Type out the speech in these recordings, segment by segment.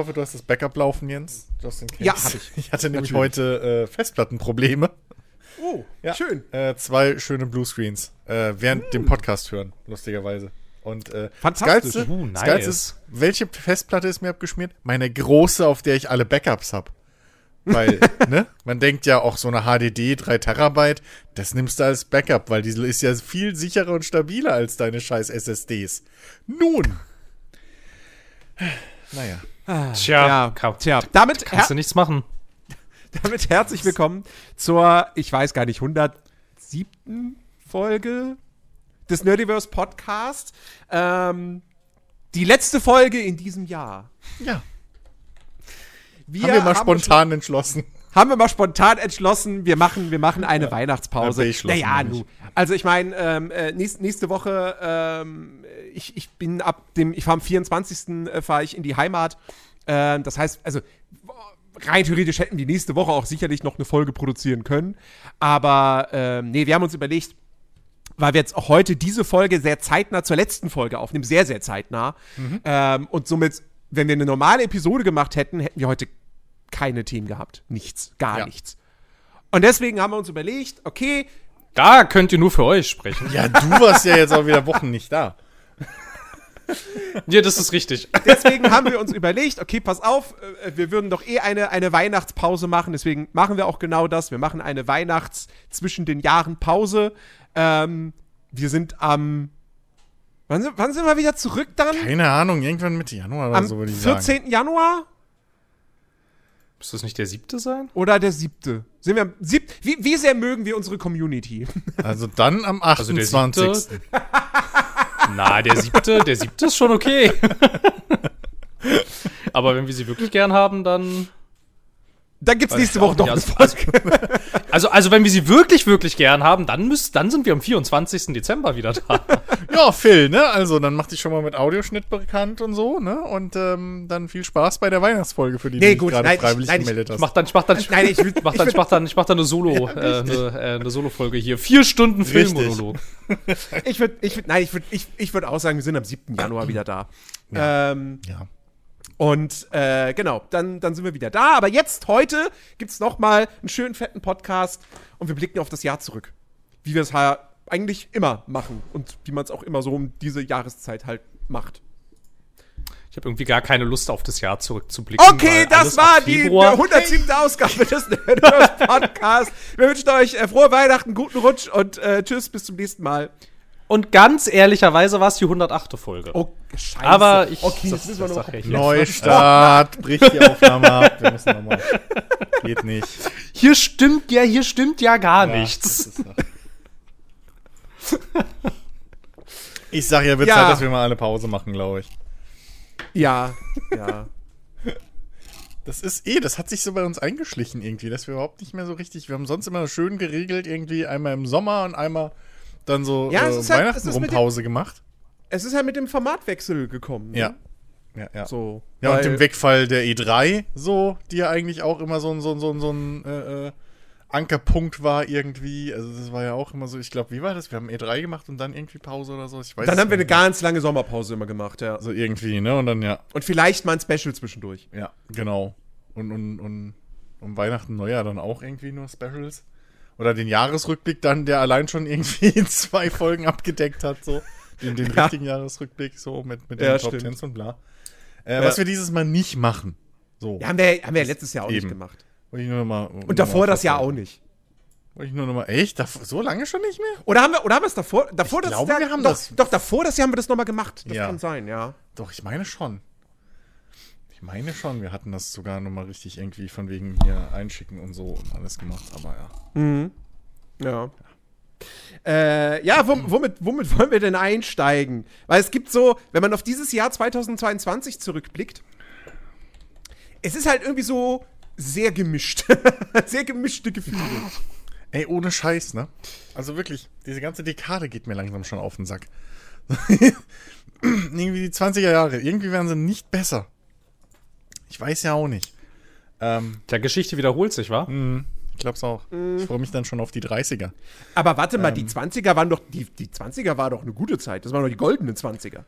Ich hoffe, du hast das Backup laufen, Jens. Just in case. Ja, hab ich. Ich hatte nämlich Natürlich. heute äh, Festplattenprobleme. Oh, Ja. schön. Äh, zwei schöne Bluescreens äh, während dem Podcast hören, lustigerweise. Und äh, Fantastisch. Das Geilste, Uh, das nice. Geilste ist, welche Festplatte ist mir abgeschmiert? Meine große, auf der ich alle Backups hab. Weil, ne? Man denkt ja auch so eine HDD 3 Terabyte, das nimmst du als Backup, weil die ist ja viel sicherer und stabiler als deine scheiß SSDs. Nun. Naja. Tja, Ja, kann, tja. Damit, kannst du nichts machen. damit herzlich willkommen zur, ich weiß gar nicht, 107. Folge des Nerdiverse Podcast. Ähm, die letzte Folge in diesem Jahr. Ja. Wir haben wir mal uns- spontan entschlossen. haben wir mal spontan entschlossen, wir machen, wir machen eine Ja, Weihnachtspause. beschlossen Naja, nu. Also ich meine, ähm, äh, nächst, nächste Woche, ähm, ich, ich bin ab dem, ich fahre am 24. Äh, fahre ich in die Heimat. Ähm, das heißt, also rein theoretisch hätten wir nächste Woche auch sicherlich noch eine Folge produzieren können. Aber ähm, nee, wir haben uns überlegt, weil wir jetzt auch heute diese Folge sehr zeitnah zur letzten Folge aufnehmen, sehr, sehr zeitnah. Ähm, und somit, wenn wir eine normale Episode gemacht hätten, hätten wir heute keine Themen gehabt. Nichts, gar Ja. nichts. Und deswegen haben wir uns überlegt, okay, Da könnt ihr nur für euch sprechen. Ja, du warst ja jetzt auch wieder Wochen nicht da. Ja, das ist richtig. deswegen haben wir uns überlegt, okay, pass auf, äh, wir würden doch eh eine, eine Weihnachtspause machen, deswegen machen wir auch genau das. Wir machen eine Weihnachts- zwischen den Jahren Pause. Ähm, wir sind am. Wann sind, wann sind wir wieder zurück dann? Keine Ahnung, irgendwann Mitte Januar oder Am so würde ich sagen. 14. Januar? Müsste das nicht der siebte sein? Oder der siebte? Sind wir am siebten? Wie, wie sehr mögen wir unsere Community? Also dann am Also der 28. siebte. Na, der siebte, der siebte ist schon okay. Aber wenn wir sie wirklich gern haben, dann. Dann gibt's nächste ich Woche doch. Also- Folge. Also, also wenn wir sie wirklich, wirklich gern haben, dann, müsst, dann sind wir am 24. Dezember wieder da. Ja, Phil, ne? Also dann mach dich schon mal mit Audioschnitt bekannt und so, ne? Und ähm, dann viel Spaß bei der Weihnachtsfolge, für die Nee, du gut, dich gerade ich- freiwillig nein, ich- gemeldet Ich hast. mach dann, ich mach dann, ich Nein, ich will- mach ich dann, ich mach dann, ich mach dann eine Solo, äh, eine, äh, eine Solo-Folge hier. Vier Stunden. Filmmonolog. Ich würde, ich würd, nein, ich würde ich, ich würd auch sagen, wir sind am 7. Januar wieder da. Ähm, ja. Und äh, genau, dann, dann sind wir wieder da. Aber jetzt, heute, gibt's noch mal einen schönen, fetten Podcast und wir blicken auf das Jahr zurück. Wie wir es halt eigentlich immer machen und wie man es auch immer so um diese Jahreszeit halt macht. Ich habe irgendwie gar keine Lust auf das Jahr zurückzublicken. Okay, das war die Februar- 107. Ausgabe des Podcasts. Wir wünschen euch äh, frohe Weihnachten, guten Rutsch und äh, tschüss, bis zum nächsten Mal. Und ganz ehrlicherweise war es die 108. Folge. Oh, scheiße. Aber ich- okay, das- das, müssen wir das noch. ich. Neustart, bricht die Aufnahme ab. Wir müssen nochmal. Geht nicht. Hier stimmt ja, hier stimmt ja gar Ja, nichts. Ich sag ja, wird Ja. Zeit, dass wir mal eine Pause machen, glaube ich. Ja, ja. Das ist eh, das hat sich so bei uns eingeschlichen irgendwie, dass wir überhaupt nicht mehr so richtig, wir haben sonst immer schön geregelt, irgendwie einmal im Sommer und einmal dann so Ja, äh, halt- Weihnachten rum Pause gemacht. Es ist halt mit dem Formatwechsel gekommen. ne? Ja. Ja, ja. So. Ja, und dem Wegfall der E3, so, die ja eigentlich auch immer so ein, so ein, so ein, so ein äh, äh, Ankerpunkt war irgendwie. Also das war ja auch immer so, ich glaube, wie war das? Wir haben E3 gemacht und dann irgendwie Pause oder so. Ich weiß Dann haben wir eine ganz lange Sommerpause immer gemacht, ja. So irgendwie, ne? Und dann ja, Und vielleicht mal ein Special zwischendurch. ja, genau. Und, und, und um Weihnachten, Neujahr dann auch irgendwie nur Specials. Oder den Jahresrückblick dann, der allein schon irgendwie in zwei Folgen abgedeckt hat, so. Den, den Ja. richtigen Jahresrückblick, so mit, mit den Ja, Top stimmt. Tens und bla. Äh, Ja. Was wir dieses Mal nicht machen. So. Ja, haben wir, haben wir ja letztes Jahr auch Eben. nicht gemacht. Wollte ich nur noch mal, Und davor das Jahr auch nicht. Wollte ich nur noch mal, echt? So lange schon nicht mehr? Oder haben wir, oder haben wir es davor? davor Ich das glaube, Jahr, wir haben doch, das- Doch, davor das Jahr haben wir das nochmal gemacht. Das Ja. kann sein, ja. Doch, ich meine schon. Ich meine schon, wir hatten das sogar noch mal richtig irgendwie von wegen hier einschicken und so und alles gemacht, aber ja. Ja. Äh, ja, wom- womit, womit wollen wir denn einsteigen? Weil es gibt so, wenn man auf dieses Jahr 2022 zurückblickt, es ist halt irgendwie so sehr gemischt. sehr gemischte Gefühle. Ey, ohne Scheiß, ne? Also wirklich, diese ganze Dekade geht mir langsam schon auf den Sack. irgendwie die 20er Jahre, irgendwie werden sie nicht besser. Ich weiß ja auch nicht. Ähm, Der Geschichte wiederholt sich, wa? ich glaub's auch. Ich freue mich dann schon auf die 30er. Aber warte mal, Ähm. die 20er waren doch, die, die 20er war doch eine gute Zeit. Das waren doch die goldenen 20er.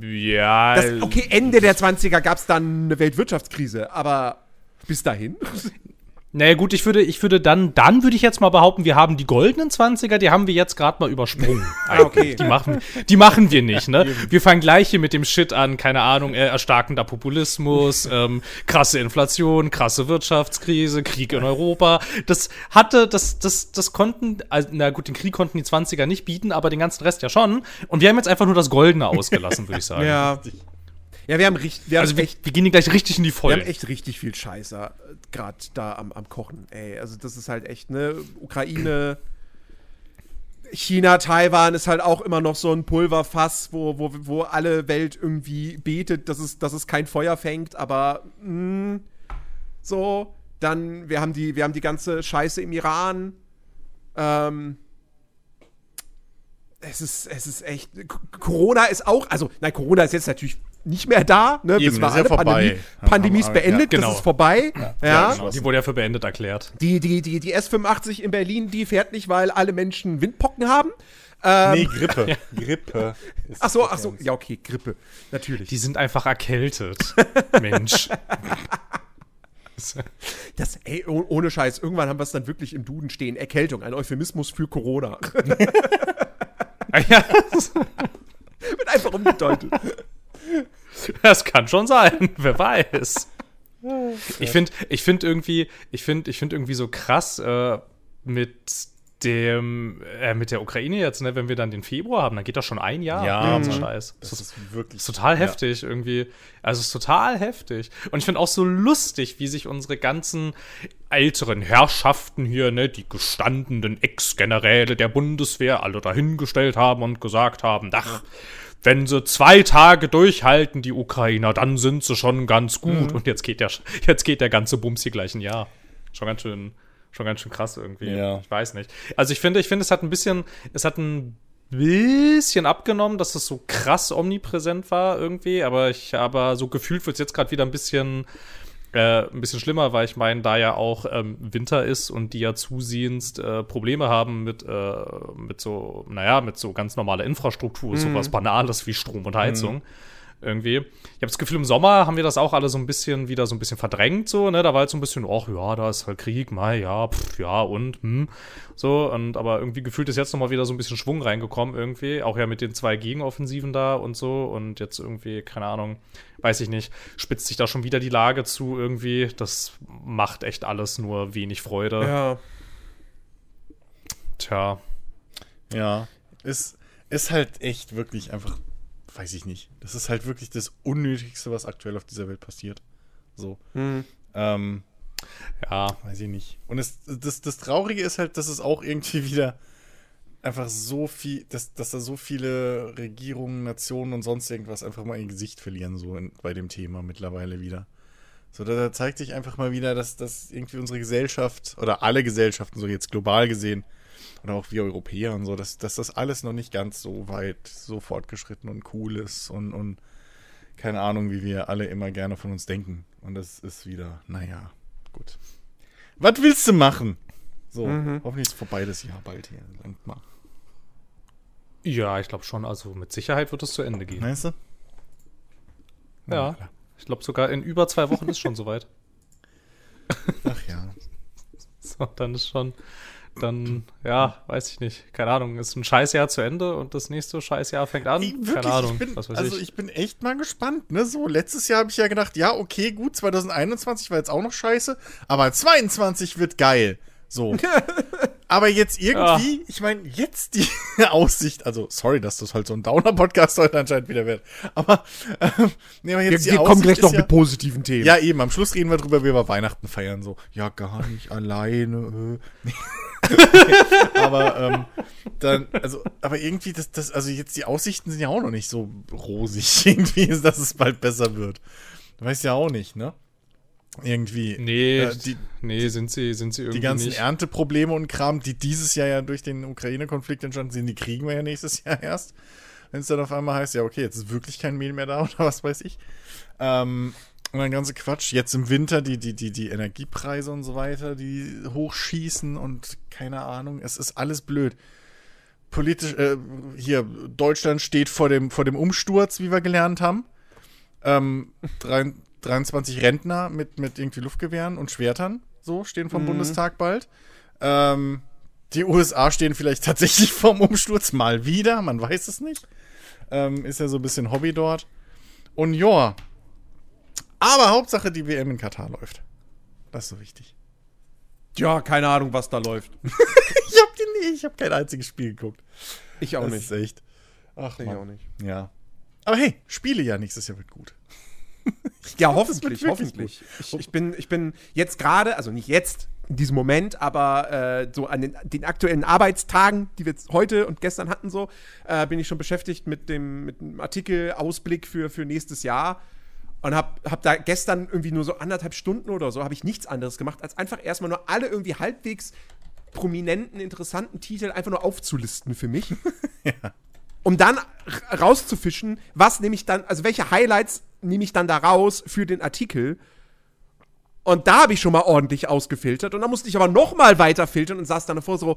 Ja. Das, okay, Ende der 20er gab es dann eine Weltwirtschaftskrise, aber bis dahin? Naja gut, ich würde, ich würde dann, dann würde ich jetzt mal behaupten, wir haben die goldenen 20er, die haben wir jetzt gerade mal übersprungen. Ah, okay. Die machen, die machen wir nicht, ne? Wir fangen gleich hier mit dem Shit an, keine Ahnung, äh, erstarkender Populismus, ähm, krasse Inflation, krasse Wirtschaftskrise, Krieg in Europa. Das hatte, das, das, das konnten, also, na gut, den Krieg konnten die 20er nicht bieten, aber den ganzen Rest ja schon. Und wir haben jetzt einfach nur das Goldene ausgelassen, würde ich sagen. Ja. Ja, wir haben, richt- wir haben Also wir, echt wir gehen gleich richtig in die Wir Vollen. haben echt richtig viel Scheiße gerade da am, am Kochen. Ey, also das ist halt echt, ne? Ukraine, China, Taiwan ist halt auch immer noch so ein Pulverfass, wo, wo, wo alle Welt irgendwie betet, dass es, dass es kein Feuer fängt, aber mh, so. Dann, wir haben die, wir haben die ganze Scheiße im Iran. Ähm, es ist, es ist echt. Corona ist auch, also, nein, Corona ist jetzt natürlich nicht mehr da, ne? Eben, das war ist ja. Pandemie, Pandemie ist beendet, ja, genau. das ist vorbei. Ja, Genau, die wurde ja für beendet erklärt. Die, die, die, die S85 in Berlin, die fährt nicht, weil alle Menschen Windpocken haben. nee, Grippe. Grippe. ist Ach so, ach so, ja, okay, Grippe. Natürlich. Die sind einfach erkältet. Mensch. Das, ey, oh- ohne Scheiß, irgendwann haben wir es dann wirklich im Duden stehen. Erkältung, ein Euphemismus für Corona. Ah, ja, Wird einfach umgedeutet. das kann schon sein. Wer weiß. Ich finde, ich finde irgendwie, ich finde, ich finde irgendwie so krass äh, mit dem, äh, mit der Ukraine jetzt, ne, wenn wir dann den Februar haben, dann geht das schon ein Jahr. Ja, Der ganze Mann. Scheiß. Das Das ist wirklich ist total ja. heftig irgendwie. Also es ist total heftig. Und ich finde auch so lustig, wie sich unsere ganzen älteren Herrschaften hier, ne, die gestandenen Ex-Generäle der Bundeswehr alle dahingestellt haben und gesagt haben, ach, wenn sie zwei Tage durchhalten, die Ukrainer, dann sind sie schon ganz gut. Und jetzt geht der, jetzt geht der ganze Bums hier gleich ein Jahr. Schon ganz schön, schon ganz schön krass irgendwie. Ja. Ich weiß nicht. Also ich finde, ich finde, es hat ein bisschen, es hat ein bisschen abgenommen, dass es so krass omnipräsent war irgendwie, aber ich aber so gefühlt wird es jetzt gerade wieder ein bisschen äh, ein bisschen schlimmer, weil ich meine, da ja auch ähm, Winter ist und die ja zusehends äh, Probleme haben mit, äh, mit so, naja, mit so ganz normaler Infrastruktur, sowas Banales wie Strom und Heizung. Irgendwie. Ich habe das Gefühl, im Sommer haben wir das auch alle so ein bisschen wieder so ein bisschen verdrängt, so, ne? Da war halt so ein bisschen, ach ja, da ist halt Krieg, mal, ja, pff, ja, und, hm, so, und aber irgendwie gefühlt ist jetzt nochmal wieder so ein bisschen Schwung reingekommen, irgendwie. Auch ja mit den zwei Gegenoffensiven da und so. Und jetzt irgendwie, keine Ahnung, weiß ich nicht, spitzt sich da schon wieder die Lage zu irgendwie. Das macht echt alles nur wenig Freude. Ja. Tja. Ja, ist, ist halt echt wirklich einfach, weiß ich nicht. Das ist halt wirklich das Unnötigste, was aktuell auf dieser Welt passiert. So. Hm. Ähm, Ja. weiß ich nicht. Und es, das, das Traurige ist halt, dass es auch irgendwie wieder einfach so viel, dass, dass da so viele Regierungen, Nationen und sonst irgendwas einfach mal ihr Gesicht verlieren, so in, bei dem Thema mittlerweile wieder. So, da, da zeigt sich einfach mal wieder, dass, dass irgendwie unsere Gesellschaft oder alle Gesellschaften, so jetzt global gesehen, oder auch wir Europäer und so, dass, dass das alles noch nicht ganz so weit, so fortgeschritten und cool ist und, und keine Ahnung, wie wir alle immer gerne von uns denken. Und das ist wieder, naja, gut. Was willst du machen? So, hoffentlich ist vorbei das Jahr bald hier. Denk mal. Ja, ich glaube schon. Also mit Sicherheit wird es zu Ende gehen. Weißt du? Ja. Ich glaube sogar in über zwei Wochen ist schon soweit. Ach ja. So, dann ist schon, dann, ja, weiß ich nicht. Keine Ahnung, ist ein Scheißjahr zu Ende und das nächste Scheißjahr fängt an. Ey, wirklich, Keine Ahnung, ich bin, was weiß also ich. ich bin echt mal gespannt, ne? So, letztes Jahr habe ich ja gedacht, ja, okay, gut, 2021 war jetzt auch noch scheiße, aber 22 wird geil. So. aber jetzt irgendwie, ich meine, jetzt die Aussicht, also sorry, dass das halt so ein Downer-Podcast heute anscheinend wieder wird, aber, ähm, nee, aber Wir, jetzt die wir kommen gleich noch ja, mit positiven Themen. Ja, eben, am Schluss reden wir drüber, wie wir Weihnachten feiern, so. Ja, gar nicht alleine. äh. Aber ähm, dann, also, aber irgendwie, das, das, also jetzt die Aussichten sind ja auch noch nicht so rosig, irgendwie, dass es bald besser wird. Du weißt ja auch nicht, ne? Irgendwie. Nee, äh, die, nee, sind sie, sind sie irgendwie die ganzen nicht. Ernteprobleme und Kram, die dieses Jahr ja durch den Ukraine-Konflikt entstanden sind, die kriegen wir ja nächstes Jahr erst. Wenn es dann auf einmal heißt, ja, okay, jetzt ist wirklich kein Mehl mehr da oder was weiß ich. Ähm, und dann ganze Quatsch. Jetzt im Winter die, die, die, die Energiepreise und so weiter, die hochschießen und keine Ahnung. Es ist alles blöd. politisch, äh, hier, Deutschland steht vor dem, vor dem Umsturz, wie wir gelernt haben. Ähm, drei, 23 Rentner mit, mit irgendwie Luftgewehren und Schwertern, so, stehen vom Bundestag bald. Ähm, die USA stehen vielleicht tatsächlich vorm Umsturz mal wieder, man weiß es nicht. Ähm, ist ja so ein bisschen Hobby dort. Und ja. Aber Hauptsache die WM in Katar läuft. Das ist so wichtig. Ja, keine Ahnung, was da läuft. Ich hab, die nie, ich hab kein einziges Spiel geguckt. Ich auch das nicht. ist echt. Ach, Ich Mann. auch nicht. Ja. Aber hey, Spiele ja nächstes Jahr wird gut. Ja, hoffentlich, hoffentlich. Ich, ich, bin, ich bin jetzt gerade, also nicht jetzt, in diesem Moment, aber äh, so an den, den aktuellen Arbeitstagen, die wir heute und gestern hatten, so, äh, bin ich schon beschäftigt mit dem, mit dem Artikel Ausblick für, für nächstes Jahr. Und hab, hab da gestern irgendwie nur so anderthalb Stunden oder so, habe ich nichts anderes gemacht, als einfach erstmal nur alle irgendwie halbwegs prominenten, interessanten Titel einfach nur aufzulisten für mich. Um dann rauszufischen, was nehme ich dann, also welche Highlights nehme ich dann da raus für den Artikel. Und da habe ich schon mal ordentlich ausgefiltert. Und dann musste ich aber noch mal weiter filtern und saß dann davor so,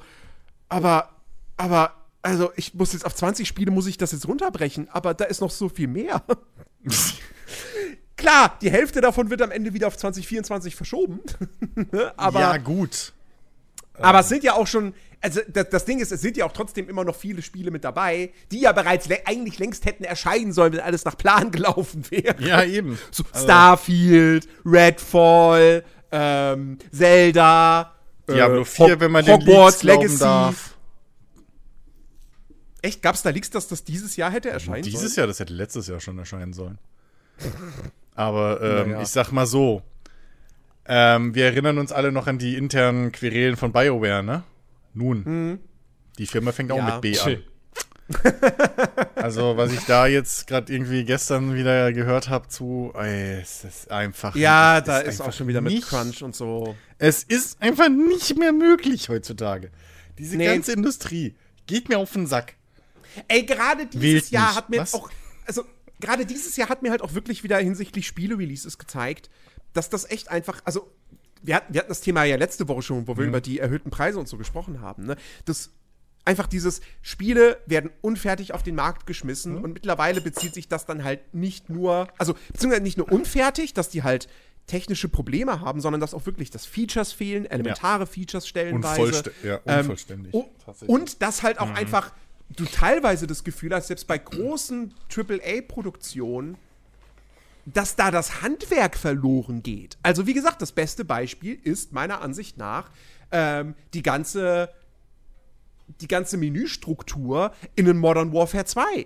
aber, aber, also ich muss jetzt auf 20 Spiele, muss ich das jetzt runterbrechen, aber da ist noch so viel mehr. Klar, die Hälfte davon wird am Ende wieder auf 2024 verschoben. aber, ja, gut. aber es sind ja auch schon, also das, das Ding ist, es sind ja auch trotzdem immer noch viele Spiele mit dabei, die ja bereits eigentlich längst hätten erscheinen sollen, wenn alles nach Plan gelaufen wäre. Ja, eben. So Also, Starfield, Redfall, ähm, Zelda, Diablo äh, 4, Hog- wenn man den Hogwarts Leaks glauben Legacy. darf. Echt, gab es da Leaks, dass das dieses Jahr hätte erscheinen Dieses sollen? Jahr, das hätte letztes Jahr schon erscheinen sollen. Aber ähm, Naja. ich sag mal so. Ähm, wir erinnern uns alle noch an die internen Querelen von BioWare, ne? Nun. Die Firma fängt auch Ja. mit B an. Chill. Also, was ich da jetzt gerade irgendwie gestern wieder gehört habe zu, ey, es ist einfach. Ja, da ist auch schon wieder mit nicht, Crunch und so. Es ist einfach nicht mehr möglich heutzutage. Diese Nee. ganze Industrie geht mir auf den Sack. Ey, gerade dieses Wählt Jahr hat mir Was? auch, also gerade dieses Jahr hat mir halt auch wirklich wieder hinsichtlich Spiele-Releases gezeigt, dass das echt einfach, also wir hatten, wir hatten das Thema ja letzte Woche schon, Mhm. wo wir über die erhöhten Preise und so gesprochen haben, ne? Das einfach dieses Spiele werden unfertig auf den Markt geschmissen Mhm. und mittlerweile bezieht sich das dann halt nicht nur, also beziehungsweise nicht nur unfertig, dass die halt technische Probleme haben, sondern dass auch wirklich das Features fehlen, elementare Features stellenweise. Unvollstä- ja, Ähm, unvollständig, o- tatsächlich. und dass halt auch einfach du teilweise das Gefühl hast, selbst bei großen AAA-Produktionen, dass da das Handwerk verloren geht. Also wie gesagt, das beste Beispiel ist meiner Ansicht nach ähm, die ganze die ganze Menüstruktur in einem Modern Warfare 2.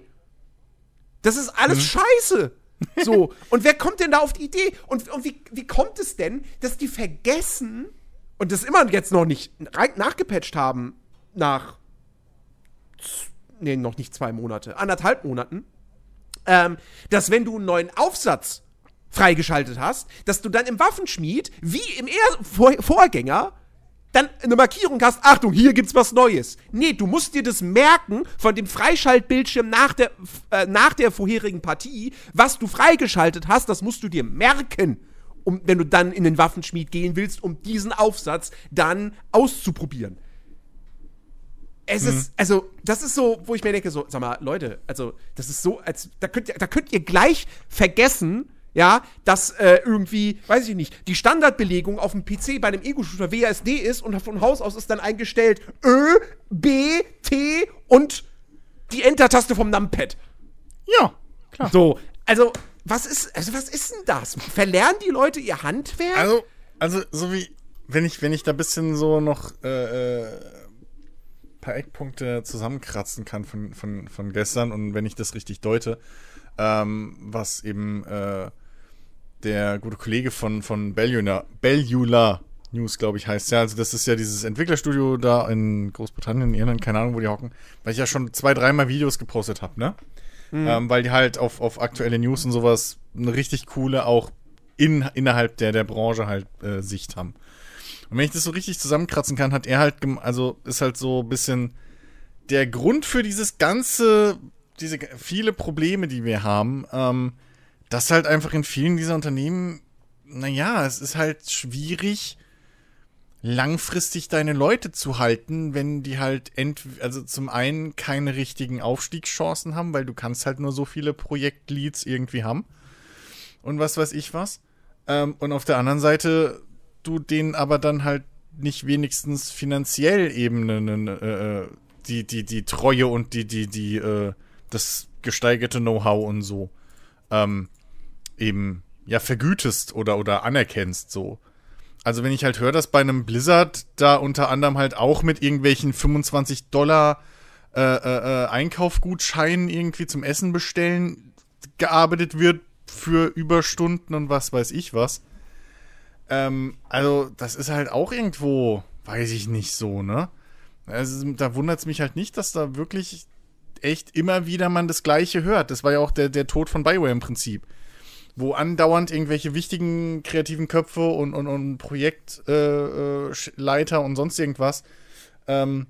Das ist alles scheiße. So, und wer kommt denn da auf die Idee? Und, und wie, wie kommt es denn, dass die vergessen und das immer jetzt noch nicht nachgepatcht haben nach nee, noch nicht zwei Monate, anderthalb Monaten, ähm, dass wenn du einen neuen Aufsatz freigeschaltet hast, dass du dann im Waffenschmied, wie im eher Vor Vorgänger, dann eine Markierung hast, Achtung, hier gibt's was Neues. Nee, du musst dir das merken von dem Freischaltbildschirm nach der, äh, nach der vorherigen Partie, was du freigeschaltet hast, das musst du dir merken, um, wenn du dann in den Waffenschmied gehen willst, um diesen Aufsatz dann auszuprobieren. Es ist, also, das ist so, wo ich mir denke, so, sag mal, Leute, also, das ist so, als, da könnt ihr, da könnt ihr gleich vergessen, ja, dass äh, irgendwie, weiß ich nicht, die Standardbelegung auf dem PC bei einem Ego-Shooter WASD ist und von Haus aus ist dann eingestellt Ö, B, T und die Enter-Taste vom Numpad. Ja, klar. So, also, was ist, also, was ist denn das? Verlernen die Leute ihr Handwerk? Also, also so wie, wenn ich, wenn ich da ein bisschen so noch äh, äh, paar Eckpunkte zusammenkratzen kann von, von, von gestern und wenn ich das richtig deute, ähm, was eben äh, der gute Kollege von, von Bellular, Bellular News, glaube ich, heißt ja. Also das ist ja dieses Entwicklerstudio da in Großbritannien, Irland, keine Ahnung, wo die hocken, weil ich ja schon zwei, dreimal Videos gepostet habe, ne? Ähm, weil die halt auf, auf aktuelle News und sowas eine richtig coole, auch in, innerhalb der, der Branche halt äh, Sicht haben. Und wenn ich das so richtig zusammenkratzen kann, hat er halt, also ist halt so ein bisschen der Grund für dieses ganze, diese viele Probleme, die wir haben, ähm, dass halt einfach in vielen dieser Unternehmen, naja, es ist halt schwierig, langfristig deine Leute zu halten, wenn die halt ent also zum einen keine richtigen Aufstiegschancen haben, weil du kannst halt nur so viele Projektleads irgendwie haben und was weiß ich was. Ähm, und auf der anderen Seite du denen aber dann halt nicht wenigstens finanziell eben ne, ne, äh, die, die, die Treue und die, die, die, äh, das gesteigerte Know-how und so ähm, eben ja vergütest oder, oder anerkennst so. Also wenn ich halt höre, dass bei einem Blizzard da unter anderem halt auch mit irgendwelchen 25 Dollar äh, äh, äh, Einkaufgutscheinen irgendwie zum Essen bestellen gearbeitet wird für Überstunden und was weiß ich was. Ähm, also das ist halt auch irgendwo, weiß ich nicht so, ne? Also da wundert es mich halt nicht, dass da wirklich echt immer wieder man das Gleiche hört. Das war ja auch der, der Tod von Bioware im Prinzip wo andauernd irgendwelche wichtigen kreativen Köpfe und, und, und Projektleiter äh, äh und sonst irgendwas ähm,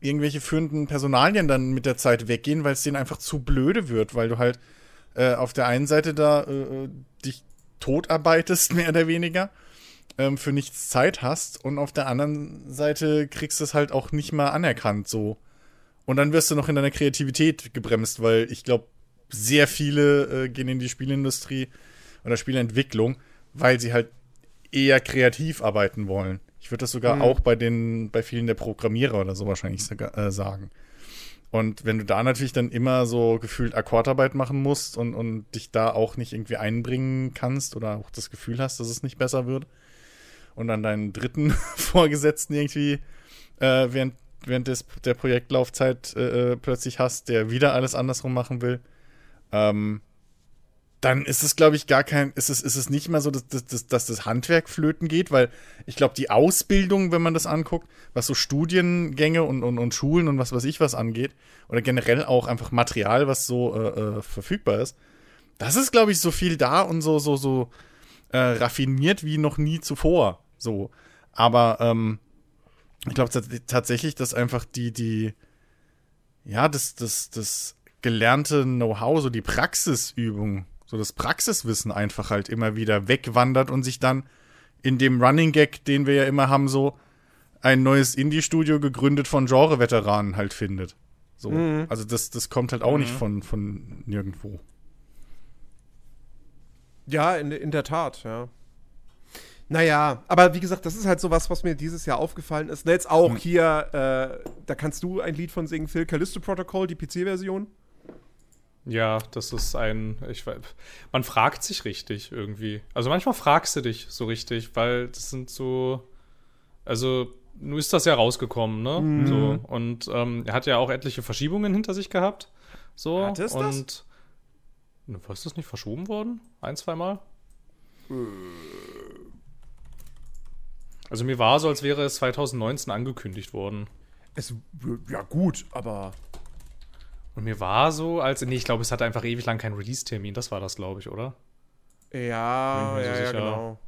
irgendwelche führenden Personalien dann mit der Zeit weggehen, weil es denen einfach zu blöde wird, weil du halt äh, auf der einen Seite da äh, äh dich totarbeitest, mehr oder weniger, ähm, für nichts Zeit hast und auf der anderen Seite kriegst du es halt auch nicht mal anerkannt so. Und dann wirst du noch in deiner Kreativität gebremst, weil ich glaube, sehr viele äh, gehen in die Spielindustrie oder Spielentwicklung, weil sie halt eher kreativ arbeiten wollen. Ich würde das sogar mhm. auch bei den, bei vielen der Programmierer oder so wahrscheinlich äh, sagen. Und wenn du da natürlich dann immer so gefühlt Akkordarbeit machen musst und, und dich da auch nicht irgendwie einbringen kannst oder auch das Gefühl hast, dass es nicht besser wird und dann deinen dritten Vorgesetzten irgendwie äh, während, während des, der Projektlaufzeit äh, äh, plötzlich hast, der wieder alles andersrum machen will, ähm, dann ist es, glaube ich, gar kein, ist es, ist es nicht mehr so, dass, dass, dass das Handwerk flöten geht, weil ich glaube, die Ausbildung, wenn man das anguckt, was so Studiengänge und, und, und Schulen und was weiß ich was angeht, oder generell auch einfach Material, was so äh, äh, verfügbar ist, das ist, glaube ich, so viel da und so, so, so äh, raffiniert wie noch nie zuvor. So. Aber ähm, ich glaube tatsächlich, dass einfach die, die, ja, das, das, das gelernte Know-how, so die Praxisübung, so das Praxiswissen einfach halt immer wieder wegwandert und sich dann in dem Running Gag, den wir ja immer haben, so ein neues Indie-Studio gegründet von Genre-Veteranen halt findet. So. Mhm. Also das, das kommt halt auch mhm. nicht von, von nirgendwo. Ja, in, in der Tat, ja. Naja, aber wie gesagt, das ist halt so was, was mir dieses Jahr aufgefallen ist. Jetzt auch mhm. hier, äh, da kannst du ein Lied von singen, Phil, Callisto Protocol, die PC-Version. Ja, das ist ein. Ich, man fragt sich richtig irgendwie. Also manchmal fragst du dich so richtig, weil das sind so. Also, nun ist das ja rausgekommen, ne? Mhm. So, und ähm, er hat ja auch etliche Verschiebungen hinter sich gehabt. So. Hat es und. Das? Ne, was ist das nicht verschoben worden? Ein, zweimal? Äh. Also mir war so, als wäre es 2019 angekündigt worden. Es, ja gut, aber und mir war so, als. Nee, ich glaube, es hatte einfach ewig lang keinen Release-Termin. Das war das, glaube ich, oder? Ja, ja, so ja, genau.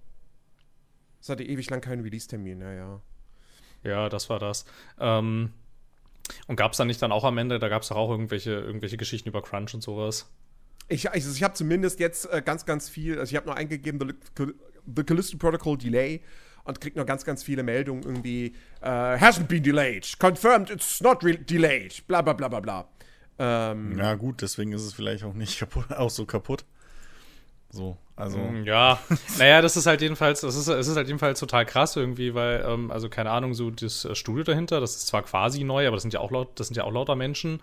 Es hatte ewig lang keinen Release-Termin, ja, ja. Ja, das war das. Ähm, und gab es dann nicht dann auch am Ende, da gab es doch auch irgendwelche, irgendwelche Geschichten über Crunch und sowas? Ich, also ich habe zumindest jetzt äh, ganz, ganz viel, also ich habe nur eingegeben, The, the Callisto Protocol Delay und krieg noch ganz, ganz viele Meldungen irgendwie, uh, hasn't been delayed, confirmed it's not delayed, bla bla bla bla bla. Ähm, ja, gut, deswegen ist es vielleicht auch nicht kaputt, auch so kaputt. So, also. Mm, ja, naja, das ist halt jedenfalls, das ist, es ist halt jedenfalls total krass irgendwie, weil, ähm, also keine Ahnung, so das äh, Studio dahinter, das ist zwar quasi neu, aber das sind ja auch laut, das sind ja auch lauter Menschen,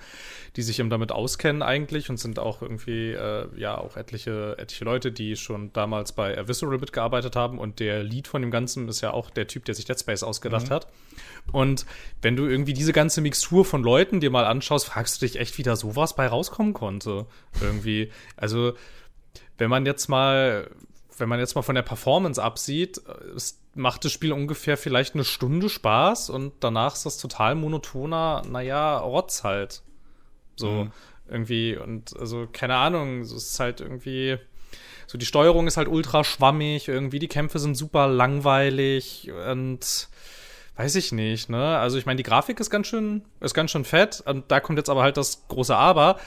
die sich eben damit auskennen eigentlich und sind auch irgendwie, äh, ja, auch etliche, etliche Leute, die schon damals bei Visceral mitgearbeitet haben und der Lead von dem Ganzen ist ja auch der Typ, der sich Dead Space ausgedacht mhm. hat. Und wenn du irgendwie diese ganze Mixtur von Leuten dir mal anschaust, fragst du dich echt, wie da sowas bei rauskommen konnte. Irgendwie. Also, wenn man jetzt mal, wenn man jetzt mal von der Performance absieht, macht das Spiel ungefähr vielleicht eine Stunde Spaß und danach ist das total monotoner, naja, Rotz halt. So, mhm. irgendwie, und also, keine Ahnung, es ist halt irgendwie. So, die Steuerung ist halt ultra schwammig, irgendwie, die Kämpfe sind super langweilig und weiß ich nicht, ne? Also ich meine, die Grafik ist ganz schön, ist ganz schön fett. Und da kommt jetzt aber halt das große Aber.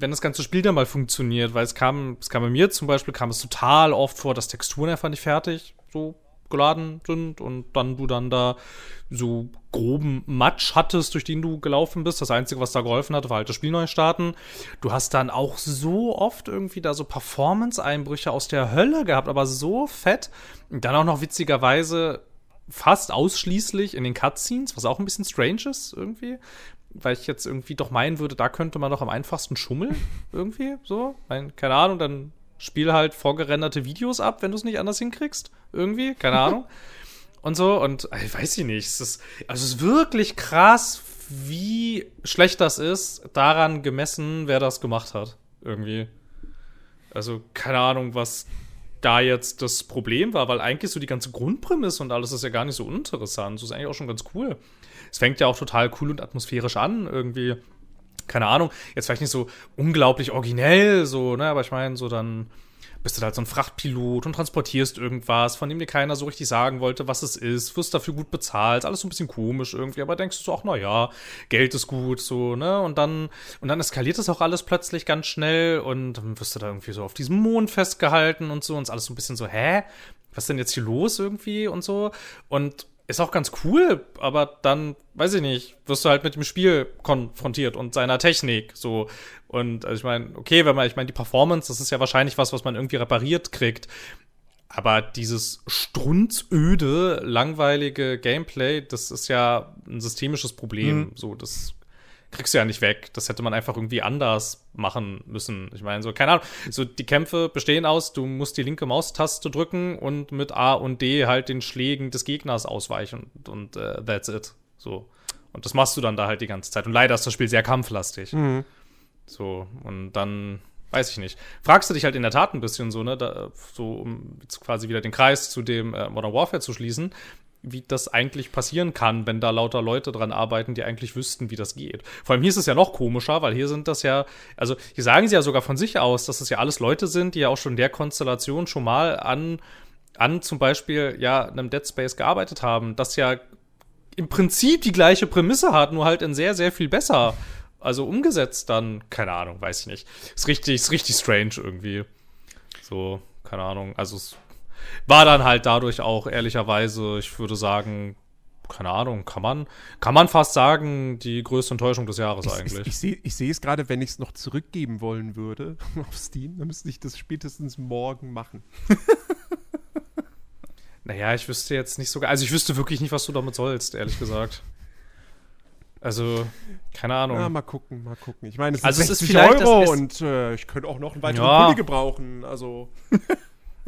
Wenn das ganze Spiel dann mal funktioniert, weil es kam, es kam bei mir zum Beispiel, kam es total oft vor, dass Texturen einfach nicht fertig so geladen sind und dann du dann da so groben Matsch hattest, durch den du gelaufen bist. Das Einzige, was da geholfen hat, war halt das Spiel neu starten. Du hast dann auch so oft irgendwie da so Performance-Einbrüche aus der Hölle gehabt, aber so fett. Und dann auch noch witzigerweise fast ausschließlich in den Cutscenes, was auch ein bisschen strange ist irgendwie. Weil ich jetzt irgendwie doch meinen würde, da könnte man doch am einfachsten schummeln. irgendwie so. Mein, keine Ahnung, dann spiel halt vorgerenderte Videos ab, wenn du es nicht anders hinkriegst. Irgendwie, keine Ahnung. und so. Und ich weiß ich nicht. Es ist, also es ist wirklich krass, wie schlecht das ist, daran gemessen, wer das gemacht hat. Irgendwie. Also, keine Ahnung, was da jetzt das Problem war, weil eigentlich so die ganze Grundprämisse und alles ist ja gar nicht so uninteressant. Das ist eigentlich auch schon ganz cool. Es fängt ja auch total cool und atmosphärisch an, irgendwie. Keine Ahnung, jetzt vielleicht nicht so unglaublich originell, so, ne, aber ich meine, so dann bist du halt so ein Frachtpilot und transportierst irgendwas, von dem dir keiner so richtig sagen wollte, was es ist, wirst dafür gut bezahlt, alles so ein bisschen komisch irgendwie, aber denkst du so, ach na ja, Geld ist gut, so, ne, und dann, und dann eskaliert es auch alles plötzlich ganz schnell und dann wirst du da irgendwie so auf diesem Mond festgehalten und so und ist alles so ein bisschen so, hä? Was ist denn jetzt hier los irgendwie und so? Und ist auch ganz cool, aber dann, weiß ich nicht, wirst du halt mit dem Spiel konfrontiert und seiner Technik so. Und also ich meine, okay, wenn man, ich meine, die Performance, das ist ja wahrscheinlich was, was man irgendwie repariert kriegt. Aber dieses strunzöde, langweilige Gameplay, das ist ja ein systemisches Problem. Mhm. So, das kriegst du ja nicht weg. Das hätte man einfach irgendwie anders machen müssen. Ich meine, so, keine Ahnung. So, die Kämpfe bestehen aus, du musst die linke Maustaste drücken und mit A und D halt den Schlägen des Gegners ausweichen. Und, und uh, that's it. So. Und das machst du dann da halt die ganze Zeit. Und leider ist das Spiel sehr kampflastig. Mhm. So, und dann, weiß ich nicht. Fragst du dich halt in der Tat ein bisschen so, ne, da, so, um jetzt quasi wieder den Kreis zu dem äh, Modern Warfare zu schließen wie das eigentlich passieren kann, wenn da lauter Leute dran arbeiten, die eigentlich wüssten, wie das geht. Vor allem hier ist es ja noch komischer, weil hier sind das ja, also hier sagen sie ja sogar von sich aus, dass es ja alles Leute sind, die ja auch schon der Konstellation schon mal an, an zum Beispiel ja einem Dead Space gearbeitet haben, das ja im Prinzip die gleiche Prämisse hat, nur halt in sehr, sehr viel besser. Also umgesetzt dann, keine Ahnung, weiß ich nicht. Ist richtig, ist richtig strange irgendwie. So, keine Ahnung. Also es war dann halt dadurch auch ehrlicherweise, ich würde sagen, keine Ahnung, kann man, kann man fast sagen, die größte Enttäuschung des Jahres ich, eigentlich. Ich, ich sehe ich seh es gerade, wenn ich es noch zurückgeben wollen würde auf Steam, dann müsste ich das spätestens morgen machen. naja, ich wüsste jetzt nicht sogar, also ich wüsste wirklich nicht, was du damit sollst, ehrlich gesagt. Also, keine Ahnung. Ja, mal gucken, mal gucken. Ich meine, es also es ist Euro und äh, ich könnte auch noch einen weiteren ja. Pulli gebrauchen. Also.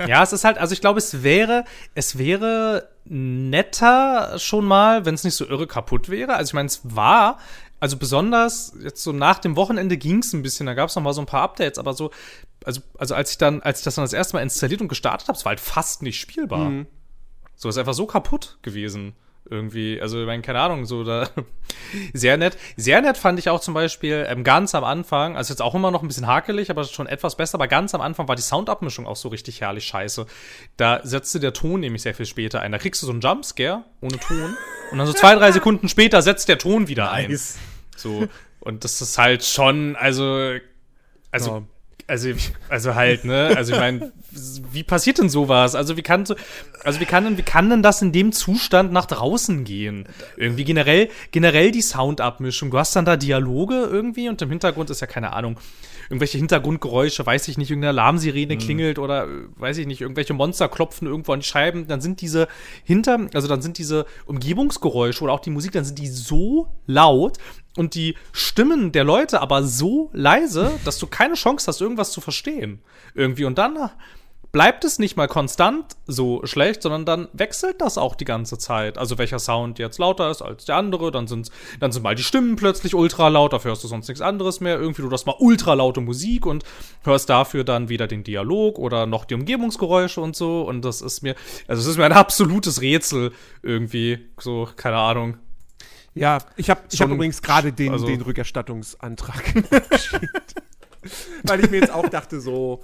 ja, es ist halt, also ich glaube, es wäre, es wäre netter schon mal, wenn es nicht so irre kaputt wäre. Also ich meine, es war, also besonders jetzt so nach dem Wochenende ging es ein bisschen, da gab es noch mal so ein paar Updates, aber so, also, also als ich dann, als ich das dann das erste Mal installiert und gestartet habe, es war halt fast nicht spielbar. Mhm. So, ist einfach so kaputt gewesen irgendwie. Also, ich meine, keine Ahnung, so da. sehr nett. Sehr nett fand ich auch zum Beispiel ähm, ganz am Anfang, also jetzt auch immer noch ein bisschen hakelig, aber schon etwas besser, aber ganz am Anfang war die Soundabmischung auch so richtig herrlich scheiße. Da setzte der Ton nämlich sehr viel später ein. Da kriegst du so einen Jumpscare ohne Ton und dann so zwei, drei Sekunden später setzt der Ton wieder nice. ein. So. Und das ist halt schon, also, also. Ja also, also halt, ne? Also ich meine, wie passiert denn sowas? Also wie kann so, also wie kann denn, wie kann denn das in dem Zustand nach draußen gehen? Irgendwie generell, generell die Soundabmischung. Du hast dann da Dialoge irgendwie und im Hintergrund ist ja keine Ahnung irgendwelche Hintergrundgeräusche, weiß ich nicht, irgendeine Alarmsirene mhm. klingelt oder weiß ich nicht, irgendwelche Monster klopfen irgendwo an die Scheiben, dann sind diese hinter, also dann sind diese Umgebungsgeräusche oder auch die Musik, dann sind die so laut und die Stimmen der Leute aber so leise, dass du keine Chance hast, irgendwas zu verstehen. Irgendwie. Und dann bleibt es nicht mal konstant so schlecht, sondern dann wechselt das auch die ganze Zeit. Also welcher Sound jetzt lauter ist als der andere, dann sind, dann sind mal die Stimmen plötzlich ultra laut, dafür hörst du sonst nichts anderes mehr. Irgendwie du hast mal ultra laute Musik und hörst dafür dann wieder den Dialog oder noch die Umgebungsgeräusche und so. Und das ist mir, also es ist mir ein absolutes Rätsel irgendwie, so, keine Ahnung. Ja, ich habe ich hab übrigens gerade den, also, den Rückerstattungsantrag geschickt. Weil ich mir jetzt auch dachte, so,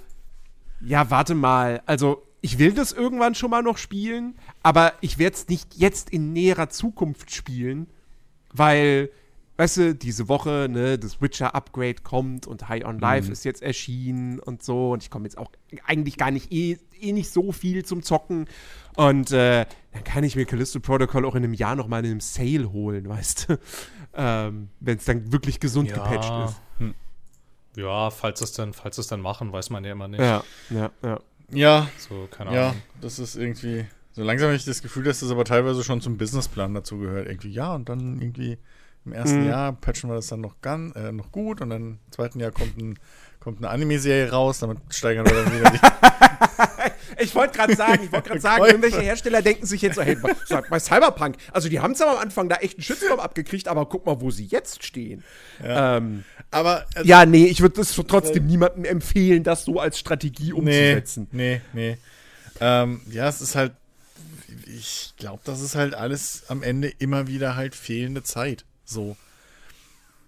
ja, warte mal. Also, ich will das irgendwann schon mal noch spielen, aber ich werde es nicht jetzt in näherer Zukunft spielen, weil weißt du, diese Woche, ne, das Witcher-Upgrade kommt und High on Life ist jetzt erschienen und so. Und ich komme jetzt auch eigentlich gar nicht eh, eh nicht so viel zum Zocken. Und äh, dann kann ich mir Callisto Protocol auch in einem Jahr noch mal in einem Sale holen, weißt du? ähm, Wenn es dann wirklich gesund gepatcht ist. Ja, falls es dann, falls es dann machen, weiß man ja immer nicht. Ja, ja, ja. Ja, So, keine ja, Ahnung. das ist irgendwie. So langsam habe ich das Gefühl, dass das aber teilweise schon zum Businessplan dazu gehört. Irgendwie, ja, und dann irgendwie im ersten Mhm. Jahr patchen wir das dann noch, ganz, äh, noch gut und dann im zweiten Jahr kommt, ein, kommt eine Anime-Serie raus, damit steigern wir dann wieder die. Ich wollte gerade sagen, ich wollte gerade sagen, irgendwelche Hersteller denken sich jetzt so, hey, bei, Cyberpunk, also die haben zwar am Anfang da echt einen Shitstorm abgekriegt, aber guck mal, wo sie jetzt stehen. Ja, ähm, Aber äh, ja nee, ich würde das trotzdem niemandem empfehlen, das so als Strategie nee, umzusetzen. nee, nee. Ähm, ja, es ist halt, ich glaube, das ist halt alles am Ende immer wieder halt fehlende Zeit. So.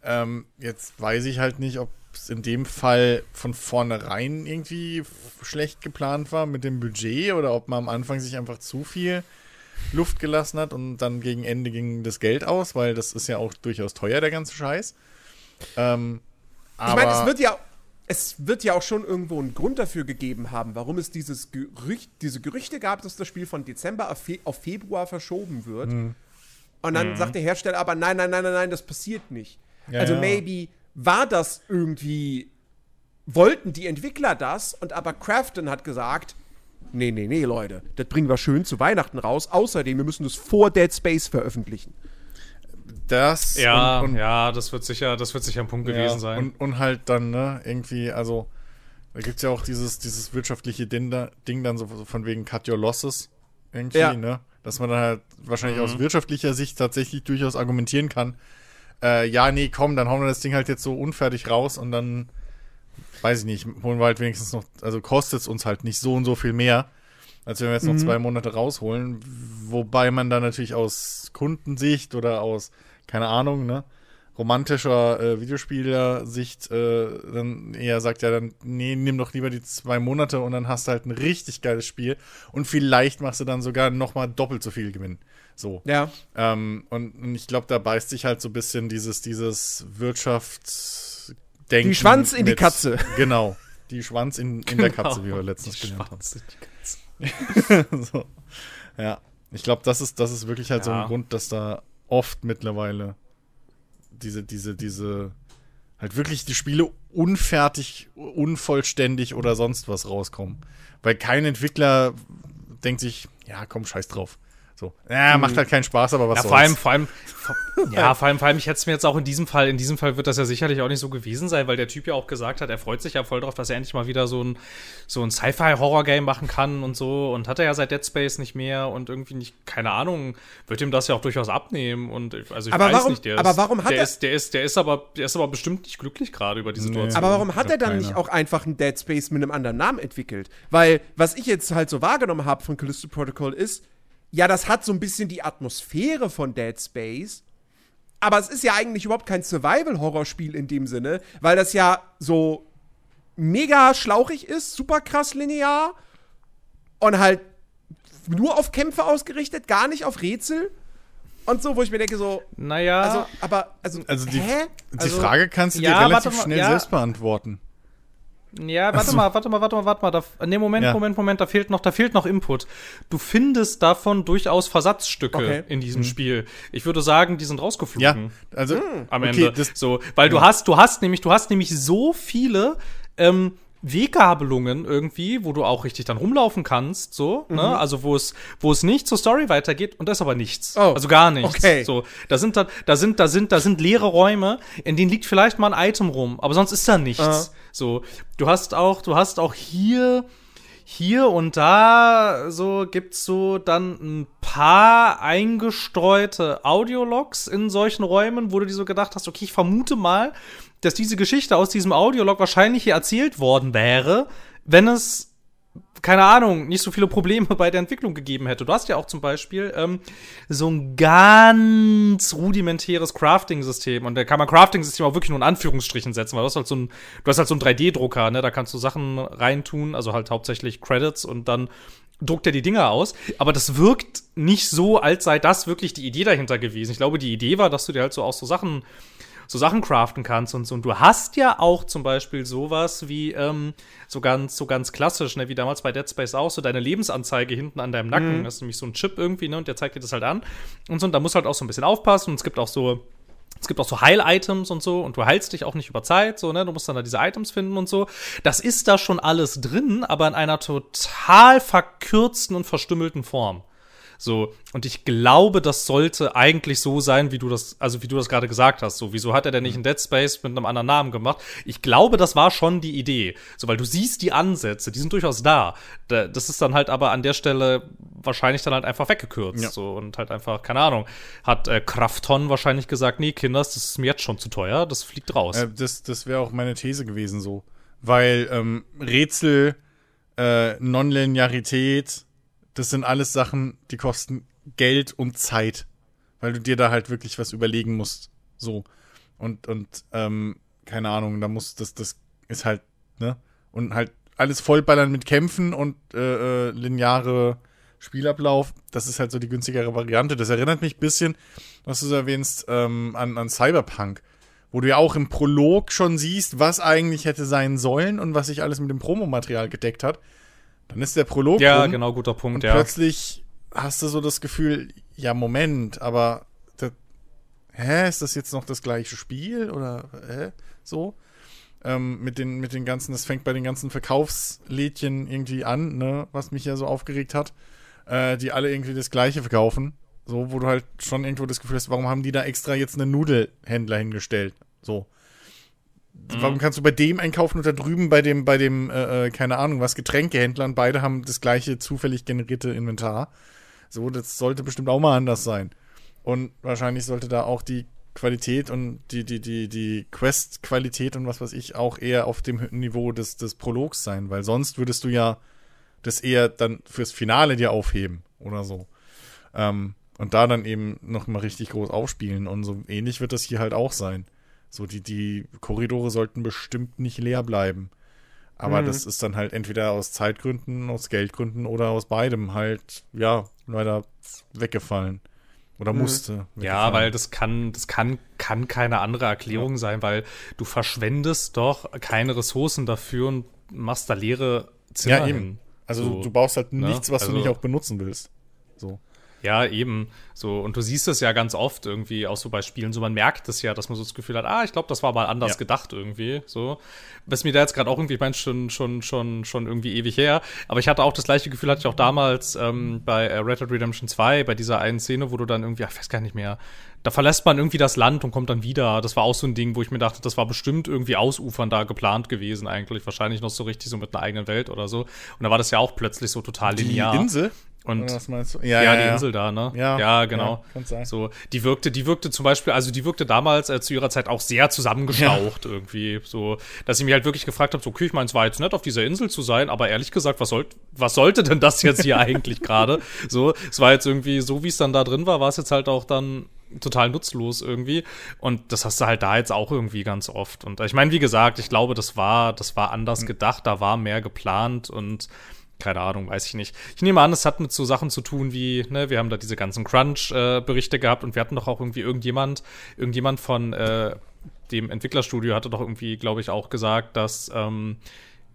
Ähm, jetzt weiß ich halt nicht, ob es in dem Fall von vornherein irgendwie schlecht geplant war mit dem Budget oder ob man am Anfang sich einfach zu viel Luft gelassen hat und dann gegen Ende ging das Geld aus, weil das ist ja auch durchaus teuer, der ganze Scheiß. Ähm, Ich aber meine, es wird ja es wird ja auch schon irgendwo einen Grund dafür gegeben haben, warum es dieses Gerücht, diese Gerüchte gab, dass das Spiel von Dezember auf, Fe auf Februar verschoben wird. Mhm. Und dann sagt der Hersteller aber, nein, nein, nein, nein, nein, das passiert nicht. Ja, also ja. maybe war das irgendwie, wollten die Entwickler das und aber Crafton hat gesagt, nee, nee, nee, Leute, das bringen wir schön zu Weihnachten raus. Außerdem, wir müssen das vor Dead Space veröffentlichen. das Ja, und, und ja, das wird sicher, das wird sicher ein Punkt gewesen Ja, sein. Und, und halt dann, ne, irgendwie, also, da gibt es ja auch dieses, dieses wirtschaftliche Ding, da, Ding dann so, so von wegen Cut Your Losses irgendwie, Ja. ne? Dass man dann halt wahrscheinlich aus wirtschaftlicher Sicht tatsächlich durchaus argumentieren kann, äh, ja, nee, komm, dann hauen wir das Ding halt jetzt so unfertig raus und dann, weiß ich nicht, holen wir halt wenigstens noch, also kostet es uns halt nicht so und so viel mehr, als wenn wir jetzt noch zwei Monate rausholen. Wobei man dann natürlich aus Kundensicht oder aus, keine Ahnung, ne, romantischer äh, Videospieler-Sicht äh, dann eher sagt, ja, dann nee, nimm doch lieber die zwei Monate und dann hast du halt ein richtig geiles Spiel und vielleicht machst du dann sogar noch mal doppelt so viel Gewinn. So. Ja. Ähm, und, und ich glaube, da beißt sich halt so ein bisschen dieses, dieses Wirtschaftsdenken. Die Schwanz in die mit- Katze. Genau. Die Schwanz in, in der Katze, wie wir letztens Die gelernt haben. Die Katze. so. Ja. Ich glaube, das ist, das ist wirklich halt so Ja. ein Grund, dass da oft mittlerweile diese, diese, diese, halt wirklich die Spiele unfertig, unvollständig oder sonst was rauskommen. Weil kein Entwickler denkt sich, ja, komm, scheiß drauf. So. Ja, macht halt keinen Spaß, aber was Ja, soll's. vor allem, vor allem, vor, ja, vor allem, vor allem, ich hätte es mir jetzt auch in diesem Fall, in diesem Fall wird das ja sicherlich auch nicht so gewesen sein, weil der Typ ja auch gesagt hat, er freut sich ja voll drauf, dass er endlich mal wieder so ein, so ein Sci-Fi-Horror-Game machen kann und so und hat er ja seit Dead Space nicht mehr und irgendwie nicht, keine Ahnung, wird ihm das ja auch durchaus abnehmen und ich- also ich Aber weiß warum- nicht, der aber ist, warum hat der er- ist, der ist, der ist aber, der ist aber bestimmt nicht glücklich gerade über die Situation. Aber warum hat er dann keiner. nicht auch einfach ein Dead Space mit einem anderen Namen entwickelt? Weil, was ich jetzt halt so wahrgenommen habe von Callisto Protocol ist, ja, das hat so ein bisschen die Atmosphäre von Dead Space, aber es ist ja eigentlich überhaupt kein Survival-Horror-Spiel in dem Sinne, weil das ja so mega schlauchig ist, super krass linear und halt nur auf Kämpfe ausgerichtet, gar nicht auf Rätsel und so, wo ich mir denke so, naja, also, aber, also, Also die, hä? die Also- Frage kannst du Ja, dir relativ mal, schnell ja. selbst beantworten. Ja, warte Also- mal, warte mal, warte mal, warte mal. Da, nee, Moment, Ja. Moment, Moment, da fehlt noch, da fehlt noch Input. Du findest davon durchaus Versatzstücke Okay. in diesem Spiel. Ich würde sagen, die sind rausgeflogen. Ja, also Am okay, Ende. das, so, weil du hast, du hast nämlich, du hast nämlich so viele ähm, Weggabelungen irgendwie, wo du auch richtig dann rumlaufen kannst, so, Mhm. ne? Also wo es, wo es nicht zur Story weitergeht und da ist aber nichts. Oh, also gar nichts. okay. So, da sind da, da sind, da sind, da sind leere Räume, in denen liegt vielleicht mal ein Item rum, aber sonst ist da nichts. Ah. So, du hast auch, du hast auch hier hier und da so gibt's so dann ein paar eingestreute Audiologs in solchen Räumen, wo du dir so gedacht hast, okay, ich vermute mal, dass diese Geschichte aus diesem Audiolog wahrscheinlich hier erzählt worden wäre, wenn es keine Ahnung, nicht so viele Probleme bei der Entwicklung gegeben hätte. Du hast ja auch zum Beispiel ähm, so ein ganz rudimentäres Crafting-System. Und da kann man Crafting-System auch wirklich nur in Anführungsstrichen setzen, weil du hast halt so ein, du hast halt so einen 3D-Drucker, ne? Da kannst du Sachen reintun, also halt hauptsächlich Credits und dann druckt er die Dinger aus, aber das wirkt nicht so, als sei das wirklich die Idee dahinter gewesen. Ich glaube, die Idee war, dass du dir halt so auch so Sachen so Sachen craften kannst und so. Und du hast ja auch zum Beispiel sowas wie ähm, so ganz, so ganz klassisch, ne, wie damals bei Dead Space auch, so deine Lebensanzeige hinten an deinem Nacken. Mhm. Das ist nämlich so ein Chip irgendwie, ne, und der zeigt dir das halt an. Und so, und da musst du halt auch so ein bisschen aufpassen. Und es gibt auch so, es gibt auch so Heil-Items und so und du heilst dich auch nicht über Zeit, so, ne? Du musst dann da diese Items finden und so. Das ist da schon alles drin, aber in einer total verkürzten und verstümmelten Form. So, und ich glaube, das sollte eigentlich so sein, wie du das, also wie du das gerade gesagt hast. So, wieso hat er denn nicht in Dead Space mit einem anderen Namen gemacht? Ich glaube, das war schon die Idee. So, weil du siehst die Ansätze, die sind durchaus da. Das ist dann halt aber an der Stelle wahrscheinlich dann halt einfach weggekürzt. Ja. So, und halt einfach, keine Ahnung, hat äh, Krafton wahrscheinlich gesagt, nee, Kinders, das ist mir jetzt schon zu teuer, das fliegt raus. Äh, das das wäre auch meine These gewesen, so. Weil ähm, Rätsel, äh, Nonlinearität, das sind alles Sachen, die kosten Geld und Zeit, weil du dir da halt wirklich was überlegen musst. So. Und, und, ähm, keine Ahnung, da muss, das, das ist halt, ne? Und halt alles vollballern mit Kämpfen und äh, äh, lineare Spielablauf, das ist halt so die günstigere Variante. Das erinnert mich ein bisschen, was du erwähnst, ähm, an, an Cyberpunk, wo du ja auch im Prolog schon siehst, was eigentlich hätte sein sollen und was sich alles mit dem Promomaterial gedeckt hat. Dann ist der Prolog. Ja, rum, genau, guter Punkt, und ja. Plötzlich hast du so das Gefühl, ja, Moment, aber das, hä, ist das jetzt noch das gleiche Spiel oder hä? So? Ähm, mit, den, mit den ganzen, das fängt bei den ganzen Verkaufslädchen irgendwie an, ne, was mich ja so aufgeregt hat, äh, die alle irgendwie das gleiche verkaufen. So, wo du halt schon irgendwo das Gefühl hast, warum haben die da extra jetzt einen Nudelhändler hingestellt? So. Mhm. Warum kannst du bei dem einkaufen und da drüben bei dem, bei dem, äh, äh, keine Ahnung, was, Getränkehändler und beide haben das gleiche zufällig generierte Inventar. So, das sollte bestimmt auch mal anders sein. Und wahrscheinlich sollte da auch die Qualität und die, die, die, die Quest-Qualität und was weiß ich auch eher auf dem Niveau des, des Prologs sein, weil sonst würdest du ja das eher dann fürs Finale dir aufheben oder so. Ähm, und da dann eben noch mal richtig groß aufspielen und so ähnlich wird das hier halt auch sein. So, die, die Korridore sollten bestimmt nicht leer bleiben. Aber mhm. das ist dann halt entweder aus Zeitgründen, aus Geldgründen oder aus beidem halt, ja, leider weggefallen. Oder mhm. musste. Ja, weil das kann, das kann, kann keine andere Erklärung ja. sein, weil du verschwendest doch keine Ressourcen dafür und machst da leere Zimmer ja, eben. Hin. Also so, du baust halt ne? nichts, was also, du nicht auch benutzen willst. So. Ja, eben. So, und du siehst es ja ganz oft irgendwie auch so bei Spielen, so man merkt es ja, dass man so das Gefühl hat, ah, ich glaube, das war mal anders ja. gedacht irgendwie. So. Was mir da jetzt gerade auch irgendwie, ich meine, schon, schon, schon, schon irgendwie ewig her. Aber ich hatte auch das gleiche Gefühl, hatte ich auch damals ähm, bei äh, Red Dead Redemption 2, bei dieser einen Szene, wo du dann irgendwie, ach, ich weiß gar nicht mehr, da verlässt man irgendwie das Land und kommt dann wieder. Das war auch so ein Ding, wo ich mir dachte, das war bestimmt irgendwie ausufern da geplant gewesen eigentlich. Wahrscheinlich noch so richtig so mit einer eigenen Welt oder so. Und da war das ja auch plötzlich so total linear. Die Insel? Und was meinst du? Ja, ja, ja die ja. Insel da, ne? Ja, ja genau. Ja, sein. So, die wirkte, die wirkte zum Beispiel, also die wirkte damals äh, zu ihrer Zeit auch sehr zusammengestaucht irgendwie. So, dass ich mich halt wirklich gefragt habe, so, okay, ich meine, es war jetzt nett, auf dieser Insel zu sein, aber ehrlich gesagt, was, soll, was sollte denn das jetzt hier eigentlich gerade? So, es war jetzt irgendwie, so wie es dann da drin war, war es jetzt halt auch dann total nutzlos irgendwie. Und das hast du halt da jetzt auch irgendwie ganz oft. Und ich meine, wie gesagt, ich glaube, das war, das war anders mhm. gedacht, da war mehr geplant und keine Ahnung, weiß ich nicht. Ich nehme an, es hat mit so Sachen zu tun wie, ne, wir haben da diese ganzen Crunch-Berichte äh, gehabt und wir hatten doch auch irgendwie irgendjemand, irgendjemand von äh, dem Entwicklerstudio hatte doch irgendwie, glaube ich, auch gesagt, dass ähm,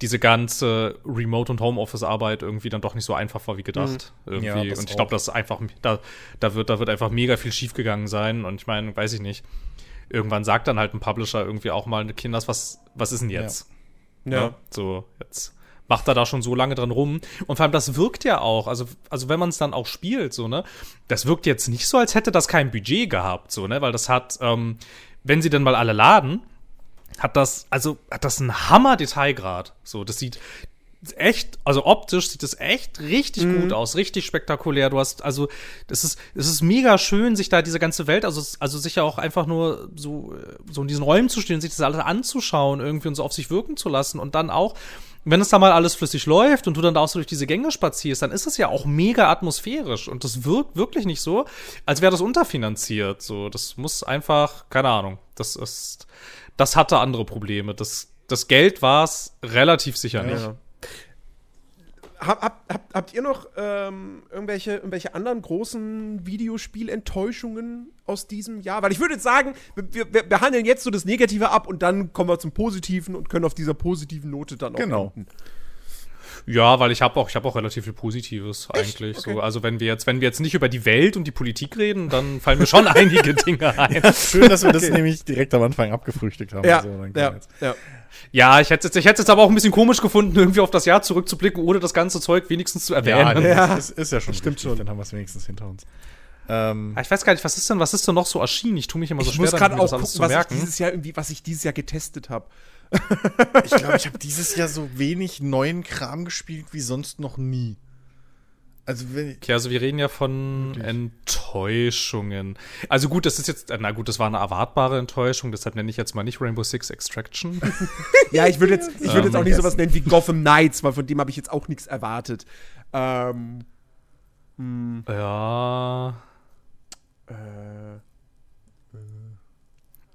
diese ganze Remote- und Homeoffice-Arbeit irgendwie dann doch nicht so einfach war wie gedacht. Mhm. Irgendwie. Ja, und ich glaube, das einfach, da, da, wird, da wird einfach mega viel schiefgegangen sein. Und ich meine, weiß ich nicht. Irgendwann sagt dann halt ein Publisher irgendwie auch mal, Kinders, was, was ist denn jetzt? Ja. ja. ja so, jetzt macht er da schon so lange dran rum. Und vor allem, das wirkt ja auch, also, also wenn man es dann auch spielt, so, ne, das wirkt jetzt nicht so, als hätte das kein Budget gehabt, so, ne, weil das hat, ähm, wenn sie denn mal alle laden, hat das, also hat das einen Hammer-Detailgrad. So, das sieht echt, also optisch sieht es echt richtig mhm. gut aus, richtig spektakulär. Du hast, also, das ist, es ist mega schön, sich da diese ganze Welt, also, also sich ja auch einfach nur so, so in diesen Räumen zu stehen, sich das alles anzuschauen, irgendwie und so auf sich wirken zu lassen und dann auch, wenn es da mal alles flüssig läuft und du dann da auch so durch diese Gänge spazierst, dann ist es ja auch mega atmosphärisch und das wirkt wirklich nicht so, als wäre das unterfinanziert. So, das muss einfach, keine Ahnung, das ist, das hatte andere Probleme. Das, das Geld war es relativ sicher ja. nicht. Hab, hab, habt, habt ihr noch ähm, irgendwelche, irgendwelche anderen großen Videospielenttäuschungen aus diesem Jahr? Weil ich würde jetzt sagen, wir, wir behandeln jetzt so das Negative ab und dann kommen wir zum Positiven und können auf dieser positiven Note dann auch Genau. enden. Ja, weil ich habe auch, ich habe auch relativ viel Positives eigentlich. Okay. So, also wenn wir jetzt, wenn wir jetzt nicht über die Welt und die Politik reden, dann fallen mir schon einige Dinge ein. Schön, dass wir das nämlich direkt am Anfang abgefrühstückt haben. Ja, So, ja, ja. Ja, ich hätte jetzt, ich hätte jetzt aber auch ein bisschen komisch gefunden, irgendwie auf das Jahr zurückzublicken, ohne das ganze Zeug wenigstens zu Ja, erwähnen. das Ja. Ist, ist ja schon Stimmt richtig, schon. Dann haben wir es wenigstens hinter uns. Ähm, Ah, Ich weiß gar nicht, was ist denn, was ist denn noch so erschienen? Ich tue mich immer so Ich schwer, muss gerade damit, auch das alles gucken, zu was ich merken. dieses Jahr irgendwie, was ich dieses Jahr getestet habe. Ich glaube, ich habe dieses Jahr so wenig neuen Kram gespielt wie sonst noch nie. Also, wenn ich, Okay, also wir reden ja von Enttäuschungen. Also gut, das ist jetzt, äh, na gut, das war eine erwartbare Enttäuschung, deshalb nenne ich jetzt mal nicht Rainbow Six Extraction. Ja, ich würde jetzt, ich würde jetzt auch Ähm, nicht sowas nennen wie Gotham Knights, weil von dem habe ich jetzt auch nichts erwartet. Ähm, ja, äh,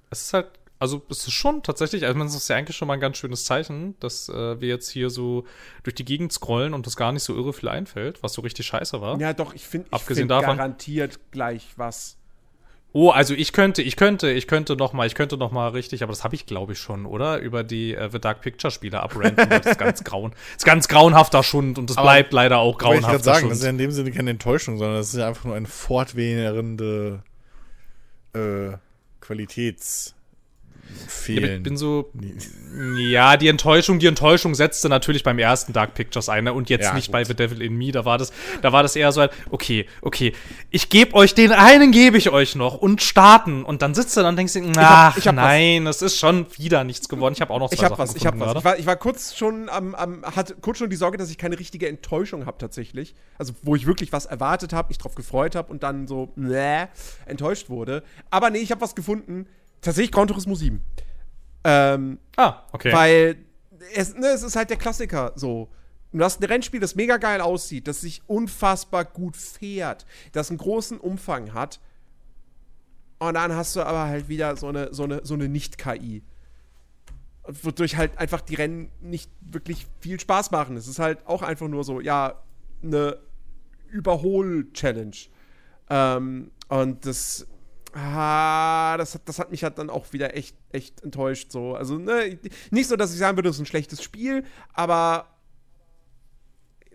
es ist halt, also es ist schon tatsächlich, also es ist ja eigentlich schon mal ein ganz schönes Zeichen, dass äh, wir jetzt hier so durch die Gegend scrollen und das gar nicht so irre viel einfällt, was so richtig scheiße war. ja, doch, ich finde ich Abgesehen find davon- garantiert gleich was. Oh, also ich könnte, ich könnte, ich könnte noch mal, ich könnte noch mal richtig, aber das habe ich glaube ich schon, oder? Über die äh, The Dark Picture Spiele abrenten. das ist ganz grauen, das ist ganz grauenhafter Schund und das Aber- bleibt leider auch wollte ich grauenhafter sagen, Schund. das ist ja in dem Sinne keine Enttäuschung, sondern das ist ja einfach nur eine fortwährende äh, Ja, ich bin so, ja, die Enttäuschung, die Enttäuschung setzte natürlich beim ersten Dark Pictures ein ne? und jetzt Ja, nicht gut. bei The Devil in Me. Da war das, da war das eher so, ein, okay, okay, ich gebe euch den einen, gebe ich euch noch und starten und dann sitzt du dann und denkst du, ach ich hab was. nein, es ist schon wieder nichts geworden. Ich habe auch noch zwei Ich habe Sachen was, ich habe was. Ich war, ich war kurz schon am, am, hatte kurz schon die Sorge, dass ich keine richtige Enttäuschung habe tatsächlich. Also wo ich wirklich was erwartet habe, mich drauf gefreut habe und dann so bläh, enttäuscht wurde. Aber nee, ich habe was gefunden. Tatsächlich Gran Turismo 7. Ähm, Ah, okay. Weil es, ne, es ist halt der Klassiker so. Du hast ein Rennspiel, das mega geil aussieht, das sich unfassbar gut fährt, das einen großen Umfang hat. Und dann hast du aber halt wieder so eine, so eine, so eine Nicht-KI. Wodurch halt einfach die Rennen nicht wirklich viel Spaß machen. Es ist halt auch einfach nur so, ja, eine Überhol-Challenge. Ähm, und das, ah, das, hat, das hat mich halt dann auch wieder echt, echt enttäuscht. So. Also, ne, nicht so, dass ich sagen würde, es ist ein schlechtes Spiel, aber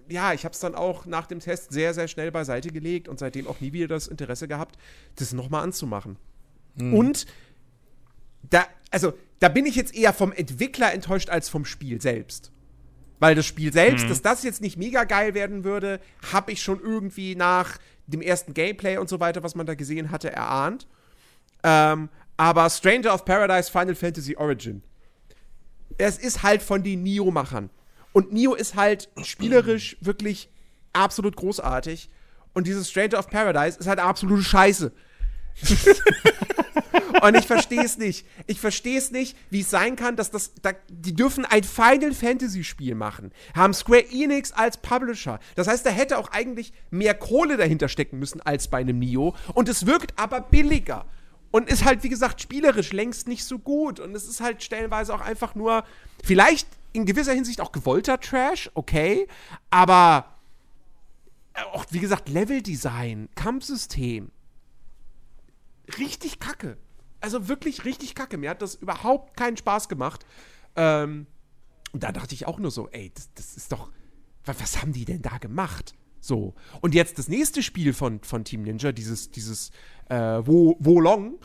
ja, ich habe es dann auch nach dem Test sehr, sehr schnell beiseite gelegt und seitdem auch nie wieder das Interesse gehabt, das nochmal anzumachen. Und da, also, da bin ich jetzt eher vom Entwickler enttäuscht als vom Spiel selbst. Weil das Spiel selbst, dass das jetzt nicht mega geil werden würde, habe ich schon irgendwie nach dem ersten Gameplay und so weiter, was man da gesehen hatte, erahnt. Ähm, aber Stranger of Paradise Final Fantasy Origin. Es ist halt von den Nio-Machern. Und Nio ist halt spielerisch wirklich absolut großartig. Und dieses Stranger of Paradise ist halt absolute Scheiße. Und ich verstehe es nicht. Ich verstehe es nicht, wie es sein kann, dass das. Da, die dürfen ein Final Fantasy Spiel machen. Haben Square Enix als Publisher. Das heißt, da hätte auch eigentlich mehr Kohle dahinter stecken müssen als bei einem Nio. Und es wirkt aber billiger. Und ist halt, wie gesagt, spielerisch längst nicht so gut. Und es ist halt stellenweise auch einfach nur. Vielleicht in gewisser Hinsicht auch gewollter Trash, okay. Aber. Auch, wie gesagt, Leveldesign, Kampfsystem, richtig kacke. Also wirklich richtig kacke. Mir hat das überhaupt keinen Spaß gemacht. Ähm, und da dachte ich auch nur so, ey, das, das ist doch. Was, was haben die denn da gemacht? So. Und jetzt das nächste Spiel von, von Team Ninja, dieses, dieses äh, Wo, Wolong.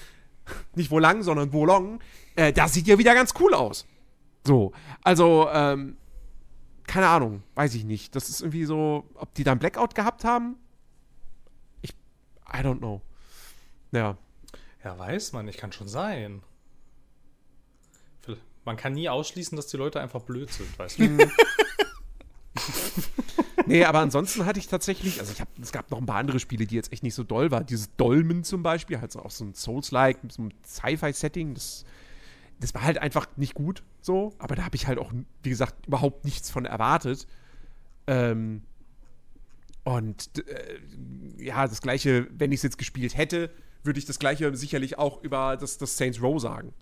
Nicht Wolang, sondern Wolong. Äh, das sieht ja wieder ganz cool aus. So. Also, ähm, keine Ahnung, weiß ich nicht. Das ist irgendwie so, ob die da einen Blackout gehabt haben? Ich, I don't know. Ja. Ja, weiß man, ich kann schon sein. Man kann nie ausschließen, dass die Leute einfach blöd sind, weißt du? Nee, aber ansonsten hatte ich tatsächlich, also ich habe, es gab noch ein paar andere Spiele, die jetzt echt nicht so doll waren. Dieses Dolmen zum Beispiel, halt so auch so ein Souls-like, so einem Sci-Fi-Setting, das, das war halt einfach nicht gut so, aber da habe ich halt auch, wie gesagt, überhaupt nichts von erwartet. Ähm, und äh, ja, das gleiche, wenn ich es jetzt gespielt hätte, würde ich das gleiche sicherlich auch über das, das Saints Row sagen.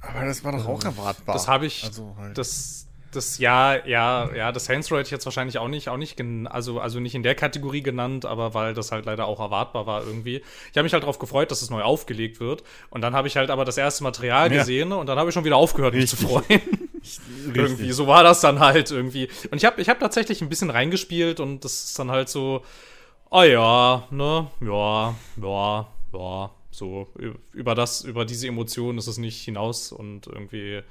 Aber das war doch auch erwartbar. Das habe ich, Also halt. das, das, ja, ja, ja, das Saints Row hätte ich jetzt wahrscheinlich auch nicht, auch nicht, also, also nicht in der Kategorie genannt, aber weil das halt leider auch erwartbar war irgendwie. Ich habe mich halt darauf gefreut, dass es neu aufgelegt wird. Und dann habe ich halt aber das erste Material Ja. gesehen und dann habe ich schon wieder aufgehört, mich zu Richtig. freuen. irgendwie, so war das dann halt irgendwie. Und ich habe ich hab tatsächlich ein bisschen reingespielt und das ist dann halt so, oh ja, ne, ja, ja, ja, so, über das, über diese Emotionen ist es nicht hinaus und irgendwie,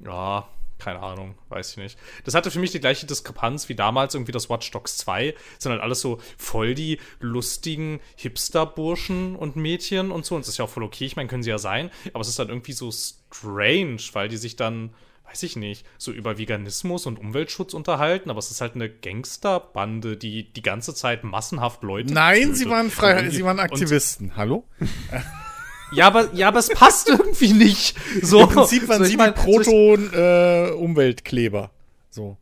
ja, keine Ahnung, weiß ich nicht. Das hatte für mich die gleiche Diskrepanz wie damals irgendwie das Watch Dogs 2. Das sind halt alles so voll die lustigen Hipster-Burschen und Mädchen und so. Und das ist ja auch voll okay, ich meine, können sie ja sein. Aber es ist dann irgendwie so strange, weil die sich dann, weiß ich nicht, so über Veganismus und Umweltschutz unterhalten. Aber es ist halt eine Gangsterbande, die die ganze Zeit massenhaft Leute Nein, tötet. sie waren Und frei, irgendwie- sie waren Aktivisten. Hallo? Ja, aber, ja, aber es passt irgendwie nicht. So, Im Prinzip waren so, sie mein, die so ich- Proton-Umweltkleber. so.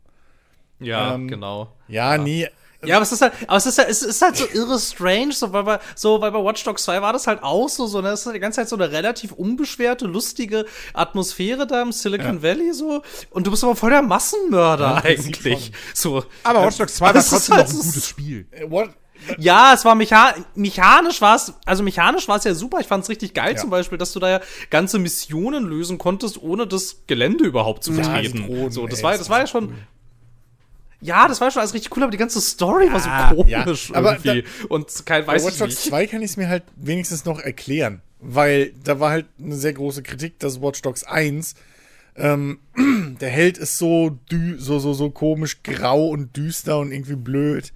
Ja, ähm, genau. Ja, nie. Ja, aber es ist halt, aber es ist halt, es ist halt so irre strange, so, weil bei, so, weil bei Watch Dogs 2 war das halt auch so, so, ne, es ist die ganze Zeit so eine relativ unbeschwerte, lustige Atmosphäre da im Silicon Valley, so, und du bist aber voll der Massenmörder Ja, eigentlich, so. Aber Watch Dogs 2 aber war trotzdem halt noch ein gutes Spiel. Äh, What? Ja, es war mecha mechanisch war es, also mechanisch war es ja super. Ich fand es richtig geil Ja. zum Beispiel, dass du da ja ganze Missionen lösen konntest, ohne das Gelände überhaupt zu Ja, betreten. Drohnen, so, das ey, war, das war ja schon. Ja, das war schon alles richtig cool, aber die ganze Story war Ja, so komisch ja, aber irgendwie. Und kein, Bei weiß Watch ich Dogs nicht. 2 kann ich es mir halt wenigstens noch erklären. Weil da war halt eine sehr große Kritik, dass Watch Dogs 1, ähm, der Held ist so, dü so, so, so komisch grau und düster und irgendwie blöd.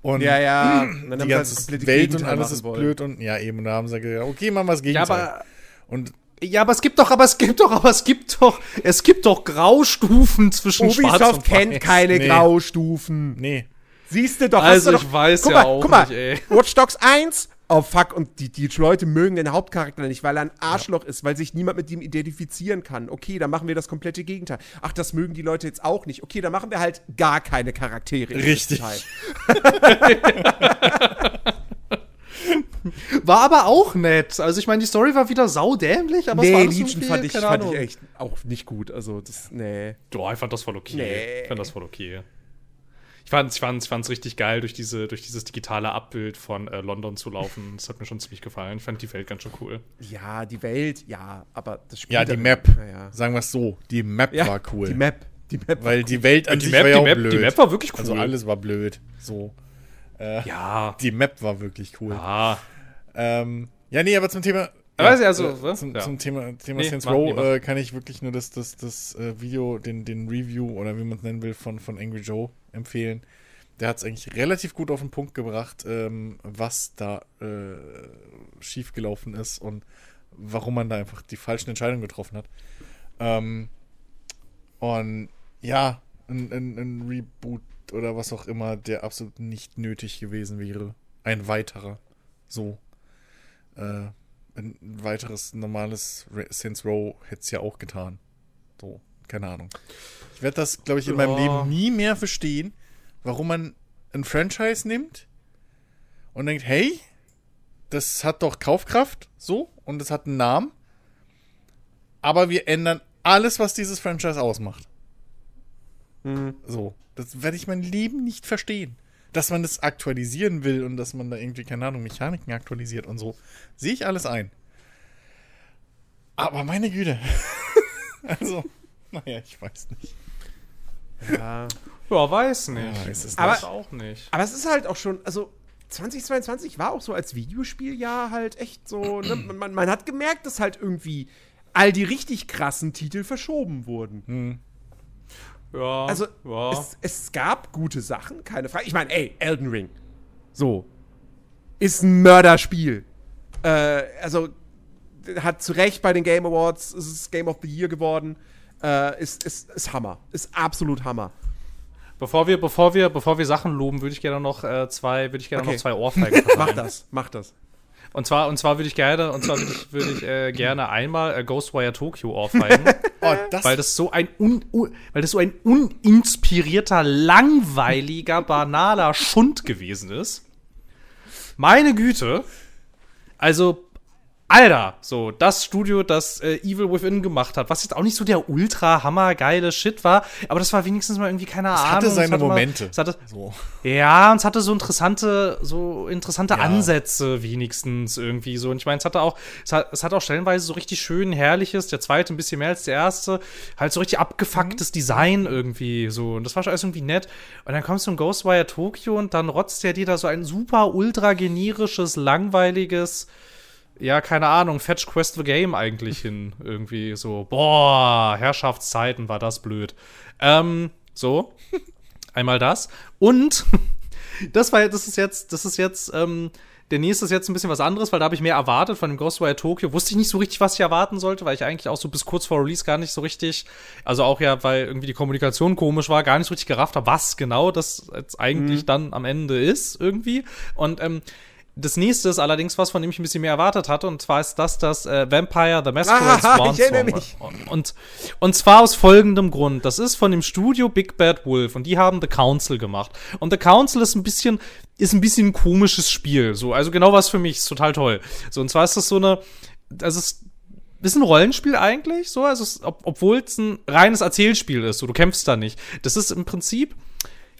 Und Ja, ja. Haben die sie halt ganze Welt und alles ist wollen. blöd und ja, eben, und da haben sie gesagt, okay, machen wir das Ja, Gegenteil. aber, und ja, aber es gibt doch, aber es gibt doch, aber es gibt doch, es gibt doch Graustufen zwischen Schwarz Ubisoft und kennt Weiß. keine Nee. Graustufen. nee. Siehst du doch. Also, hast du ich doch, weiß guck ja mal, auch guck mal, nicht, ey. Watch Dogs 1, oh fuck, und die, die Leute mögen den Hauptcharakter nicht, weil er ein Arschloch ist, weil sich niemand mit ihm identifizieren kann. Okay, dann machen wir das komplette Gegenteil. Ach, das mögen die Leute jetzt auch nicht. Okay, dann machen wir halt gar keine Charaktere. Richtig. War aber auch nett. Also ich meine, die Story war wieder saudämlich, aber es war Nee, alles Legion fand ich, fand ich echt auch nicht gut. Also, das, nee. Ja, ich fand das voll okay. Nee. Ich fand das voll okay. Ich fand es ich fand's, ich fand's richtig geil, durch, diese, durch dieses digitale Abbild von äh, London zu laufen. Das hat mir schon ziemlich gefallen. Ich fand die Welt ganz schön cool. Ja, die Welt, ja, aber das Spiel. Ja, die Map. Ja, Sagen wir es so, die Map ja. war cool. Die Map. Die Map. Weil die Welt an Die sich Map, war ja die auch Map, blöd. die Map war wirklich cool. Also alles war blöd. So. Ja. Die Map war wirklich cool. Ah. Ähm, ja, nee, aber zum Thema. Ja, ist ja so, äh, was? zum, Ja. zum Thema, Thema Nee, Saints Row äh, kann ich wirklich nur das, das, das äh, Video, den, den Review oder wie man es nennen will, von, von Angry Joe empfehlen. Der hat es eigentlich relativ gut auf den Punkt gebracht, ähm, was da äh, schiefgelaufen ist und warum man da einfach die falschen Entscheidungen getroffen hat. Ähm, und ja, ein, ein, ein Reboot oder was auch immer, der absolut nicht nötig gewesen wäre. Ein weiterer. So. Äh, ein weiteres normales Saints Row hätte es ja auch getan. So, keine Ahnung. Ich werde das, glaube ich, in meinem Ja. Leben nie mehr verstehen, warum man ein Franchise nimmt und denkt, hey, das hat doch Kaufkraft, so, und es hat einen Namen, aber wir ändern alles, was dieses Franchise ausmacht. Mhm. So, das werde ich mein Leben nicht verstehen. Dass man das aktualisieren will und dass man da irgendwie, keine Ahnung, Mechaniken aktualisiert und so. Sehe ich alles ein. Aber meine Güte. also, naja, ich weiß nicht. ja. Ja, weiß nicht. Ja, weiß es Aber- Weiß auch nicht. Aber es ist halt auch schon, also 2022 war auch so als Videospieljahr halt echt so, ne, man, man, man hat gemerkt, dass halt irgendwie all die richtig krassen Titel verschoben wurden. Ja. Also ja. es, es gab gute Sachen, keine Frage. Ich meine, ey, Elden Ring. So. Ist ein Mörderspiel. Äh, also hat zu Recht bei den Game Awards, ist es Game of the Year geworden. Äh, ist, ist, ist Hammer. Ist absolut Hammer. Bevor wir, bevor wir, bevor wir Sachen loben, würde ich gerne noch äh, zwei, würde ich gerne Okay. noch zwei Ohrfeigen. Mach das, mach das. Und zwar, und zwar würde ich gerne, und zwar würde ich, würde ich äh, gerne einmal äh, Ghostwire Tokyo ohrfeigen, Oh, das weil das so ein un, un, weil das so ein uninspirierter, langweiliger, banaler Schund gewesen ist. Meine Güte. Also Alter, so, das Studio, das äh, Evil Within gemacht hat, was jetzt auch nicht so der ultra hammergeile Shit war, aber das war wenigstens mal irgendwie, keine Es Ahnung. hatte es seine mal- Momente. es hatte, So. ja, und es hatte so interessante, so interessante Ja. Ansätze wenigstens irgendwie so. Und ich meine, es hatte auch, es hat, es hat auch stellenweise so richtig schön herrliches, der zweite ein bisschen mehr als der erste, halt so richtig abgefucktes Design irgendwie so. Und das war schon alles irgendwie nett. Und dann kommst du in Ghostwire Tokyo und dann rotzt der dir da so ein super ultra generisches, langweiliges, ja, keine Ahnung, Fetch Quest the Game eigentlich hin. Irgendwie so, boah, Herrschaftszeiten war das blöd. Ähm, so. Einmal das. Und das war, das ist jetzt, das ist jetzt, ähm, der nächste ist jetzt ein bisschen was anderes, weil da habe ich mehr erwartet von dem Ghostwire Tokyo. Wusste ich nicht so richtig, was ich erwarten sollte, weil ich eigentlich auch so bis kurz vor Release gar nicht so richtig, also auch ja, weil irgendwie die Kommunikation komisch war, gar nicht so richtig gerafft habe, was genau das jetzt eigentlich dann am Ende ist irgendwie. Und ähm, das nächste ist allerdings was, von dem ich ein bisschen mehr erwartet hatte, und zwar ist das das äh, Vampire the Masquerade Ah, Swan ich erinnere mich. Und, und zwar aus folgendem Grund. Das ist von dem Studio Big Bad Wolf und die haben The Council gemacht. Und The Council ist ein bisschen, ist ein bisschen ein komisches Spiel. So, also genau was für mich, ist total toll. So, und zwar ist das so eine, das ist, ist ein Rollenspiel eigentlich, so, also es, ob, obwohl es ein reines Erzählspiel ist, so, du kämpfst da nicht. Das ist im Prinzip,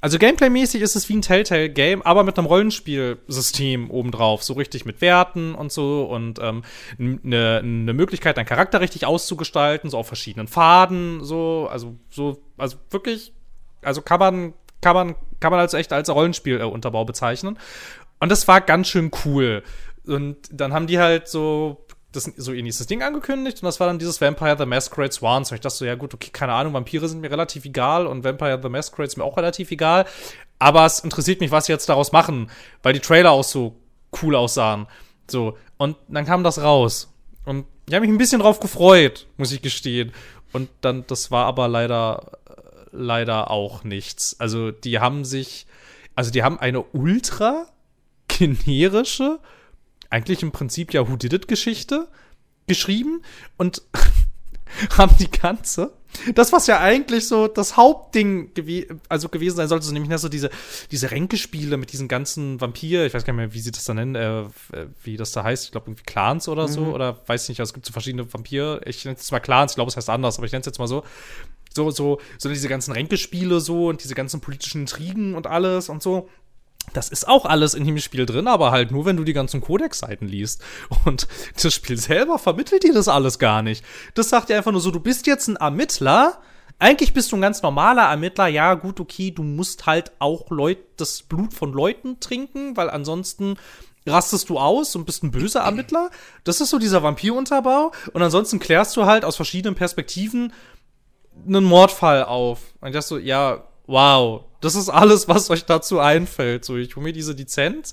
also Gameplay-mäßig ist es wie ein Telltale-Game, aber mit einem Rollenspielsystem obendrauf, so richtig mit Werten und so und ähm, eine ne Möglichkeit, deinen Charakter richtig auszugestalten, so auf verschiedenen Pfaden, so, also so, also wirklich, also kann man, kann man, kann man als echt als Rollenspiel-Unterbau bezeichnen. Und das war ganz schön cool. Und dann haben die halt so das, so ihr nächstes Ding angekündigt und das war dann dieses Vampire the Masquerade Swans. Und ich dachte so, ja gut, okay, keine Ahnung, Vampire sind mir relativ egal und Vampire the Masquerade ist mir auch relativ egal. Aber es interessiert mich, was sie jetzt daraus machen, weil die Trailer auch so cool aussahen. So, und dann kam das raus. Und ich habe mich ein bisschen drauf gefreut, muss ich gestehen. Und dann, das war aber leider, äh, leider auch nichts. Also, die haben sich, also die haben eine ultra generische, eigentlich im Prinzip ja Who Did It Geschichte geschrieben und haben die ganze das was ja eigentlich so das Hauptding gewe also gewesen sein sollte so nämlich so diese diese Ränkespiele mit diesen ganzen Vampir ich weiß gar nicht mehr wie sie das da nennen äh, wie das da heißt ich glaube irgendwie Clans oder so oder weiß nicht also es gibt so verschiedene Vampir ich nenne es zwar Clans ich glaube es heißt anders aber ich nenne es jetzt mal so. So so so diese ganzen Ränkespiele so und diese ganzen politischen Intrigen und alles und so das ist auch alles in dem Spiel drin, aber halt nur, wenn du die ganzen Codex-Seiten liest. Und das Spiel selber vermittelt dir das alles gar nicht. Das sagt dir einfach nur so, du bist jetzt ein Ermittler. Eigentlich bist du ein ganz normaler Ermittler. Ja, gut, okay, du musst halt auch Leut das Blut von Leuten trinken, weil ansonsten rastest du aus und bist ein böser Ermittler. Das ist so dieser Vampirunterbau. Und ansonsten klärst du halt aus verschiedenen Perspektiven einen Mordfall auf. Und ich dachte so, ja, wow, das ist alles, was euch dazu einfällt. So, ich hole mir diese Lizenz,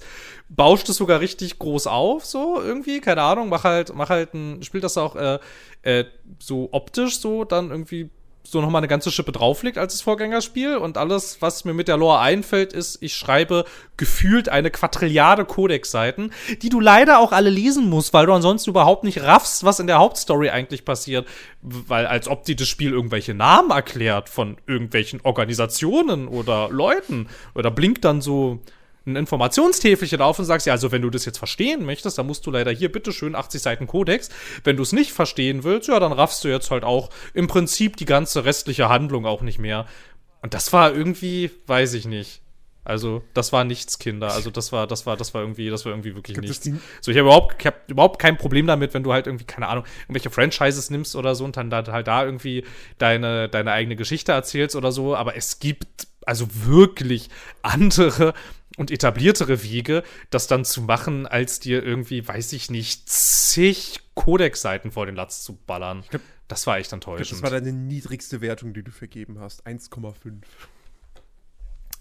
bauscht es sogar richtig groß auf, so irgendwie, keine Ahnung, mach halt, mach halt ein, spielt das auch äh, äh, so optisch so, dann irgendwie so nochmal eine ganze Schippe drauflegt als das Vorgängerspiel. Und alles, was mir mit der Lore einfällt, ist, ich schreibe gefühlt eine Quadrilliarde Codex-Seiten, die du leider auch alle lesen musst, weil du ansonsten überhaupt nicht raffst, was in der Hauptstory eigentlich passiert, weil als ob die das Spiel irgendwelche Namen erklärt von irgendwelchen Organisationen oder Leuten. Oder blinkt dann so ein Informationstäfelchen auf und sagst, ja, also wenn du das jetzt verstehen möchtest, dann musst du leider hier bitte schön 80 Seiten Codex. Wenn du es nicht verstehen willst, ja, dann raffst du jetzt halt auch im Prinzip die ganze restliche Handlung auch nicht mehr. Und das war irgendwie, weiß ich nicht. Also, das war nichts, Kinder. Also, das war, das war, das war irgendwie, das war irgendwie wirklich nichts. So, ich habe überhaupt, ich hab überhaupt kein Problem damit, wenn du halt irgendwie, keine Ahnung, irgendwelche Franchises nimmst oder so und dann da, halt da irgendwie deine, deine eigene Geschichte erzählst oder so. Aber es gibt also wirklich andere und etabliertere Wege, das dann zu machen, als dir irgendwie, weiß ich nicht, zig Codex-Seiten vor den Latz zu ballern. Das war echt Das enttäuschend. war deine niedrigste Wertung, die du vergeben hast. 1,5.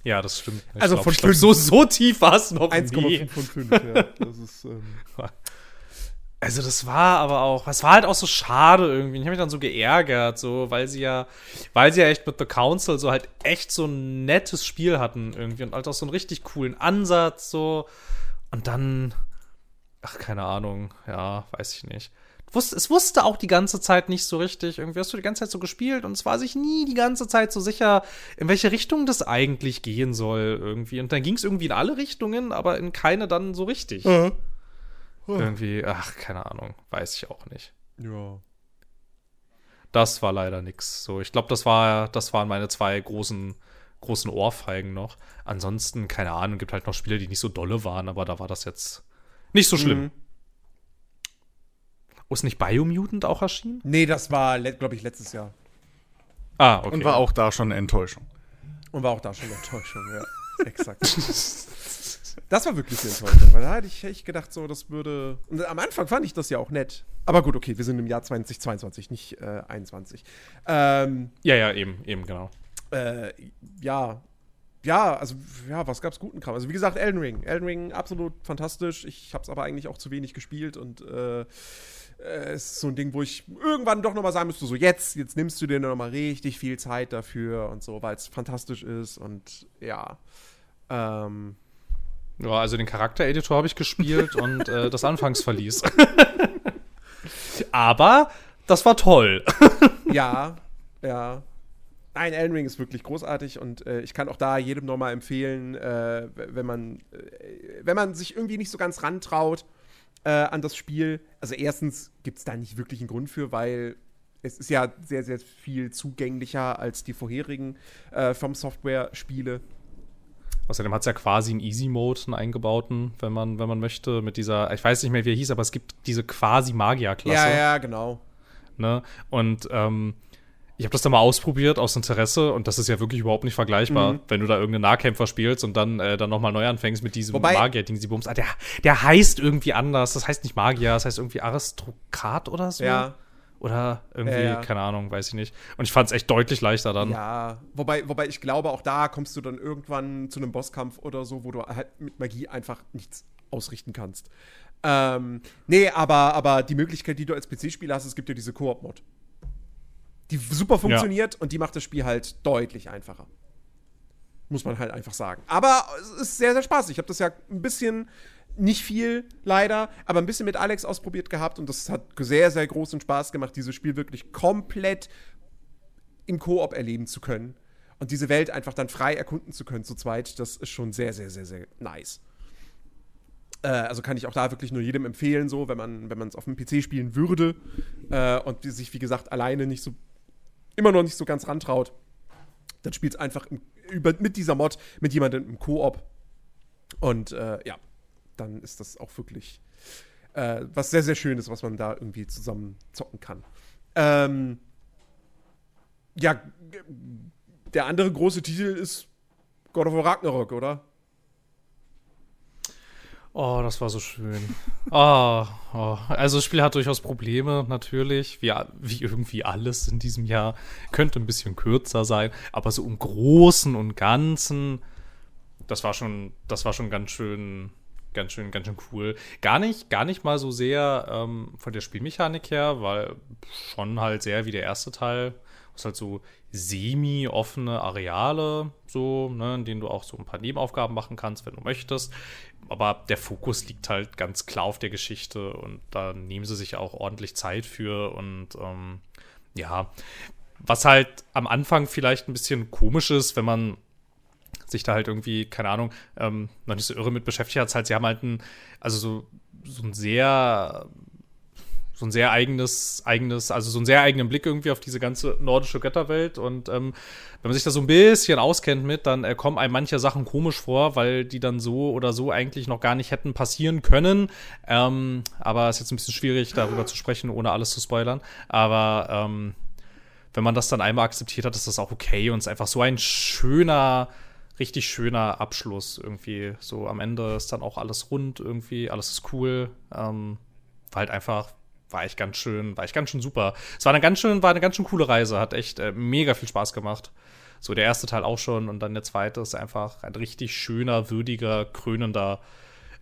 ja, das stimmt. Ich Also glaub, von glaub, so, so tief war es noch nie. 1,5 von 5, ja. Das ist, ähm, Also das war aber auch, es war halt auch so schade irgendwie. Ich habe mich dann so geärgert, so, weil sie ja, weil sie ja echt mit The Council so halt echt so ein nettes Spiel hatten irgendwie und halt auch so einen richtig coolen Ansatz so. Und dann, ach keine Ahnung, ja, weiß ich nicht. Es wusste auch die ganze Zeit nicht so richtig. Irgendwie hast du die ganze Zeit so gespielt und es war sich nie die ganze Zeit so sicher, in welche Richtung das eigentlich gehen soll irgendwie. Und dann ging es irgendwie in alle Richtungen, aber in keine dann so richtig. Irgendwie, ach, keine Ahnung, weiß ich auch nicht. Ja. Das war leider nix. So, ich glaube, das war, das waren meine zwei großen, großen Ohrfeigen noch. Ansonsten, keine Ahnung, gibt halt noch Spiele, die nicht so dolle waren, aber da war das jetzt nicht so schlimm. Mhm. Oh, ist nicht Biomutant auch erschienen? Nee, das war, glaube ich, letztes Jahr. Ah, okay. Und war auch da schon eine Enttäuschung. Und war auch da schon eine Enttäuschung, ja. Exakt. Das war wirklich eine Enttäuschung, weil da hätte ich echt gedacht, so, das würde. Und am Anfang fand ich das ja auch nett. Aber gut, okay, wir sind im Jahr 2022, nicht äh, 21. Ähm, ja, ja, eben, eben, genau. äh, ja. Ja, also, ja, was gab's guten Kram? Also, wie gesagt, Elden Ring. Elden Ring absolut fantastisch. Ich hab's aber eigentlich auch zu wenig gespielt und äh, äh, es ist so ein Ding, wo ich irgendwann doch nochmal sagen müsste, so jetzt, jetzt nimmst du dir nochmal richtig viel Zeit dafür und so, weil es fantastisch ist und ja. Ähm, Ja, also den Charaktereditor habe ich gespielt und äh, das Anfangsverlies. Aber das war toll. Ja, ja. Nein, Elden Ring ist wirklich großartig und äh, ich kann auch da jedem nochmal empfehlen, äh, wenn man, äh, wenn man sich irgendwie nicht so ganz rantraut äh, an das Spiel. Also erstens gibt es da nicht wirklich einen Grund für, weil es ist ja sehr, sehr viel zugänglicher als die vorherigen äh, From Software-Spiele. Außerdem hat es ja quasi einen Easy-Mode, einen eingebauten, wenn man, wenn man möchte, mit dieser, ich weiß nicht mehr, wie er hieß, aber es gibt diese quasi Magier-Klasse. Ja, ja, genau. Ne? Und ähm, ich habe das dann mal ausprobiert aus Interesse und das ist ja wirklich überhaupt nicht vergleichbar, Mhm. wenn du da irgendeinen Nahkämpfer spielst und dann, äh, dann nochmal neu anfängst mit diesem Wobei- Magier-Ding, sie bums. Ah, der, der heißt irgendwie anders. Das heißt nicht Magier, das heißt irgendwie Aristokrat oder so. Ja. Oder irgendwie, Ja, ja. keine Ahnung, weiß ich nicht. Und ich fand es echt deutlich leichter dann. Ja, wobei, wobei ich glaube, auch da kommst du dann irgendwann zu einem Bosskampf oder so, wo du halt mit Magie einfach nichts ausrichten kannst. Ähm, nee, aber, aber die Möglichkeit, die du als PC-Spieler hast, es gibt ja diese Koop-Mod. Die super funktioniert und die macht das Spiel halt deutlich einfacher. Muss man halt einfach sagen. Aber es ist sehr, sehr spaßig. Ich habe das ja ein bisschen, nicht viel leider, aber ein bisschen mit Alex ausprobiert gehabt und das hat sehr, sehr großen Spaß gemacht, dieses Spiel wirklich komplett im Koop erleben zu können und diese Welt einfach dann frei erkunden zu können zu zweit, das ist schon sehr, sehr, sehr, sehr nice. Äh, also kann ich auch da wirklich nur jedem empfehlen, so, wenn man es auf dem PC spielen würde äh, und sich, wie gesagt, alleine nicht so, immer noch nicht so ganz rantraut, dann spielt es einfach im, über, mit dieser Mod, mit jemandem im Koop. Und äh, ja, dann ist das auch wirklich äh, was sehr, sehr Schönes, was man da irgendwie zusammen zocken kann. Ähm, ja, der andere große Titel ist God of War Ragnarok, oder? Oh, das war so schön. oh, oh. Also das Spiel hat durchaus Probleme, natürlich, wie, wie irgendwie alles in diesem Jahr. Könnte ein bisschen kürzer sein, aber so im Großen und Ganzen, das war schon, das war schon ganz schön, ganz schön, ganz schön cool. Gar nicht, gar nicht mal so sehr ähm, von der Spielmechanik her, weil schon halt sehr wie der erste Teil. Hast halt so semi-offene Areale, so, ne, in denen du auch so ein paar Nebenaufgaben machen kannst, wenn du möchtest. Aber der Fokus liegt halt ganz klar auf der Geschichte und da nehmen sie sich auch ordentlich Zeit für und ähm, ja, was halt am Anfang vielleicht ein bisschen komisch ist, wenn man sich da halt irgendwie, keine Ahnung, ähm, noch nicht so irre mit beschäftigt hat, halt, sie haben halt ein, also so, so ein sehr, so ein sehr eigenes, eigenes, also so einen sehr eigenen Blick irgendwie auf diese ganze nordische Götterwelt. Und ähm, wenn man sich da so ein bisschen auskennt mit, dann äh, kommen einem manche Sachen komisch vor, weil die dann so oder so eigentlich noch gar nicht hätten passieren können. Ähm, aber es ist jetzt ein bisschen schwierig, darüber zu sprechen, ohne alles zu spoilern. Aber ähm, wenn man das dann einmal akzeptiert hat, ist das auch okay und es ist einfach so ein schöner, richtig schöner Abschluss irgendwie. So am Ende ist dann auch alles rund irgendwie, alles ist cool. Ähm, war halt einfach, war echt ganz schön, war echt ganz schön super. Es war eine ganz schön, war eine ganz schön coole Reise, hat echt äh, mega viel Spaß gemacht. So der erste Teil auch schon und dann der zweite ist einfach ein richtig schöner, würdiger, krönender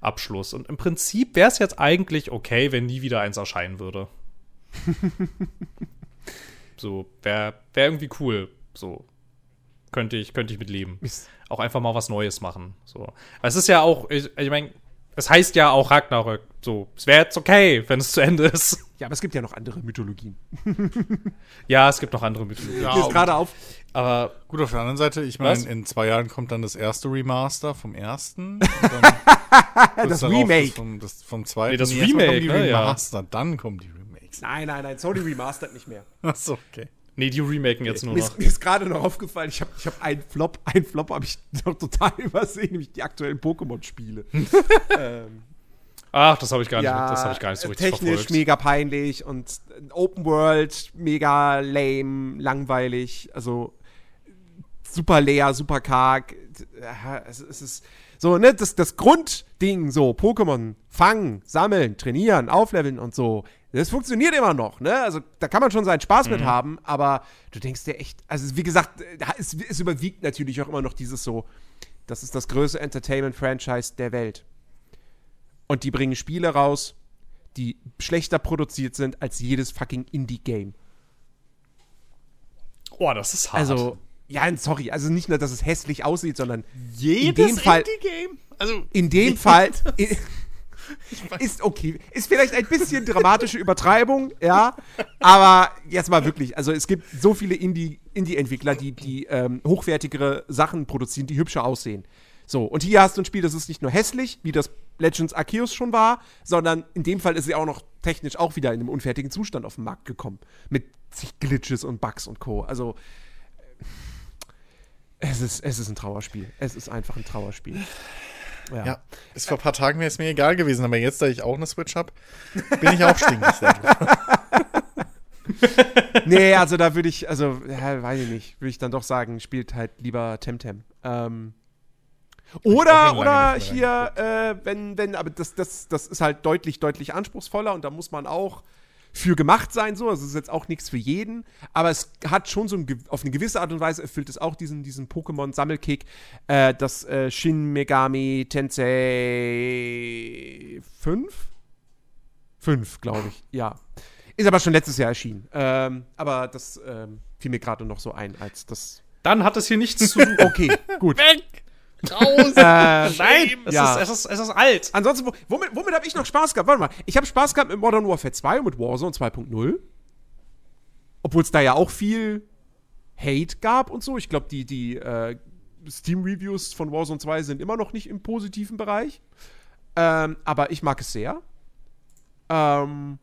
Abschluss. Und im Prinzip wäre es jetzt eigentlich okay, wenn nie wieder eins erscheinen würde. so, wäre wär irgendwie cool. So, könnte ich, könnte ich mit leben. Auch einfach mal was Neues machen. So. Es ist ja auch, ich, ich meine, Es heißt ja auch Ragnarök. So, es wäre jetzt okay, wenn es zu Ende ist. Ja, aber es gibt ja noch andere Mythologien. Ja, es gibt noch andere Mythologien. Ja, ist gerade auf. Aber Gut, auf der anderen Seite, ich meine, in zwei Jahren kommt dann das erste Remaster vom ersten. Das Remake. vom, das, vom zweiten. Nee, das Remake, die ne, ja. Remaster, dann kommen die Remakes. Nein, nein, nein, Sony remastert nicht mehr. Achso, okay. Nee, die remaken jetzt nur Mir noch. ist, mir ist gerade noch aufgefallen, ich habe ich hab einen Flop, einen Flop habe ich noch total übersehen, nämlich die aktuellen Pokémon-Spiele. ähm, Ach, das habe ich gar nicht, das habe ich gar nicht so richtig technisch verfolgt. mega peinlich und äh, Open World mega lame, langweilig, also super leer, super karg. Es, es ist so, ne, das, das Grundding, so, Pokémon fangen, sammeln, trainieren, aufleveln und so, das funktioniert immer noch, ne? Also da kann man schon seinen Spaß Mhm. mit haben, aber du denkst dir echt, also wie gesagt, es, es überwiegt natürlich auch immer noch dieses so, das ist das größte Entertainment-Franchise der Welt. Und die bringen Spiele raus, die schlechter produziert sind als jedes fucking Indie-Game. Oh, das ist hart. Also, ja, sorry, also nicht nur, dass es hässlich aussieht, sondern Jedes dem Fall- Indie-Game? Also, in dem Fall ist okay. Ist vielleicht ein bisschen dramatische Übertreibung, ja, aber jetzt mal wirklich, also es gibt so viele Indie- Indie-Entwickler, die, die ähm, hochwertigere Sachen produzieren, die hübscher aussehen. So, und hier hast du ein Spiel, das ist nicht nur hässlich, wie das Legends Arceus schon war, sondern in dem Fall ist sie auch noch technisch auch wieder in einem unfertigen Zustand auf den Markt gekommen. Mit zig Glitches und Bugs und Co. Also, äh, es ist, es ist ein Trauerspiel. Es ist einfach ein Trauerspiel. Ja, ist vor ein paar Tagen wäre es mir egal gewesen, aber jetzt, da ich auch eine Switch habe, bin ich auch stinkig. nee, also da würde ich, also, ja, weiß ich nicht, würde ich dann doch sagen, spielt halt lieber Temtem. Ähm, oder, oder hier, äh, wenn, wenn, aber das, das, das ist halt deutlich, deutlich anspruchsvoller und da muss man auch für gemacht sein, so. Also es ist jetzt auch nichts für jeden, aber es hat schon so ein, auf eine gewisse Art und Weise erfüllt es auch diesen, diesen Pokémon-Sammelkick, äh, das äh, Shin Megami Tensei 5? 5, glaube ich, ja. Ist aber schon letztes Jahr erschienen. Ähm, aber das ähm, fiel mir gerade noch so ein, als das. Dann hat es hier nichts zu tun. Okay, gut. Weg! Raus! äh, Nein! Es, Ja. ist, es, ist, es ist alt. Ansonsten, wo- womit, womit habe ich noch Spaß gehabt? Warte mal. Ich habe Spaß gehabt mit Modern Warfare 2 und mit Warzone 2.0. Obwohl es da ja auch viel Hate gab und so. Ich glaube, die, die äh, Steam-Reviews von Warzone 2 sind immer noch nicht im positiven Bereich. Ähm, aber ich mag es sehr. Ähm,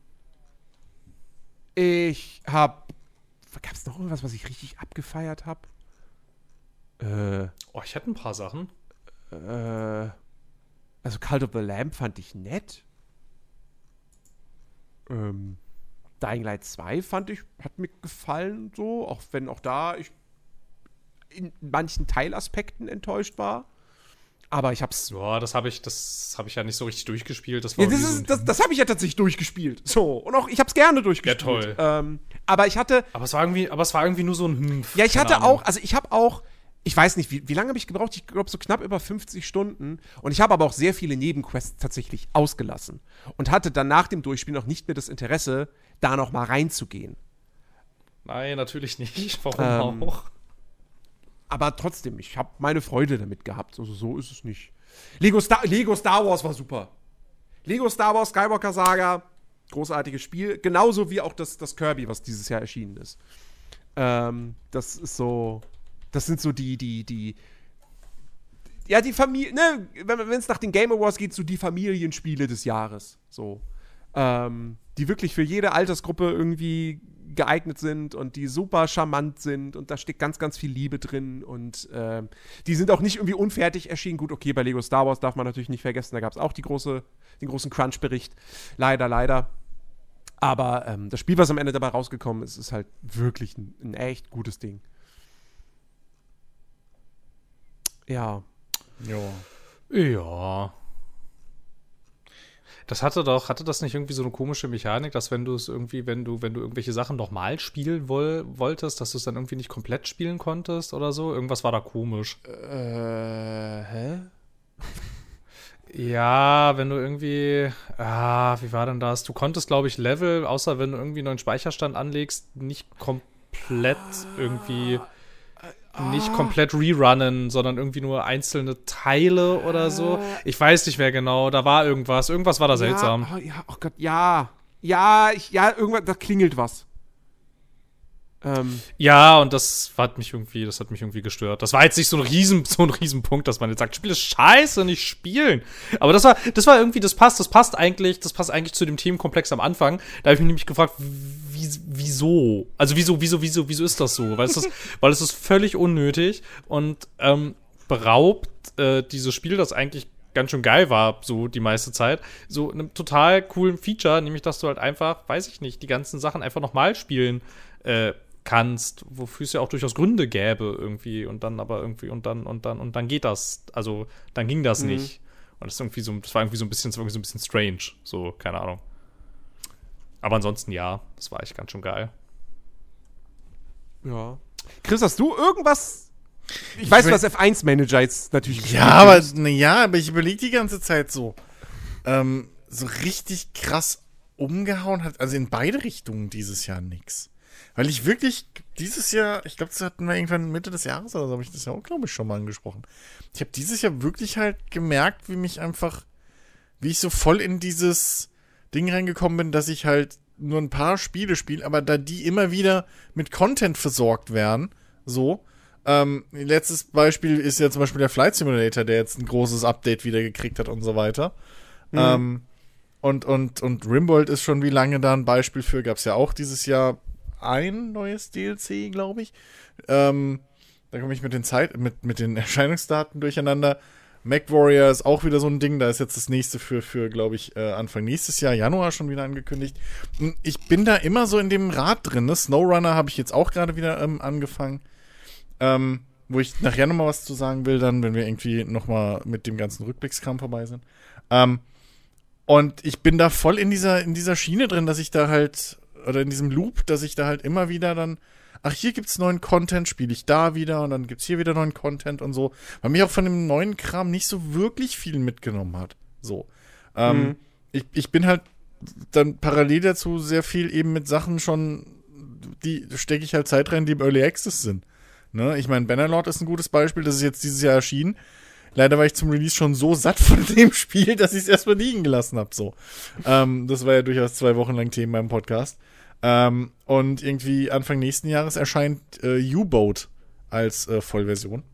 ich habe. Gab es noch irgendwas, was ich richtig abgefeiert habe? Äh. Oh, ich hätte ein paar Sachen. Äh, also Cult of the Lamb fand ich nett. Ähm, Dying Light 2 fand ich, hat mir gefallen so, auch wenn auch da ich in manchen Teilaspekten enttäuscht war. Aber ich hab's. Ja, das habe ich, das habe ich ja nicht so richtig durchgespielt. Das Ja, das so das, das habe ich ja tatsächlich durchgespielt. So, und auch ich hab's gerne durchgespielt. toll. Ähm, aber ich hatte, aber es war irgendwie, aber es war irgendwie nur so ein hm, Ja, ich hatte Ahnung. auch, also ich habe auch, ich weiß nicht, wie, wie lange habe ich gebraucht? Ich glaube so knapp über 50 Stunden. Und ich habe aber auch sehr viele Nebenquests tatsächlich ausgelassen. Und hatte dann nach dem Durchspielen noch nicht mehr das Interesse, da noch mal reinzugehen. Nein, natürlich nicht. Warum Ähm, auch? Aber trotzdem, ich habe meine Freude damit gehabt. Also so ist es nicht. Lego Star, Lego Star Wars war super. Lego Star Wars Skywalker Saga, großartiges Spiel. Genauso wie auch das, das Kirby, was dieses Jahr erschienen ist. Ähm, das ist so. Das sind so die, die, die. Ja, die Familie, ne, wenn es nach den Game Awards geht, so die Familienspiele des Jahres. So. Ähm, die wirklich für jede Altersgruppe irgendwie geeignet sind und die super charmant sind und da steckt ganz, ganz viel Liebe drin und ähm, die sind auch nicht irgendwie unfertig erschienen. Gut, okay, bei Lego Star Wars darf man natürlich nicht vergessen, da gab es auch große, den großen Crunch-Bericht. Leider, leider. Aber ähm, das Spiel, was am Ende dabei rausgekommen ist, ist halt wirklich ein, ein echt gutes Ding. Ja. Ja. Ja. Das hatte doch, hatte das nicht irgendwie so eine komische Mechanik, dass wenn du es irgendwie, wenn du, wenn du irgendwelche Sachen nochmal spielen woll, wolltest, dass du es dann irgendwie nicht komplett spielen konntest oder so? Irgendwas war da komisch. Äh, hä? Ja, wenn du irgendwie, ah, wie war denn das? Du konntest, glaube ich, Level, außer wenn du irgendwie einen neuen Speicherstand anlegst, nicht komplett irgendwie. Nicht komplett rerunnen, sondern irgendwie nur einzelne Teile oder so. Ich weiß nicht mehr genau, da war irgendwas. Irgendwas war da seltsam. Ja, oh, ja, oh Gott, ja. Ja, ich, ja, irgendwas, da klingelt was. Ähm. Ja, und das hat mich irgendwie, das hat mich irgendwie gestört. Das war jetzt nicht so ein riesen, so ein Riesenpunkt, dass man jetzt sagt, Spiel ist scheiße, nicht spielen. Aber das war, das war irgendwie, das passt, das passt eigentlich, das passt eigentlich zu dem Themenkomplex am Anfang. Da habe ich mich nämlich gefragt, wie, wieso? Also wieso, wieso, wieso, wieso ist das so? Weil es ist, weil es ist völlig unnötig und ähm, beraubt äh, dieses Spiel, das eigentlich ganz schön geil war, so die meiste Zeit, so einem total coolen Feature, nämlich dass du halt einfach, weiß ich nicht, die ganzen Sachen einfach nochmal spielen äh, kannst, wofür es ja auch durchaus Gründe gäbe irgendwie und dann aber irgendwie und dann und dann und dann geht das, also dann ging das mhm. nicht. Und das ist irgendwie so, das war irgendwie so ein bisschen, das war irgendwie so ein bisschen strange, so, keine Ahnung. Aber ansonsten ja, das war echt ganz schön geil. Ja. Chris, hast du irgendwas ich, ich weiß, was F1-Manager jetzt natürlich Ja, aber, ja, aber ich überlege die ganze Zeit so. Ähm, so richtig krass umgehauen hat, also in beide Richtungen dieses Jahr nichts. Weil ich wirklich dieses Jahr, ich glaube, das hatten wir irgendwann Mitte des Jahres oder so, habe ich das ja auch, glaube ich, schon mal angesprochen. Ich habe dieses Jahr wirklich halt gemerkt, wie mich einfach, wie ich so voll in dieses Ding reingekommen bin, dass ich halt nur ein paar Spiele spiele, aber da die immer wieder mit Content versorgt werden, so. Ähm, letztes Beispiel ist ja zum Beispiel der Flight Simulator, der jetzt ein großes Update wieder gekriegt hat und so weiter. Mhm. Ähm, und, und, und Rimbold ist schon wie lange da ein Beispiel für, gab es ja auch dieses Jahr ein neues DLC, glaube ich. Ähm, da komme ich mit den Zeit, mit, mit den Erscheinungsdaten durcheinander. MacWarrior ist auch wieder so ein Ding, da ist jetzt das nächste für, für glaube ich, äh, Anfang nächstes Jahr, Januar schon wieder angekündigt. Hm, ich bin da immer so in dem Rad drin. Ne? Snowrunner habe ich jetzt auch gerade wieder ähm, angefangen. Ähm, wo ich nachher nochmal was zu sagen will, dann, wenn wir irgendwie nochmal mit dem ganzen Rückblickskram vorbei sind. Ähm, und ich bin da voll in dieser, in dieser Schiene drin, dass ich da halt oder in diesem Loop, dass ich da halt immer wieder dann, ach, hier gibt's neuen Content, spiele ich da wieder und dann gibt's hier wieder neuen Content und so. Weil mich auch von dem neuen Kram nicht so wirklich viel mitgenommen hat. So. Ähm, mhm. ich, ich bin halt dann parallel dazu sehr viel eben mit Sachen schon, die stecke ich halt Zeit rein, die im Early Access sind. Ne? Ich meine, Bannerlord ist ein gutes Beispiel, das ist jetzt dieses Jahr erschienen. Leider war ich zum Release schon so satt von dem Spiel, dass ich es erstmal liegen gelassen habe. So. Ähm, das war ja durchaus zwei Wochen lang Thema im Podcast. Ähm, und irgendwie Anfang nächsten Jahres erscheint äh, U-Boat als äh, Vollversion.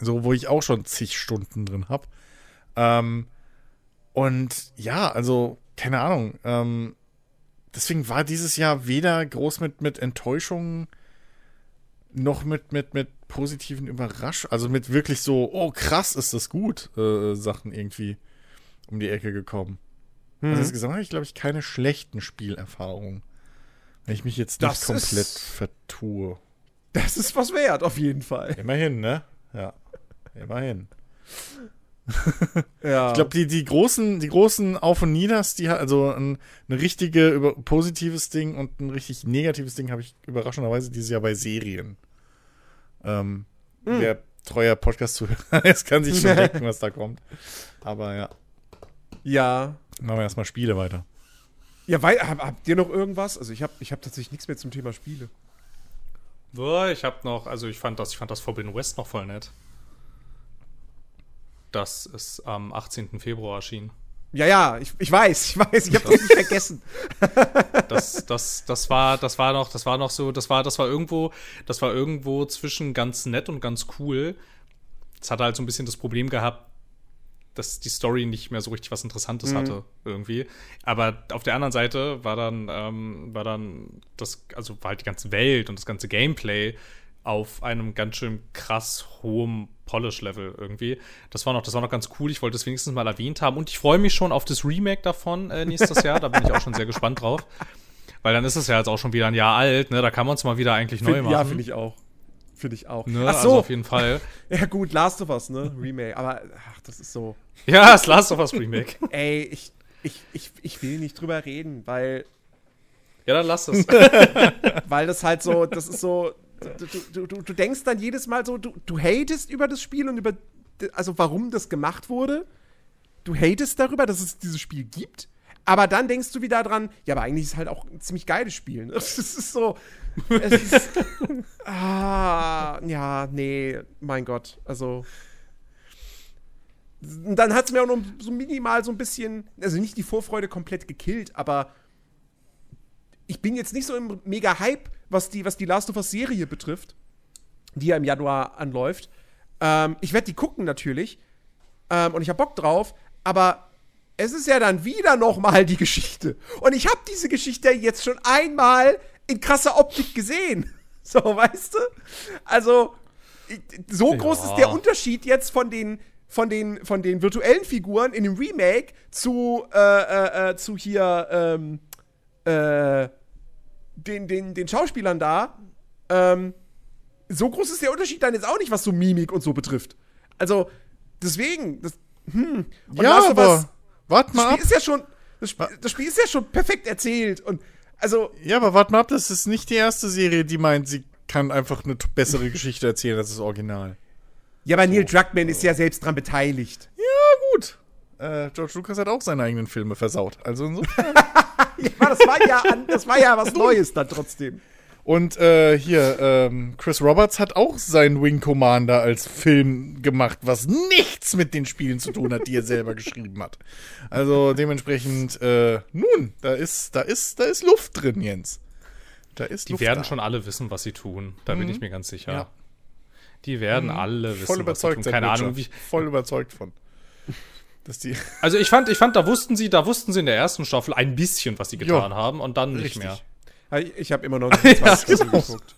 So, wo ich auch schon zig Stunden drin habe. Ähm, und ja, also, keine Ahnung. Ähm, deswegen war dieses Jahr weder groß mit, mit Enttäuschungen noch mit, mit, mit positiven Überraschungen, also mit wirklich so, oh krass, ist das gut, äh, Sachen irgendwie um die Ecke gekommen. Also mhm. Also insgesamt habe ich, glaube ich, keine schlechten Spielerfahrungen. Wenn ich mich jetzt nicht das komplett ist, vertue. Das ist was wert, auf jeden Fall. Immerhin, ne? Ja. Immerhin. ja. Ich glaube, die, die, großen, die großen Auf- und Nieders, die also ein, ein richtige über, positives Ding und ein richtig negatives Ding habe ich überraschenderweise dieses Jahr bei Serien. Ähm, hm. Wer treuer Podcast-Zuhörer ist, kann sich schon denken, was da kommt. Aber ja. Ja. Machen wir erstmal Spiele weiter. Ja, weil, habt ihr noch irgendwas? Also ich habe ich hab tatsächlich nichts mehr zum Thema Spiele. Boah, ich habe noch, also ich fand das, ich fand das Forbidden West noch voll nett. Das ist am 18. Februar erschienen. Ja, ja, ich, ich weiß, ich weiß, ich habe das nicht vergessen. Das, das, das war, das war noch, das war noch so, das war, das war irgendwo, das war irgendwo zwischen ganz nett und ganz cool. Es hatte halt so ein bisschen das Problem gehabt, dass die Story nicht mehr so richtig was Interessantes mhm. hatte, irgendwie. Aber auf der anderen Seite war dann, ähm, war dann das, also war halt die ganze Welt und das ganze Gameplay auf einem ganz schön krass hohen Polish-Level irgendwie. Das war noch, das war noch ganz cool. Ich wollte es wenigstens mal erwähnt haben. Und ich freue mich schon auf das Remake davon äh, nächstes Jahr. Da bin ich auch schon sehr gespannt drauf. Weil dann ist es ja jetzt auch schon wieder ein Jahr alt, ne? Da kann man es mal wieder eigentlich neu machen. Ja, finde ich auch. Finde ich auch. Ne? Ach so. Also auf jeden Fall. ja, gut, Last of Us, ne? Remake. Aber, ach, das ist so. Ja, das Last of Us Remake. Ey, ich, ich, ich, ich will nicht drüber reden, weil. Ja, dann lass es. weil das halt so, das ist so, du, du, du, denkst dann jedes Mal so, du, du hatest über das Spiel und über, also warum das gemacht wurde. Du hatest darüber, dass es dieses Spiel gibt, Aber dann denkst du wieder dran, ja, aber eigentlich ist es halt auch ein ziemlich geiles Spiel. Ne? Es ist so. Es ist, ah, ja, nee, mein Gott. Also. Dann hat es mir auch noch so minimal so ein bisschen, also nicht die Vorfreude komplett gekillt, aber ich bin jetzt nicht so im mega Hype, was die, was die Last of Us Serie betrifft, die ja im Januar anläuft. Ähm, ich werde die gucken natürlich ähm, und ich habe Bock drauf, aber es ist ja dann wieder noch mal die Geschichte. Und ich habe diese Geschichte jetzt schon einmal in krasser Optik gesehen. So, weißt du? Also, so groß Ja. ist der Unterschied jetzt von den, von den, von den virtuellen Figuren in dem Remake zu, äh, äh, äh, zu hier, ähm, äh, den, den, den Schauspielern da. Ähm, so groß ist der Unterschied dann jetzt auch nicht, was so Mimik und so betrifft. Also, deswegen, das, hm. Und ja, Last aber wart das mal ab. Spiel ist ja schon, das Spiel, das Spiel ist ja schon perfekt erzählt und also Ja, aber wart mal ab, das ist nicht die erste Serie, die meint, sie kann einfach eine bessere Geschichte erzählen als das Original. ja, aber Neil Druckmann ist ja selbst dran beteiligt. Ja, gut. Äh, George Lucas hat auch seine eigenen Filme versaut. Also insofern. Ja, das war ja, an, das war ja was Neues dann trotzdem. Und äh, hier, ähm, Chris Roberts hat auch seinen Wing Commander als Film gemacht, was nichts mit den Spielen zu tun hat, die er selber geschrieben hat. Also dementsprechend, äh, nun, da ist, da ist, da ist Luft drin, Jens. Da ist Die Luft werden da. schon alle wissen, was sie tun. Da bin ich mir ganz sicher. Ja. Die werden alle wissen, voll was sie überzeugt tun. Keine. Ahnung, wie. Voll überzeugt von. Dass die. Also ich fand, ich fand, da wussten sie, da wussten sie in der ersten Staffel ein bisschen, was sie getan Ja, haben und dann nicht richtig. mehr. Ich, ich habe immer noch nicht die zweite Staffel genau. geguckt.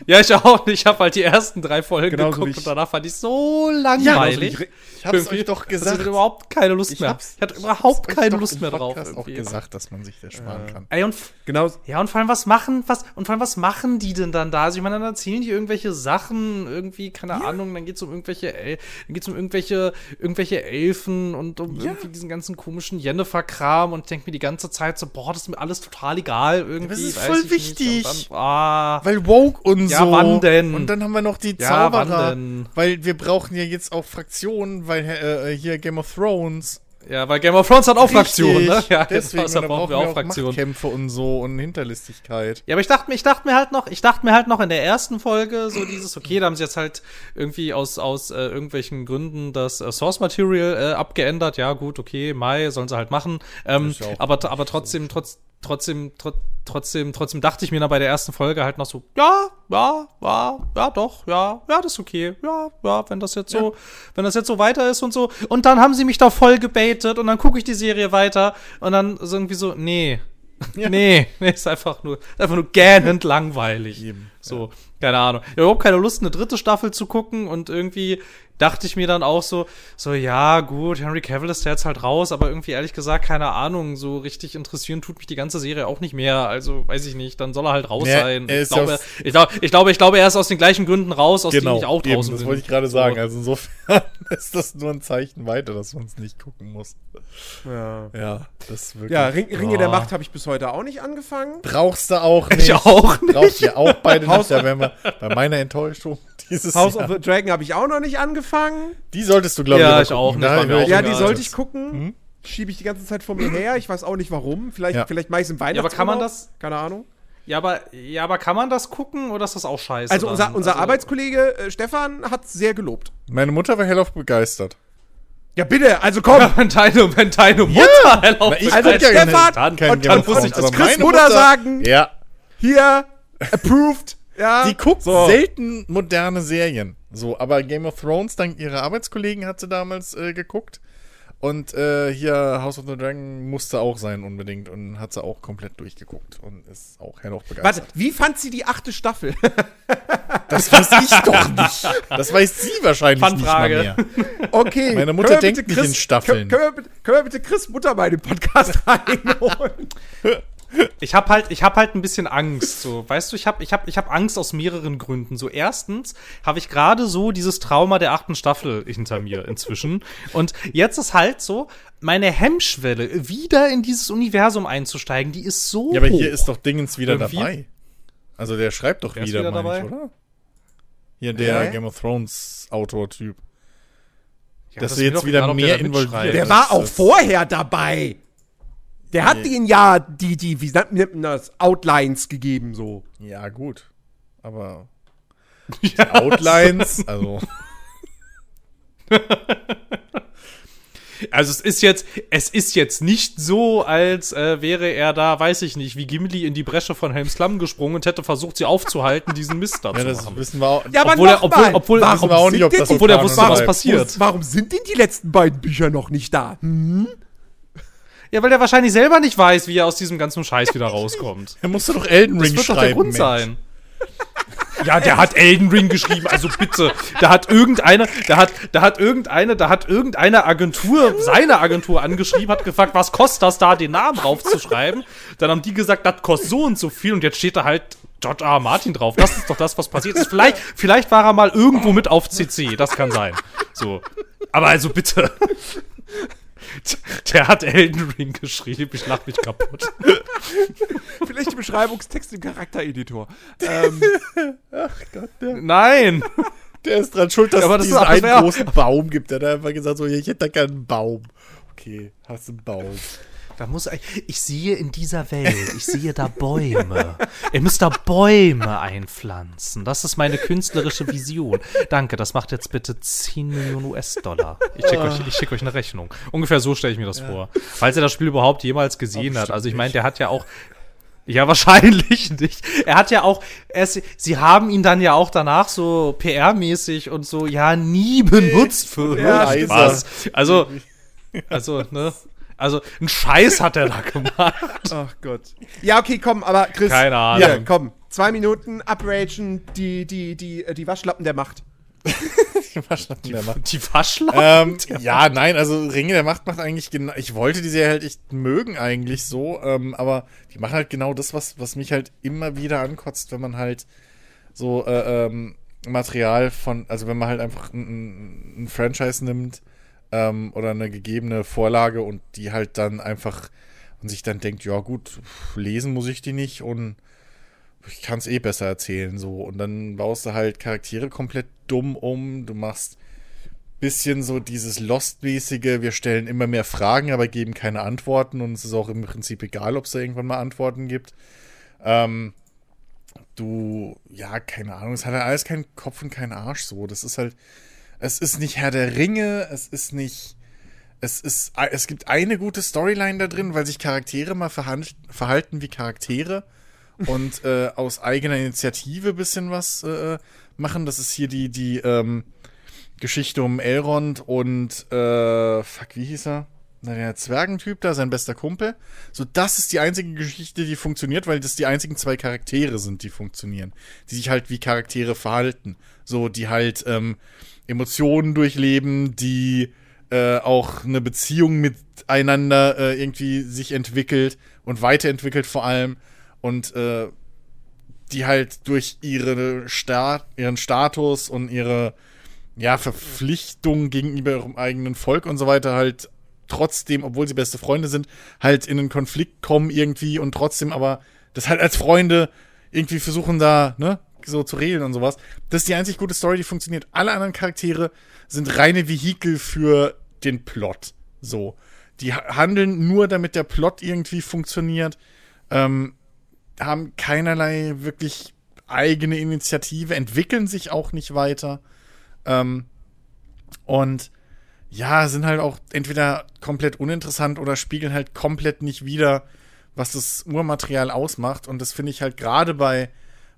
Ja, ich auch. Ich habe halt die ersten drei Folgen Genauso wie geguckt ich. und danach fand ich so langweilig. Ja, Ich hab's Irgendwie. euch doch gesagt. Ich hatte überhaupt keine Lust Ich mehr. hab's- ich hatte ich überhaupt hab's keine Lust mehr drauf. Podcast auch gesagt, dass man sich das sparen kann. Ey, und Genau. Ja, und vor allem, was machen, was, und vor allem, was machen die denn dann da? Also, ich meine, dann erzählen die irgendwelche Sachen, irgendwie, keine Ahnung, dann geht's um irgendwelche, El dann geht's um irgendwelche, irgendwelche Elfen und um irgendwie diesen ganzen komischen Jennifer-Kram und ich denk mir die ganze Zeit so, boah, das ist mir alles total egal, irgendwie. das ist voll ich wichtig. Dann, ah, Weil Woke und Ja, so. wann denn? Und dann haben wir noch die Ja, Zauberer. denn? Weil wir brauchen ja jetzt auch Fraktionen, weil äh, hier Game of Thrones. Ja, weil Game of Thrones hat auch Fraktionen, ne? Ja, Deswegen deswegen, da brauchen wir auch Fraktionen. Machtkämpfe und so und Hinterlistigkeit. Ja, aber ich dachte mir, ich dachte mir halt noch, ich dachte mir halt noch in der ersten Folge so dieses, okay, da haben sie jetzt halt irgendwie aus, aus äh, irgendwelchen Gründen das äh, Source Material äh, abgeändert. Ja, gut, okay, Mai sollen sie halt machen. Ähm, ja aber, aber trotzdem, trotz, trotzdem, trotz, trotzdem, trotzdem dachte ich mir dann bei der ersten Folge halt noch so, ja, ja, ja, ja, doch, ja, ja, das ist okay, ja, ja, wenn das jetzt so, wenn das jetzt so weiter ist und so. Und dann haben sie mich da voll gebaitet und dann gucke ich die Serie weiter und dann so irgendwie so, nee, nee, nee, ist einfach nur, ist einfach nur gähnend langweilig. Eben, So, keine Ahnung. Ich habe überhaupt keine Lust, eine dritte Staffel zu gucken und irgendwie dachte ich mir dann auch so, so, ja, gut, Henry Cavill ist da jetzt halt raus, aber irgendwie ehrlich gesagt, keine Ahnung, so richtig interessieren tut mich die ganze Serie auch nicht mehr. Also, weiß ich nicht, dann soll er halt raus Ja, sein. Ich glaube, ich, glaube, ich, glaube, ich glaube, er ist aus den gleichen Gründen raus, aus denen ich auch Genau, eben, draußen das bin. wollte ich gerade So. sagen. Also insofern ist das nur ein Zeichen weiter, dass man es nicht gucken muss. Ja, Ja, das ist wirklich. ja Ring, Ringe der Oh. Macht habe ich bis heute auch nicht angefangen. Brauchst du auch Ich nicht. auch nicht. Braucht ihr auch beide nicht. Da wären wir bei meiner Enttäuschung dieses House Jahr. of the Dragon habe ich auch noch nicht angefangen. Die solltest du, glaube Ja, ich, ich auch nicht, höre auch ich Ja, die Ja, sollte ich gucken. Mhm. Schiebe ich die ganze Zeit vor mir her. Ich weiß auch nicht warum. Vielleicht, Ja. vielleicht mache ich es im Weihnachts Ja, aber kann man das- Keine Ahnung. Ja, aber, ja, aber kann man das gucken oder ist das auch scheiße? Also dann? unser, unser Also- Arbeitskollege äh, Stefan hat sehr gelobt. Meine Mutter war hellauf begeistert. Ja, bitte, also komm. wenn deine, wenn deine Mutter erlaubt Na, ich Also ja Stefan dann, kein und, Thrones, und, aber und Chris meine Mutter sagen, Ja, hier, approved. Ja, die guckt so. selten moderne Serien. So, aber Game of Thrones, dank ihrer Arbeitskollegen, hat sie damals äh, geguckt. Und äh, hier House of the Dragon musste auch sein unbedingt und hat sie auch komplett durchgeguckt und ist auch Warte, begeistert. wie fand sie die achte Staffel? Das weiß ich doch nicht. Das weiß sie wahrscheinlich Fanfrage. nicht mal mehr. Okay. Meine Mutter denkt bitte nicht in Staffeln. Können, können, wir, bitte- können wir bitte Chris Mutter bei dem Podcast reinholen? Ich habe halt, ich habe halt ein bisschen Angst. So, weißt du, ich habe, ich habe, ich habe Angst aus mehreren Gründen. So erstens habe ich gerade so dieses Trauma der achten Staffel hinter mir inzwischen. Und jetzt ist halt so meine Hemmschwelle, wieder in dieses Universum einzusteigen. Die ist so Ja, aber hoch. hier ist doch Dingens wieder Irgendwie? dabei. Also der schreibt doch ist wieder, wieder meine ich, dabei? oder? Hier der Hä? Game of Thrones Autor-Typ. Ja, dass ist du mir jetzt wieder mehr der involviert. Der Das war auch vorher dabei. Der hat denen ja die, die, wie nennt man das, Outlines gegeben, so. Ja, gut. Aber die Outlines, also. Also es ist jetzt, es ist jetzt nicht so, als äh, wäre er da, weiß ich nicht, wie Gimli in die Bresche von Helms Klamm gesprungen und hätte versucht, sie aufzuhalten, diesen Mist da Ja, zu das machen. wissen wir auch. Ja, aber obwohl er, obwohl, obwohl, warum wissen wir auch nicht, ob das obwohl er wusste, was passiert. Warum sind denn die letzten beiden Bücher noch nicht da? Hm? Ja, weil er wahrscheinlich selber nicht weiß, wie er aus diesem ganzen Scheiß wieder rauskommt. Er musste doch Elden Das Ring wird doch schreiben. der Grund Mensch. sein. Ja, der hat Elden Ring geschrieben, also bitte. Da hat irgendeine, da hat, da hat irgendeine, da hat irgendeine Agentur, seine Agentur angeschrieben, hat gefragt, was kostet das da, den Namen draufzuschreiben? Dann haben die gesagt, das kostet so und so viel und jetzt steht da halt George. R. Martin drauf. Das ist doch das, was passiert ist. Vielleicht, vielleicht war er mal irgendwo mit auf CC, das kann sein. So. Aber also bitte. Der hat Elden Ring geschrieben, ich lach mich kaputt. Vielleicht die Beschreibungstext im Charaktereditor. Ähm, Nein! Der ist dran schuld, dass Ja, aber es diesen einen großen Baum gibt. Der hat einfach gesagt, so, ich hätte da gerne einen Baum. Okay, hast einen Baum. Da muss ich, ich sehe in dieser Welt, ich sehe da Bäume. Ihr müsst da Bäume einpflanzen. Das ist meine künstlerische Vision. Danke, das macht jetzt bitte 10 Millionen US-Dollar. Ich schicke euch, ich schick euch eine Rechnung. Ungefähr so stelle ich mir das vor. Falls er das Spiel überhaupt jemals gesehen hat. Also ich meine, der hat ja auch. Ja, wahrscheinlich nicht. Er hat ja auch, er sie haben ihn dann ja auch danach so PR-mäßig und so, ja, nie benutzt für Ja, irgendwas. Also, also, ne? Also, ein Scheiß hat er da gemacht. ach Gott. Ja, okay, komm, aber Chris. Keine Ahnung. Ja, komm. Zwei Minuten, upragen, die, die, die, äh, die Waschlappen der Macht. Waschlappen der Macht. Die Waschlappen? ähm, ja, nein, also Ringe der Macht macht eigentlich genau. Ich wollte die Serie halt echt mögen, eigentlich so, ähm, aber die machen halt genau das, was, was mich halt immer wieder ankotzt, wenn man halt so äh, ähm, Material von, also wenn man halt einfach ein, ein, ein Franchise nimmt ähm, oder eine gegebene Vorlage und die halt dann einfach und sich dann denkt, ja gut, lesen muss ich die nicht und ich kann es eh besser erzählen so und dann baust du halt Charaktere komplett dumm um, du machst bisschen so dieses Lost-mäßige, wir stellen immer mehr Fragen, aber geben keine Antworten und es ist auch im Prinzip egal, ob es da irgendwann mal Antworten gibt. Ähm, du, ja, keine Ahnung, es hat ja alles keinen Kopf und keinen Arsch so. Das ist halt, es ist nicht Herr der Ringe, es ist nicht, es ist, es gibt eine gute Storyline da drin, weil sich Charaktere mal verhalten wie Charaktere und äh, aus eigener Initiative bisschen was äh, machen. Das ist hier die, die, ähm, Geschichte um Elrond und äh, fuck, wie hieß er? Na, der Zwergentyp da, sein bester Kumpel. So, das ist die einzige Geschichte, die funktioniert, weil das die einzigen zwei Charaktere sind, die funktionieren. Die sich halt wie Charaktere verhalten. So, die halt ähm, Emotionen durchleben, die äh, auch eine Beziehung miteinander äh, irgendwie sich entwickelt und weiterentwickelt vor allem. Und äh, die halt durch ihre Sta ihren Status und ihre ja, Verpflichtung gegenüber ihrem eigenen Volk und so weiter halt trotzdem, obwohl sie beste Freunde sind, halt in einen Konflikt kommen irgendwie und trotzdem aber das halt als Freunde irgendwie versuchen da, ne, so zu regeln und sowas. Das ist die einzig gute Story, die funktioniert. Alle anderen Charaktere sind reine Vehikel für den Plot. So. Die ha- handeln nur, damit der Plot irgendwie funktioniert. Ähm, haben keinerlei wirklich eigene Initiative, entwickeln sich auch nicht weiter. Ähm, und ja, sind halt auch entweder komplett uninteressant oder spiegeln halt komplett nicht wider, was das Urmaterial ausmacht. Und das finde ich halt gerade bei,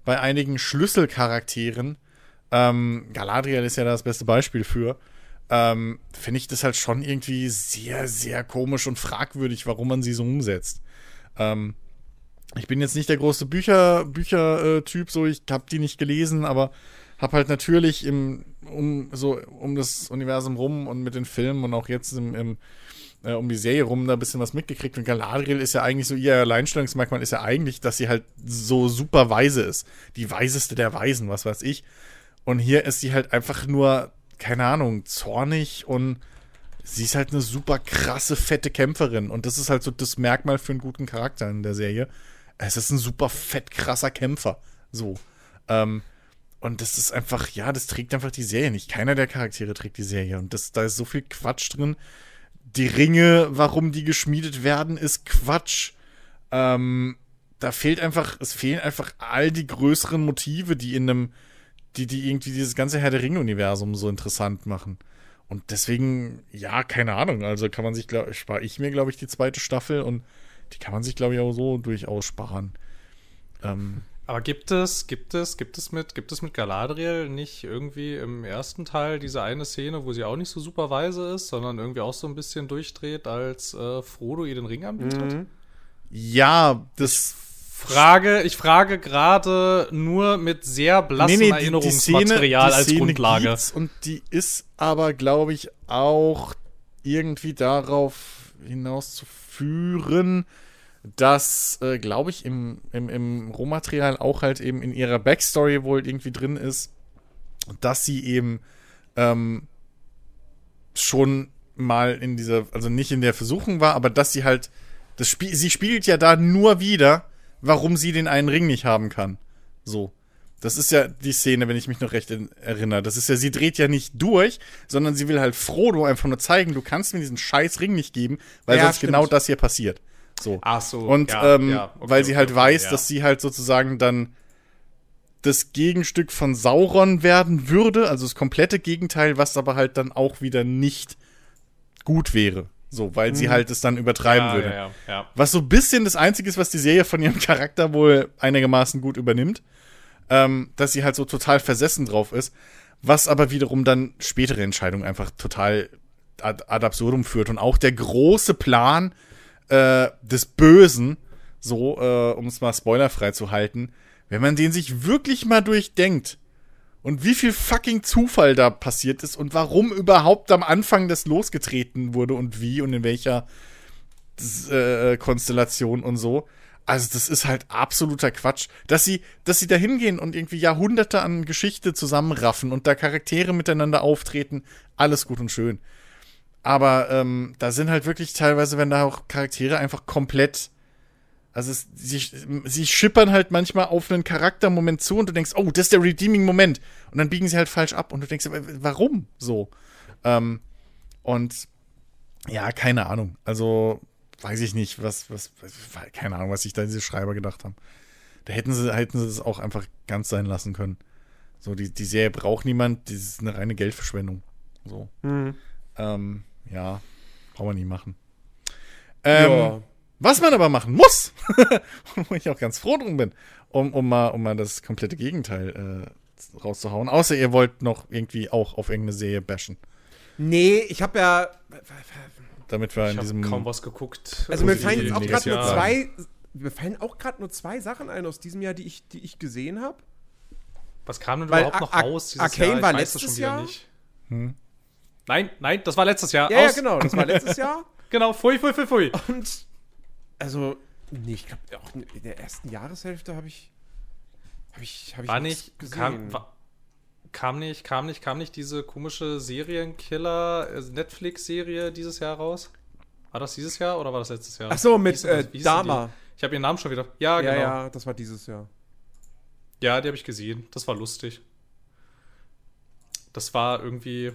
bei einigen Schlüsselcharakteren, ähm, Galadriel ist ja das beste Beispiel für, ähm, finde ich das halt schon irgendwie sehr, sehr komisch und fragwürdig, warum man sie so umsetzt. Ähm, ich bin jetzt nicht der große Bücher, Bücher-Typ, so ich habe die nicht gelesen, aber habe halt natürlich im, um, so, um das Universum rum und mit den Filmen und auch jetzt im, im äh, um die Serie rum da ein bisschen was mitgekriegt. Und Galadriel ist ja eigentlich so, ihr Alleinstellungsmerkmal ist ja eigentlich, dass sie halt so super weise ist. Die weiseste der Weisen, was weiß ich. Und hier ist sie halt einfach nur, keine Ahnung, zornig und sie ist halt eine super krasse, fette Kämpferin. Und das ist halt so das Merkmal für einen guten Charakter in der Serie. Es ist ein super fett krasser Kämpfer. So. Ähm, und das ist einfach, ja, das trägt einfach die Serie nicht. Keiner der Charaktere trägt die Serie. Und das, da ist so viel Quatsch drin, die Ringe, warum die geschmiedet werden, ist Quatsch. Ähm, da fehlt einfach, es fehlen einfach all die größeren Motive, die in einem, die, die irgendwie dieses ganze Herr der Ringe-Universum so interessant machen. Und deswegen, ja, keine Ahnung. Also kann man sich, glaube ich, spare ich mir, glaube ich, die zweite Staffel und die kann man sich, glaube ich, auch so durchaus sparen. Ähm, aber gibt es, gibt es, gibt es mit, gibt es mit Galadriel nicht irgendwie im ersten Teil diese eine Szene, wo sie auch nicht so super weise ist, sondern irgendwie auch so ein bisschen durchdreht, als äh, Frodo ihr den Ring anbietet? Mhm. Ja, das frage, ich frage gerade nur mit sehr blassem nee, nee, Erinnerungsmaterial die, die Szene, die als Grundlage. Und die ist aber, glaube ich, auch irgendwie darauf hinauszuführen, dass, äh, glaube ich, im, im, im Rohmaterial auch halt eben in ihrer Backstory wohl irgendwie drin ist, dass sie eben ähm, schon mal in dieser, also nicht in der Versuchung war, aber dass sie halt, das Spiel, sie spielt ja da nur wieder, warum sie den einen Ring nicht haben kann. So. Das ist ja die Szene, wenn ich mich noch recht erinnere. Das ist ja, sie dreht ja nicht durch, sondern sie will halt Frodo einfach nur zeigen, du kannst mir diesen scheiß Ring nicht geben, weil ja, sonst stimmt. genau das hier passiert. So. Ach so. Und ja, ähm, ja, okay, weil sie halt okay, weiß, dass sie halt sozusagen dann das Gegenstück von Sauron werden würde, also das komplette Gegenteil, was aber halt dann auch wieder nicht gut wäre. So, weil mhm. sie halt es dann übertreiben würde. Ja, ja, was so ein bisschen das Einzige ist, was die Serie von ihrem Charakter wohl einigermaßen gut übernimmt. Ähm, dass sie halt so total versessen drauf ist. Was aber wiederum dann spätere Entscheidungen einfach total ad, ad absurdum führt. Und auch der große Plan äh, des Bösen, so, äh, um es mal spoilerfrei zu halten, wenn man den sich wirklich mal durchdenkt, und wie viel fucking Zufall da passiert ist und warum überhaupt am Anfang das losgetreten wurde und wie und in welcher äh, Konstellation und so. Also das ist halt absoluter Quatsch, dass sie, dass sie da hingehen und irgendwie Jahrhunderte an Geschichte zusammenraffen und da Charaktere miteinander auftreten, alles gut und schön. Aber ähm, da sind halt wirklich teilweise, wenn da auch Charaktere einfach komplett also es, sie, sie schippern halt manchmal auf einen Charaktermoment zu und du denkst, oh, das ist der redeeming Moment. Und dann biegen sie halt falsch ab und du denkst, warum so? Ähm, und ja, keine Ahnung. Also weiß ich nicht, was, was, keine Ahnung, was sich da diese Schreiber gedacht haben. Da hätten sie, hätten sie das auch einfach ganz sein lassen können. So, die, die Serie braucht niemand, das ist eine reine Geldverschwendung. So. Mhm. Ähm, ja, brauchen wir nicht machen. Ähm, ja. Was man aber machen muss, wo ich auch ganz froh drum bin, um, um, mal, um mal das komplette Gegenteil äh, rauszuhauen. Außer ihr wollt noch irgendwie auch auf irgendeine Serie bashen. Nee, ich habe ja. Damit wir ich in diesem. kaum was geguckt. Also mir fallen auch gerade nur zwei. Mir fallen auch gerade nur zwei Sachen ein aus diesem Jahr, die ich, die ich gesehen habe. Was kam denn Weil überhaupt noch raus dieses Arcane Jahr? Ich war letztes Jahr. Hm. Nein, nein, das war letztes Jahr. Ja, ja, genau, das war letztes Jahr. genau, pfui, pfui, pfui, pfui. Und also, nee, ich glaube, auch in der ersten Jahreshälfte habe ich. Habe ich, hab ich war nicht, gesehen. Kam, war, kam, nicht, kam, nicht, kam nicht diese komische Serienkiller äh, Netflix-Serie dieses Jahr raus? War das dieses Jahr oder war das letztes Jahr? Ach so, mit äh, Dama. Ich habe ihren Namen schon wieder. Ja, genau. Ja, ja, das war dieses Jahr. Ja, die habe ich gesehen. Das war lustig. Das war irgendwie.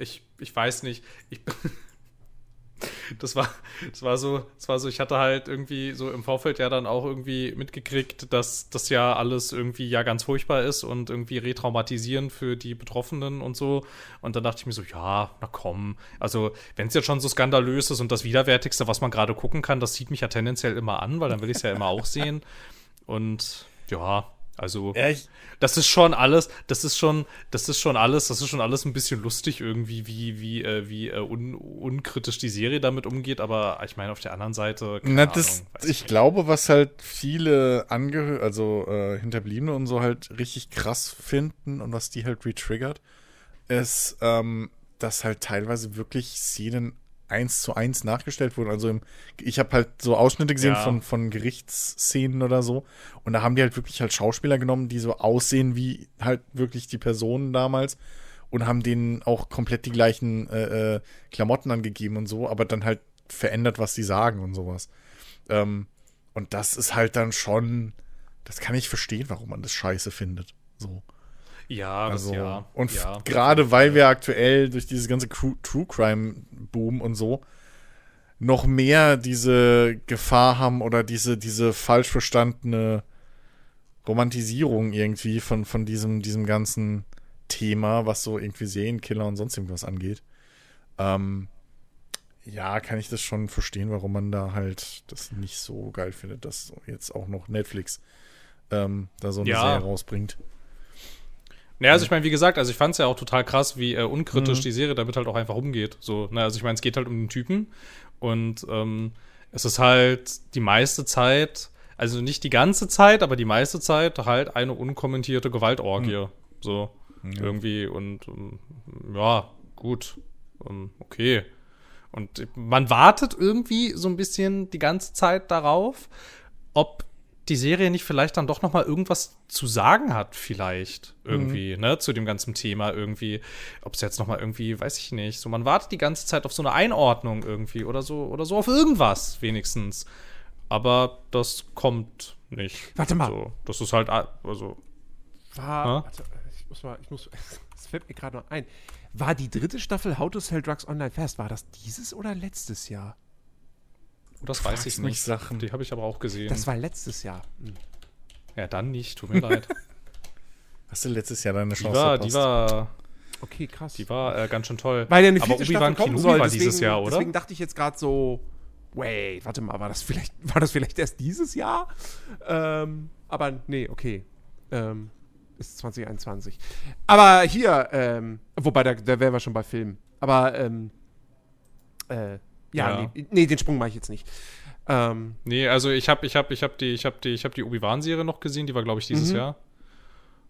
Ich, ich weiß nicht. Ich, das war, das war so, das war so, ich hatte halt irgendwie so im Vorfeld ja dann auch irgendwie mitgekriegt, dass das ja alles irgendwie ja ganz furchtbar ist und irgendwie retraumatisierend für die Betroffenen und so. Und dann dachte ich mir so, ja, na komm. Also, wenn es jetzt schon so skandalös ist und das Widerwärtigste, was man gerade gucken kann, das zieht mich ja tendenziell immer an, weil dann will ich es ja immer auch sehen. Und ja, also Echt? das ist schon alles, das ist schon, das ist schon alles, das ist schon alles ein bisschen lustig irgendwie, wie wie äh, wie äh, un, unkritisch die Serie damit umgeht. Aber ich meine auf der anderen Seite. Na, das, Ahnung, ich glaube, was halt viele Angehörige, also äh, Hinterbliebene und so halt richtig krass finden und was die halt retriggert, ist, ähm, dass halt teilweise wirklich Szenen eins zu eins nachgestellt wurden. Also im, ich habe halt so Ausschnitte gesehen ja. von, von Gerichtsszenen oder so. Und da haben die halt wirklich halt Schauspieler genommen, die so aussehen wie halt wirklich die Personen damals. Und haben denen auch komplett die gleichen äh, äh, Klamotten angegeben und so, aber dann halt verändert, was sie sagen und sowas. Ähm, und das ist halt dann schon, das kann ich verstehen, warum man das scheiße findet. So. Ja, also, ja. Und ja, gerade weil wir aktuell durch dieses ganze True Crime Boom und so noch mehr diese Gefahr haben oder diese, diese falsch verstandene Romantisierung irgendwie von, von diesem, diesem ganzen Thema, was so irgendwie Serienkiller und sonst irgendwas angeht. Ähm, ja, kann ich das schon verstehen, warum man da halt das nicht so geil findet, dass jetzt auch noch Netflix ähm, da so eine Ja. Serie rausbringt. Ja, also ich meine, wie gesagt, also ich fand es ja auch total krass, wie äh, unkritisch Mhm. die Serie damit halt auch einfach umgeht. So, ne, also ich meine, es geht halt um den Typen und ähm, es ist halt die meiste Zeit, also nicht die ganze Zeit, aber die meiste Zeit halt eine unkommentierte Gewaltorgie. So, irgendwie und ähm, ja, gut, ähm, okay. Und man wartet irgendwie so ein bisschen die ganze Zeit darauf, ob die Serie nicht vielleicht dann doch noch mal irgendwas zu sagen hat, vielleicht irgendwie, ne, zu dem ganzen Thema irgendwie, ob es jetzt noch mal irgendwie, weiß ich nicht, so man wartet die ganze Zeit auf so eine Einordnung irgendwie oder so oder so auf irgendwas wenigstens, aber das kommt nicht. Warte mal. So, das ist halt a- also War. Ja? Warte, ich muss mal, ich muss. Es fällt mir gerade noch ein. War die dritte Staffel How to Sell Drugs Online Fast, war das dieses oder letztes Jahr? Oh, das weiß ich nicht. Sachen. Die habe ich aber auch gesehen. Das war letztes Jahr. Hm. ja, dann nicht, tut mir leid. Hast du letztes Jahr deine Die Chance war, die verpasst? war, Okay, krass. die war äh, ganz schön toll. Weil ja eine aber vierte Obi-Wan Staffel kommen Kenobi soll. war Deswegen, dieses Jahr, oder? deswegen dachte ich jetzt gerade so, wait, warte mal, war das vielleicht, war das vielleicht erst dieses Jahr? Ähm, aber nee, okay. Ähm, ist 2021. Aber hier, ähm, wobei, da, da wären wir schon bei Filmen. Aber, ähm, äh, ja, Ja. Nee, nee, den Sprung mache ich jetzt nicht. Ähm, Nee, also ich habe ich hab, ich hab die, ich hab die, ich hab die Obi-Wan-Serie noch gesehen, die war, glaube ich, dieses Mhm. Jahr.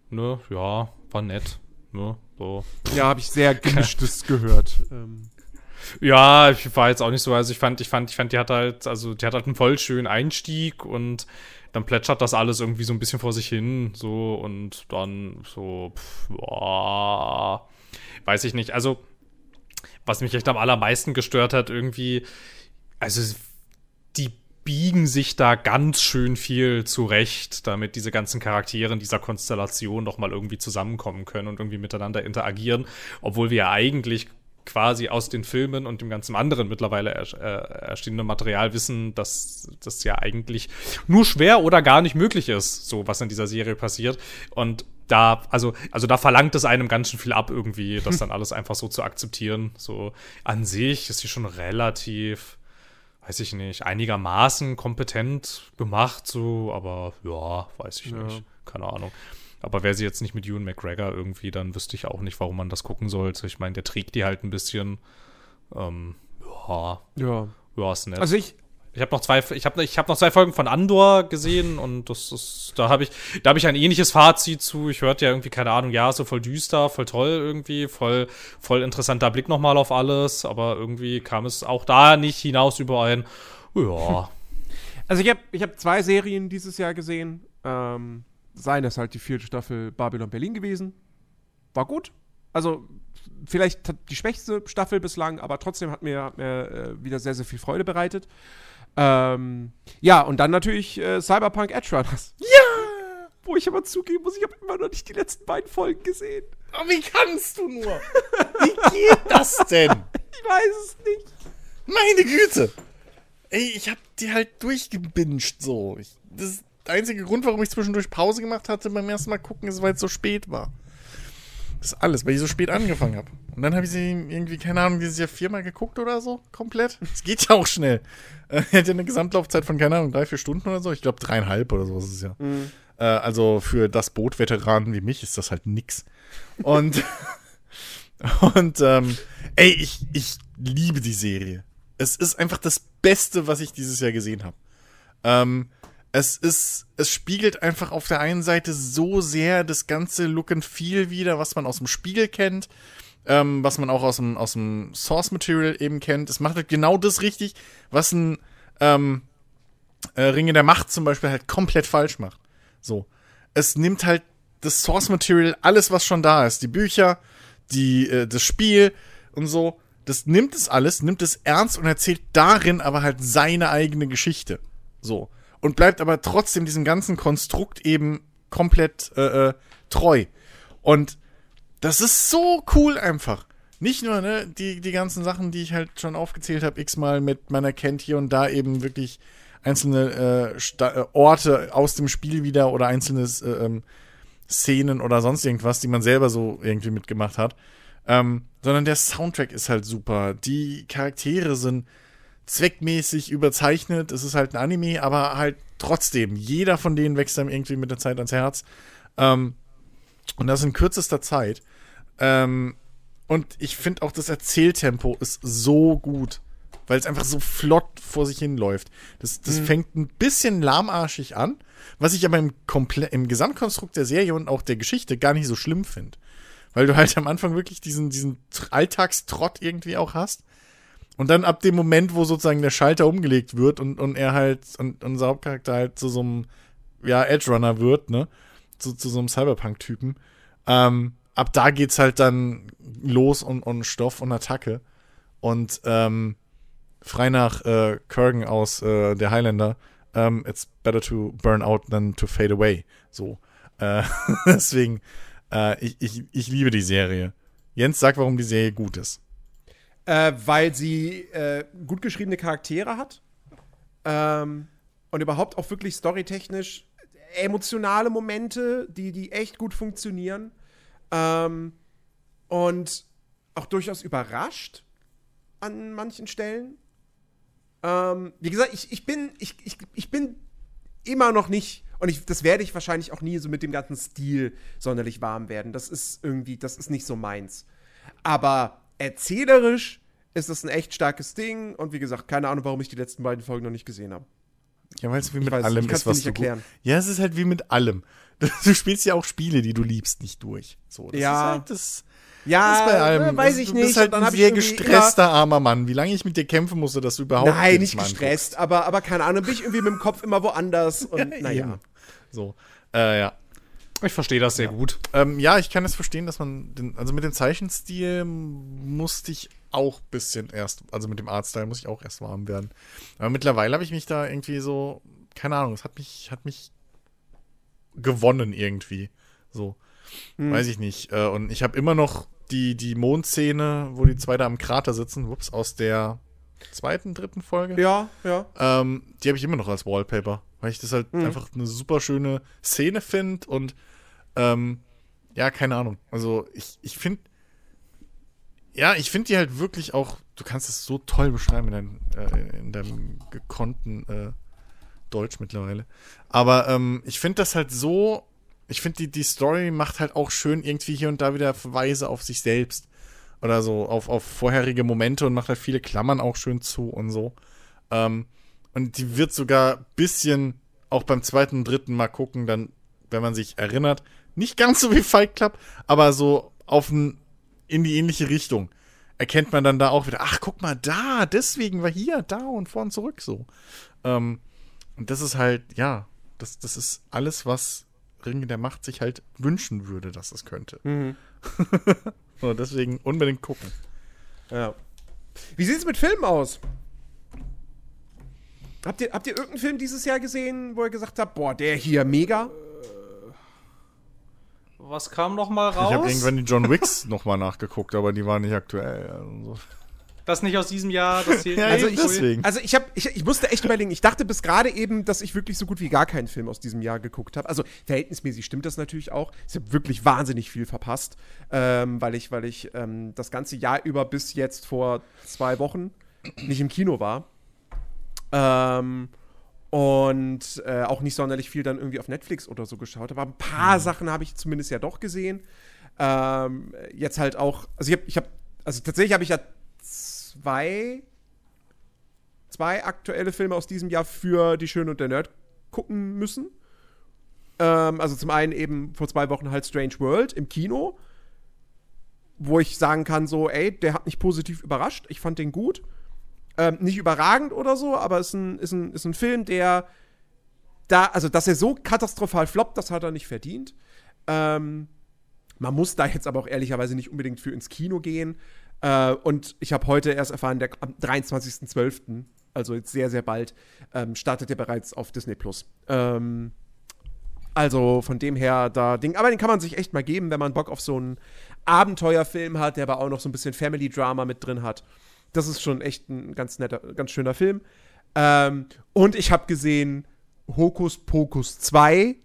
Ne, ja, war nett. Ne, so. ja, habe ich sehr gemischtes gehört. Ähm, Ja, ich war jetzt auch nicht so, also ich fand, ich fand, ich fand, die hat halt, also die hat halt einen voll schönen Einstieg und dann plätschert das alles irgendwie so ein bisschen vor sich hin, so und dann so, pff, boah, weiß ich nicht. Also, was mich echt am allermeisten gestört hat, irgendwie, also die biegen sich da ganz schön viel zurecht, damit diese ganzen Charaktere in dieser Konstellation noch mal irgendwie zusammenkommen können und irgendwie miteinander interagieren, obwohl wir ja eigentlich quasi aus den Filmen und dem ganzen anderen mittlerweile er, äh, erstehenden Material wissen, dass das ja eigentlich nur schwer oder gar nicht möglich ist, so was in dieser Serie passiert. Und da, also, also da verlangt es einem ganz schön viel ab, irgendwie, das dann alles einfach so zu akzeptieren. So an sich ist sie schon relativ, weiß ich nicht, einigermaßen kompetent gemacht, so, aber ja, weiß ich Ja. nicht. Keine Ahnung. Aber wäre sie jetzt nicht mit Ewan McGregor irgendwie, dann wüsste ich auch nicht, warum man das gucken sollte. Ich meine, der trägt die halt ein bisschen. Ähm, ja, ja. ja, ist nett. Also ich, ich habe noch zwei, ich habe ich hab noch zwei Folgen von Andor gesehen und das ist, da habe ich, da habe ich ein ähnliches Fazit zu. Ich hörte ja irgendwie keine Ahnung, ja, so voll düster, voll toll irgendwie, voll, voll interessanter Blick nochmal auf alles, aber irgendwie kam es auch da nicht hinaus über ein, ja, Also ich habe ich hab zwei Serien dieses Jahr gesehen. Ähm, seine ist halt die vierte Staffel Babylon Berlin gewesen. War gut. Also vielleicht hat die schwächste Staffel bislang, aber trotzdem hat mir, hat mir äh, wieder sehr, sehr viel Freude bereitet. Ähm, ja, und dann natürlich äh, Cyberpunk Edge Runners. Ja! Wo ich aber zugeben muss, ich habe immer noch nicht die letzten beiden Folgen gesehen. Oh, wie kannst du nur? Wie geht das denn? Ich weiß es nicht. Meine Güte. Ey, ich hab die halt durchgebinged so. Ich, das einzige Grund, warum ich zwischendurch Pause gemacht hatte beim ersten Mal gucken, ist, weil es so spät war. Das ist alles, weil ich so spät angefangen habe. Und dann habe ich sie irgendwie, keine Ahnung, dieses Jahr viermal geguckt oder so, komplett. Es geht ja auch schnell. Äh, Er hat ja eine Gesamtlaufzeit von, keine Ahnung, drei, vier Stunden oder so. Ich glaube dreieinhalb oder so ist es ja. Äh, also für das Boot-Veteranen wie mich ist das halt nix. Und, und ähm, ey, ich, ich liebe die Serie. Es ist einfach das Beste, was ich dieses Jahr gesehen habe. Ähm, es ist, es spiegelt einfach auf der einen Seite so sehr das ganze Look and Feel wieder, was man aus dem Spiegel kennt, ähm, was man auch aus dem, aus dem Source Material eben kennt. Es macht halt genau das richtig, was ein ähm, äh, Ringe der Macht zum Beispiel halt komplett falsch macht. So. Es nimmt halt das Source Material, alles, was schon da ist, die Bücher, die, äh, das Spiel und so, das nimmt es alles, nimmt es ernst und erzählt darin aber halt seine eigene Geschichte. So. Und bleibt aber trotzdem diesem ganzen Konstrukt eben komplett äh, äh, treu. Und das ist so cool einfach. nicht nur, ne, die, die ganzen Sachen, die ich halt schon aufgezählt habe, x-mal mit, man erkennt hier und da eben wirklich einzelne äh, äh, Orte aus dem Spiel wieder oder einzelne äh, ähm, Szenen oder sonst irgendwas, die man selber so irgendwie mitgemacht hat. Ähm, sondern der Soundtrack ist halt super. Die Charaktere sind zweckmäßig überzeichnet. Es ist halt ein Anime, aber halt trotzdem, jeder von denen wächst einem irgendwie mit der Zeit ans Herz. Ähm, und das in kürzester Zeit. Ähm, und ich finde auch das Erzähltempo ist so gut, weil es einfach so flott vor sich hinläuft. Das, das fängt ein bisschen lahmarschig an, was ich aber im, Komple im Gesamtkonstrukt der Serie und auch der Geschichte gar nicht so schlimm finde. Weil du halt am Anfang wirklich diesen, diesen Tr- Alltagstrott irgendwie auch hast. Und dann ab dem Moment, wo sozusagen der Schalter umgelegt wird und, und er halt, und unser Hauptcharakter halt zu so einem, ja, Edge Runner wird, ne? Zu, zu so einem Cyberpunk-Typen. Ähm, ab da geht's halt dann los und, und Stoff und Attacke. Und ähm, frei nach äh, Kurgan aus äh, der Highlander, ähm, it's better to burn out than to fade away. So. Äh, deswegen, äh, ich, ich, ich liebe die Serie. Jens, sag, warum die Serie gut ist. Äh, weil sie äh, gut geschriebene Charaktere hat. Ähm, und überhaupt auch wirklich storytechnisch emotionale Momente, die, die echt gut funktionieren. Ähm, und auch durchaus überrascht an manchen Stellen. Ähm, wie gesagt, ich, ich, bin, ich, ich, ich bin immer noch nicht, und ich, das werde ich wahrscheinlich auch nie so mit dem ganzen Stil sonderlich warm werden. Das ist irgendwie, das ist nicht so meins. Aber erzählerisch ist das ein echt starkes Ding. Und wie gesagt, keine Ahnung, warum ich die letzten beiden Folgen noch nicht gesehen habe. Ja, weil es wie mit weiß, allem ist, was nicht du erklären. Ja, es ist halt wie mit allem. Du spielst ja auch Spiele, die du liebst, nicht durch. So, das Ja. ist halt das, Ja, das ist bei allem. äh, weiß ich du nicht. bist halt ein sehr gestresster armer Mann. Wie lange ich mit dir kämpfen musste, dass du überhaupt nein, nicht gestresst, aber, aber keine Ahnung, bin ich irgendwie mit dem Kopf immer woanders. Und naja. eben. So, äh, ja. Ich verstehe das sehr gut. Ähm, ja, ich kann es verstehen, dass man, den, also mit dem Zeichenstil musste ich auch ein bisschen erst, also mit dem Artstyle muss ich auch erst warm werden. Aber mittlerweile habe ich mich da irgendwie so, keine Ahnung, es hat mich, hat mich gewonnen irgendwie. So, Hm. weiß ich nicht. Äh, und ich habe immer noch die, die Mondszene, wo die zwei da am Krater sitzen, wups, aus der zweiten, dritten Folge. Ja, ja. Ähm, die habe ich immer noch als Wallpaper, weil ich das halt Mhm. einfach eine super schöne Szene finde und ähm, ja, keine Ahnung. Also ich, ich finde, ja, ich finde die halt wirklich auch, du kannst es so toll beschreiben in, dein, äh, in deinem gekonnten äh, Deutsch mittlerweile. Aber ähm, ich finde das halt so, ich finde die, die Story macht halt auch schön irgendwie hier und da wieder Verweise auf sich selbst oder so, auf, auf vorherige Momente und macht halt viele Klammern auch schön zu und so. Ähm, und die wird sogar ein bisschen auch beim zweiten dritten Mal gucken, dann, wenn man sich erinnert, nicht ganz so wie Fight Club, aber so auf ein, in die ähnliche Richtung. Erkennt man dann da auch wieder, ach, guck mal da, deswegen war hier, da und vor und zurück so. Ähm, und das ist halt, ja, das, das ist alles, was Ringe der Macht sich halt wünschen würde, dass es könnte. Mhm. So, deswegen unbedingt gucken. ja. Wie sieht es mit Filmen aus? Habt ihr, habt ihr irgendeinen Film dieses Jahr gesehen, wo ihr gesagt habt, boah, der hier mega? Was kam noch mal raus? Ich habe irgendwann die John Wicks nochmal nachgeguckt, aber die waren nicht aktuell. Also. das nicht aus diesem Jahr, das hier. Ja, Also ich, deswegen. also ich, hab, ich, ich musste echt überlegen. Ich dachte bis gerade eben, dass ich wirklich so gut wie gar keinen Film aus diesem Jahr geguckt habe. Also verhältnismäßig stimmt das natürlich auch. Ich habe wirklich wahnsinnig viel verpasst, ähm, weil ich, weil ich ähm, das ganze Jahr über bis jetzt vor zwei Wochen nicht im Kino war. Ähm, und äh, auch nicht sonderlich viel dann irgendwie auf Netflix oder so geschaut habe. Aber ein paar Sachen habe ich zumindest ja doch gesehen. Ähm, jetzt halt auch, also ich habe, ich hab, also tatsächlich habe ich ja zwei, zwei aktuelle Filme aus diesem Jahr für Die Schöne und der Nerd gucken müssen. Ähm, also zum einen eben vor zwei Wochen halt Strange World im Kino, wo ich sagen kann, so, ey, der hat mich positiv überrascht. Ich fand den gut. Ähm, nicht überragend oder so, aber ist ein, ist ein, ist ein Film, der da, also dass er so katastrophal floppt, das hat er nicht verdient. Ähm, man muss da jetzt aber auch ehrlicherweise nicht unbedingt für ins Kino gehen. Äh, und ich habe heute erst erfahren, der, am 23.12., also jetzt sehr, sehr bald, ähm, startet er bereits auf Disney Plus. Ähm, also von dem her da Ding. Aber den kann man sich echt mal geben, wenn man Bock auf so einen Abenteuerfilm hat, der aber auch noch so ein bisschen Family Drama mit drin hat. Das ist schon echt ein ganz netter, ganz schöner Film. Ähm, und ich habe gesehen Hokus Pokus 2,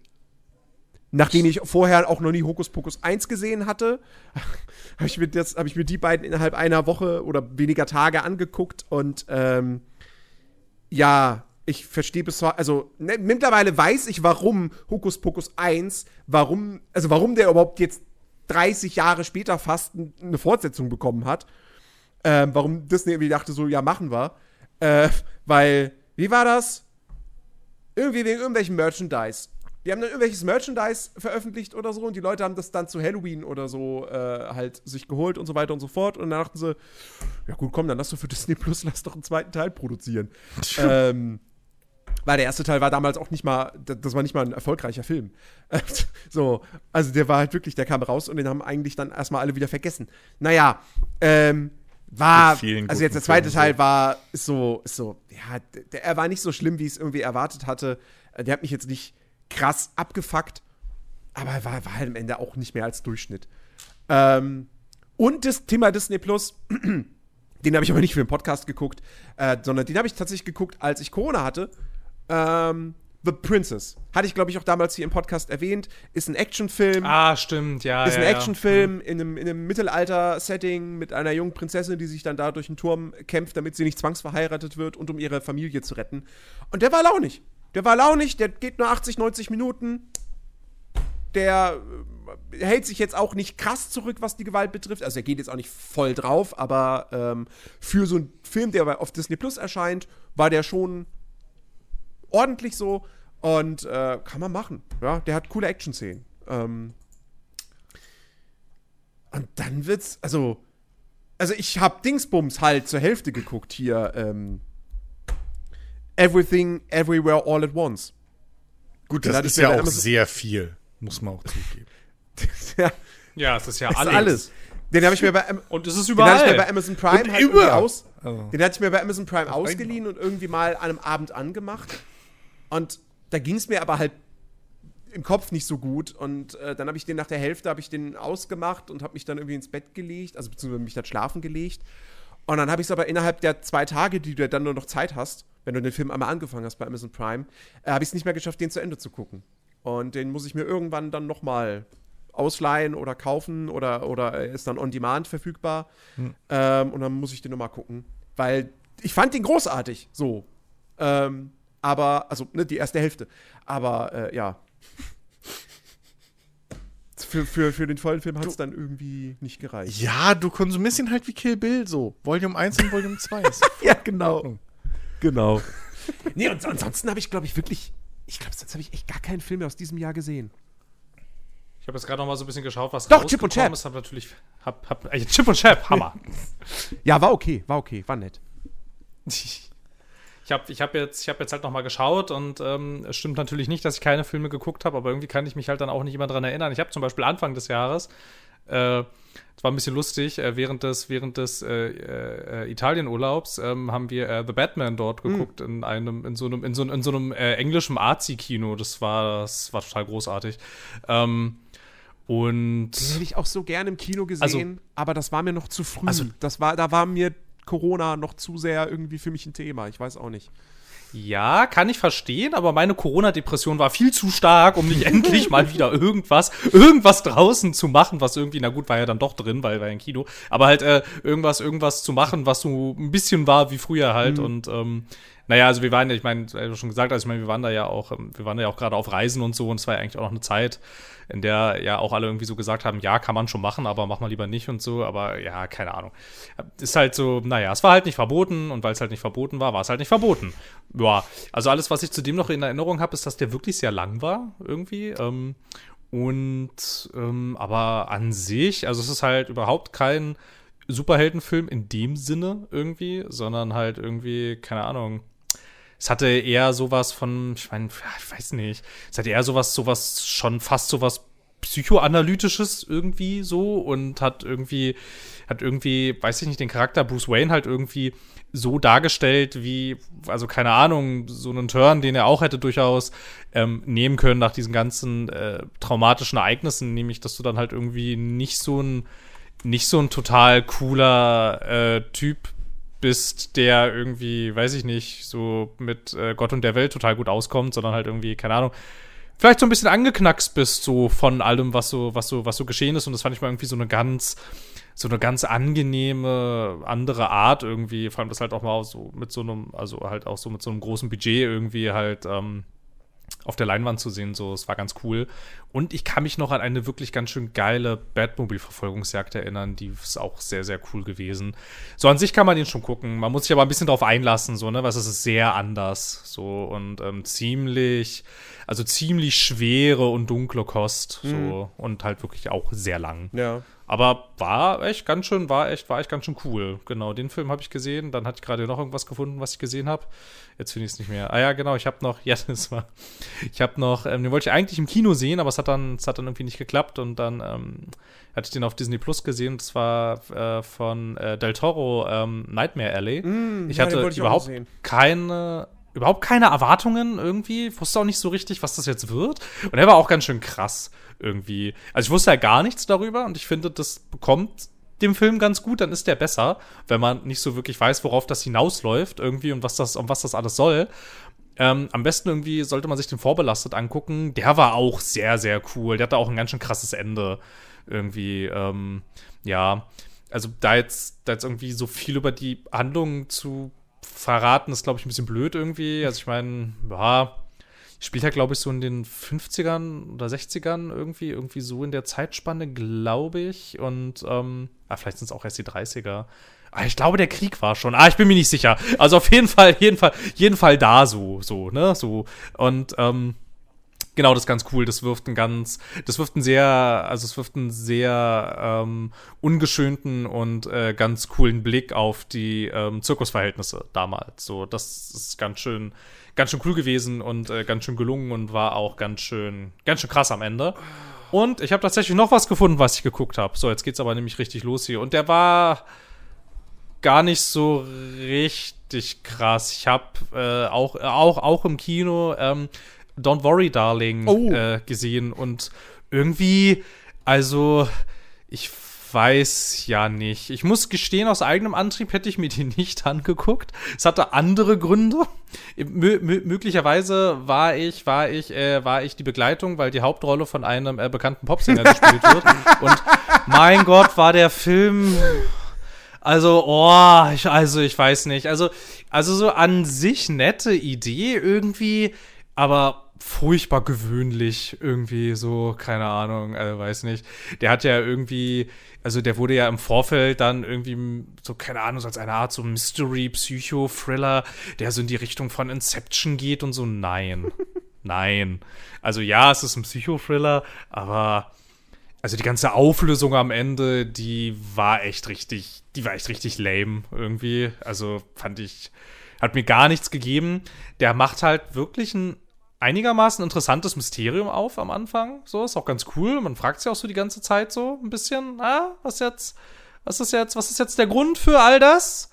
nachdem ich vorher auch noch nie Hokus Pokus 1 gesehen hatte, habe ich, mir hab ich mir die beiden innerhalb einer Woche oder weniger Tage angeguckt und ähm, ja, ich verstehe bis also ne, mittlerweile weiß ich, warum Hokus Pokus 1, warum, also warum der überhaupt jetzt 30 Jahre später fast eine Fortsetzung bekommen hat. Ähm, warum Disney irgendwie dachte, so, ja, machen wir. Äh, weil, wie war das? Irgendwie wegen irgendwelchen Merchandise. Die haben dann irgendwelches Merchandise veröffentlicht oder so und die Leute haben das dann zu Halloween oder so äh, halt sich geholt und so weiter und so fort. Und dann dachten sie, ja gut, komm, dann lass doch für Disney Plus, lass doch einen zweiten Teil produzieren. ähm, weil der erste Teil war damals auch nicht mal, das war nicht mal ein erfolgreicher Film. so, also der war halt wirklich, der kam raus und den haben eigentlich dann erstmal alle wieder vergessen. Naja, ähm, war, also jetzt der zweite Teil war, ist so, ist so, ja, der, er war nicht so schlimm, wie ich es irgendwie erwartet hatte. Der hat mich jetzt nicht krass abgefuckt, aber er war, war halt am Ende auch nicht mehr als Durchschnitt. Ähm, und das Thema Disney Plus, den habe ich aber nicht für den Podcast geguckt, äh, sondern den habe ich tatsächlich geguckt, als ich Corona hatte. Ähm, The Princess. Hatte ich, glaube ich, auch damals hier im Podcast erwähnt. Ist ein Actionfilm. Ah, stimmt, ja. Ist ein ja, Actionfilm ja. in einem, in einem Mittelalter-Setting mit einer jungen Prinzessin, die sich dann da durch einen Turm kämpft, damit sie nicht zwangsverheiratet wird und um ihre Familie zu retten. Und der war launig. Der war launig, der geht nur 80, 90 Minuten. Der äh, hält sich jetzt auch nicht krass zurück, was die Gewalt betrifft. Also er geht jetzt auch nicht voll drauf, aber ähm, für so einen Film, der auf Disney Plus erscheint, war der schon ordentlich so und äh, kann man machen. Ja, der hat coole Action-Szenen. Ähm, und dann wird's, also, also ich hab Dingsbums halt zur Hälfte geguckt hier. Ähm, Everything, Everywhere, All at Once. Gut, das ist ja auch sehr viel, muss man auch zugeben. ja, ja, es ist ja alles. Ist alles. Den habe ich mir bei und es ist überall. Den hatte ich mir bei Amazon Prime halt über. aus. Oh. Den hatte ich mir bei Amazon Prime ausgeliehen und irgendwie mal an einem Abend angemacht. Und da ging es mir aber halt im Kopf nicht so gut und äh, dann habe ich den nach der Hälfte habe ich den ausgemacht und habe mich dann irgendwie ins Bett gelegt, also beziehungsweise mich dann schlafen gelegt. Und dann habe ich es aber innerhalb der zwei Tage, die du dann nur noch Zeit hast, wenn du den Film einmal angefangen hast bei Amazon Prime, äh, habe ich es nicht mehr geschafft, den zu Ende zu gucken. Und den muss ich mir irgendwann dann noch mal ausleihen oder kaufen oder, oder ist dann on demand verfügbar. Hm. Ähm, und dann muss ich den noch mal gucken, weil ich fand den großartig, so. Ähm, aber, also, ne, die erste Hälfte. Aber, äh, ja. Für, für, für den vollen Film hat es dann irgendwie nicht gereicht. Ja, du konsumierst ihn halt wie Kill Bill so. Volume 1 und Volume 2. ja, genau. Genau. nee, und ansonsten habe ich, glaube ich, wirklich. Ich glaube, sonst habe ich echt gar keinen Film mehr aus diesem Jahr gesehen. Ich habe jetzt gerade noch mal so ein bisschen geschaut, was Doch, Chip und Chap. ist. Hab natürlich, hab, hab, äh, Chip und Chap, Hammer. ja, war okay, war okay, war nett. Ich habe ich hab jetzt, hab jetzt halt noch mal geschaut und ähm, es stimmt natürlich nicht, dass ich keine Filme geguckt habe, aber irgendwie kann ich mich halt dann auch nicht immer dran erinnern. Ich habe zum Beispiel Anfang des Jahres, äh, das war ein bisschen lustig, äh, während des, während des äh, äh, Italienurlaubs ähm, haben wir äh, The Batman dort hm. geguckt mhm. in einem, in so einem, in so, in so einem äh, englischen Arzi-Kino. Das war, das war total großartig. Ähm, und Den hätte ich auch so gerne im Kino gesehen, also, aber das war mir noch zu früh. Also, das war, da war mir Corona noch zu sehr irgendwie für mich ein Thema. Ich weiß auch nicht. Ja, kann ich verstehen, aber meine Corona-Depression war viel zu stark, um nicht endlich mal wieder irgendwas, irgendwas draußen zu machen, was irgendwie, na gut, war ja dann doch drin, weil war ja ein Kino, aber halt äh, irgendwas, irgendwas zu machen, was so ein bisschen war wie früher halt mhm. und ähm, naja, also wir waren ich meine, schon gesagt, also ich meine, wir waren da ja auch, ähm, wir waren da ja auch gerade auf Reisen und so und es war ja eigentlich auch noch eine Zeit, in der ja auch alle irgendwie so gesagt haben, ja, kann man schon machen, aber mach mal lieber nicht und so, aber ja, keine Ahnung. Ist halt so, naja, es war halt nicht verboten und weil es halt nicht verboten war, war es halt nicht verboten. Ja, also alles, was ich zudem noch in Erinnerung habe, ist, dass der wirklich sehr lang war, irgendwie. Ähm, und ähm, aber an sich, also es ist halt überhaupt kein Superheldenfilm in dem Sinne irgendwie, sondern halt irgendwie, keine Ahnung, es hatte eher sowas von, ich meine, ich weiß nicht, es hatte eher sowas, sowas, schon fast sowas psychoanalytisches irgendwie so und hat irgendwie, hat irgendwie, weiß ich nicht, den Charakter Bruce Wayne halt irgendwie so dargestellt, wie, also keine Ahnung, so einen Turn, den er auch hätte durchaus ähm, nehmen können nach diesen ganzen äh, traumatischen Ereignissen, nämlich, dass du dann halt irgendwie nicht so ein, nicht so ein total cooler äh, Typ bist, der irgendwie, weiß ich nicht, so mit äh, Gott und der Welt total gut auskommt, sondern halt irgendwie, keine Ahnung, vielleicht so ein bisschen angeknackst bist, so von allem, was so, was so, was so geschehen ist. Und das fand ich mal irgendwie so eine ganz, so eine ganz angenehme andere Art irgendwie. Vor allem das halt auch mal so mit so einem, also halt auch so mit so einem großen Budget irgendwie halt, ähm, auf der Leinwand zu sehen. So, es war ganz cool. Und ich kann mich noch an eine wirklich ganz schön geile Batmobil-Verfolgungsjagd erinnern. Die ist auch sehr, sehr cool gewesen. So, an sich kann man den schon gucken. Man muss sich aber ein bisschen drauf einlassen, so, ne, was es ist sehr anders. So, und ähm, ziemlich, also ziemlich schwere und dunkle Kost. So, mhm. und halt wirklich auch sehr lang. Ja. Aber war echt ganz schön, war echt, war echt ganz schön cool. Genau, den Film habe ich gesehen. Dann hatte ich gerade noch irgendwas gefunden, was ich gesehen habe. Jetzt finde ich es nicht mehr. Ah ja, genau, ich habe noch, ja, das war, ich habe noch, ähm, den wollte ich eigentlich im Kino sehen, aber es hat dann, es hat dann irgendwie nicht geklappt und dann ähm, hatte ich den auf Disney Plus gesehen. Das war äh, von äh, Del Toro ähm, Nightmare Alley. Mm, ich ja, hatte ich überhaupt keine überhaupt keine Erwartungen irgendwie. Wusste auch nicht so richtig, was das jetzt wird. Und er war auch ganz schön krass irgendwie. Also ich wusste ja gar nichts darüber und ich finde, das bekommt dem Film ganz gut, dann ist der besser, wenn man nicht so wirklich weiß, worauf das hinausläuft irgendwie und was das, um was das alles soll. Ähm, am besten irgendwie sollte man sich den vorbelastet angucken. Der war auch sehr, sehr cool. Der hatte auch ein ganz schön krasses Ende. Irgendwie, ähm, ja. Also da jetzt, da jetzt irgendwie so viel über die Handlung zu verraten, ist, glaube ich, ein bisschen blöd irgendwie. Also ich meine, ja, spielt ja, glaube ich, so in den 50ern oder 60ern irgendwie, irgendwie so in der Zeitspanne, glaube ich. Und, ähm, ah, vielleicht sind es auch erst die 30er. Ah, ich glaube, der Krieg war schon. Ah, ich bin mir nicht sicher. Also auf jeden Fall, jeden Fall, jeden Fall da so, so, ne, so. Und, ähm, genau, das ist ganz cool. Das wirft einen ganz, das wirft einen sehr, also es wirft einen sehr ähm, ungeschönten und äh, ganz coolen Blick auf die ähm, Zirkusverhältnisse damals. So, das ist ganz schön, ganz schön cool gewesen und äh, ganz schön gelungen und war auch ganz schön, ganz schön krass am Ende. Und ich habe tatsächlich noch was gefunden, was ich geguckt habe. So, jetzt geht's aber nämlich richtig los hier. Und der war gar nicht so richtig krass. Ich habe äh, auch, auch, auch im Kino ähm, Don't Worry Darling oh. äh, gesehen und irgendwie, also ich weiß ja nicht. Ich muss gestehen, aus eigenem Antrieb hätte ich mir die nicht angeguckt. Es hatte andere Gründe. Mö möglicherweise war ich, war ich, äh, war ich die Begleitung, weil die Hauptrolle von einem äh, bekannten Popsänger gespielt wird. Und mein Gott, war der Film. Also, oh, ich, also ich weiß nicht. Also, also so an sich nette Idee irgendwie, aber furchtbar gewöhnlich irgendwie so, keine Ahnung, also weiß nicht. Der hat ja irgendwie, also der wurde ja im Vorfeld dann irgendwie so, keine Ahnung, so als eine Art so Mystery, Psycho-Thriller, der so in die Richtung von Inception geht und so. Nein. Nein. Also ja, es ist ein Psycho-Thriller, aber also die ganze Auflösung am Ende, die war echt richtig, die war echt richtig lame irgendwie. Also fand ich, hat mir gar nichts gegeben. Der macht halt wirklich einen einigermaßen interessantes Mysterium auf am Anfang. So, ist auch ganz cool. Man fragt sich auch so die ganze Zeit so ein bisschen, ah, was jetzt, was ist jetzt, was ist jetzt der Grund für all das?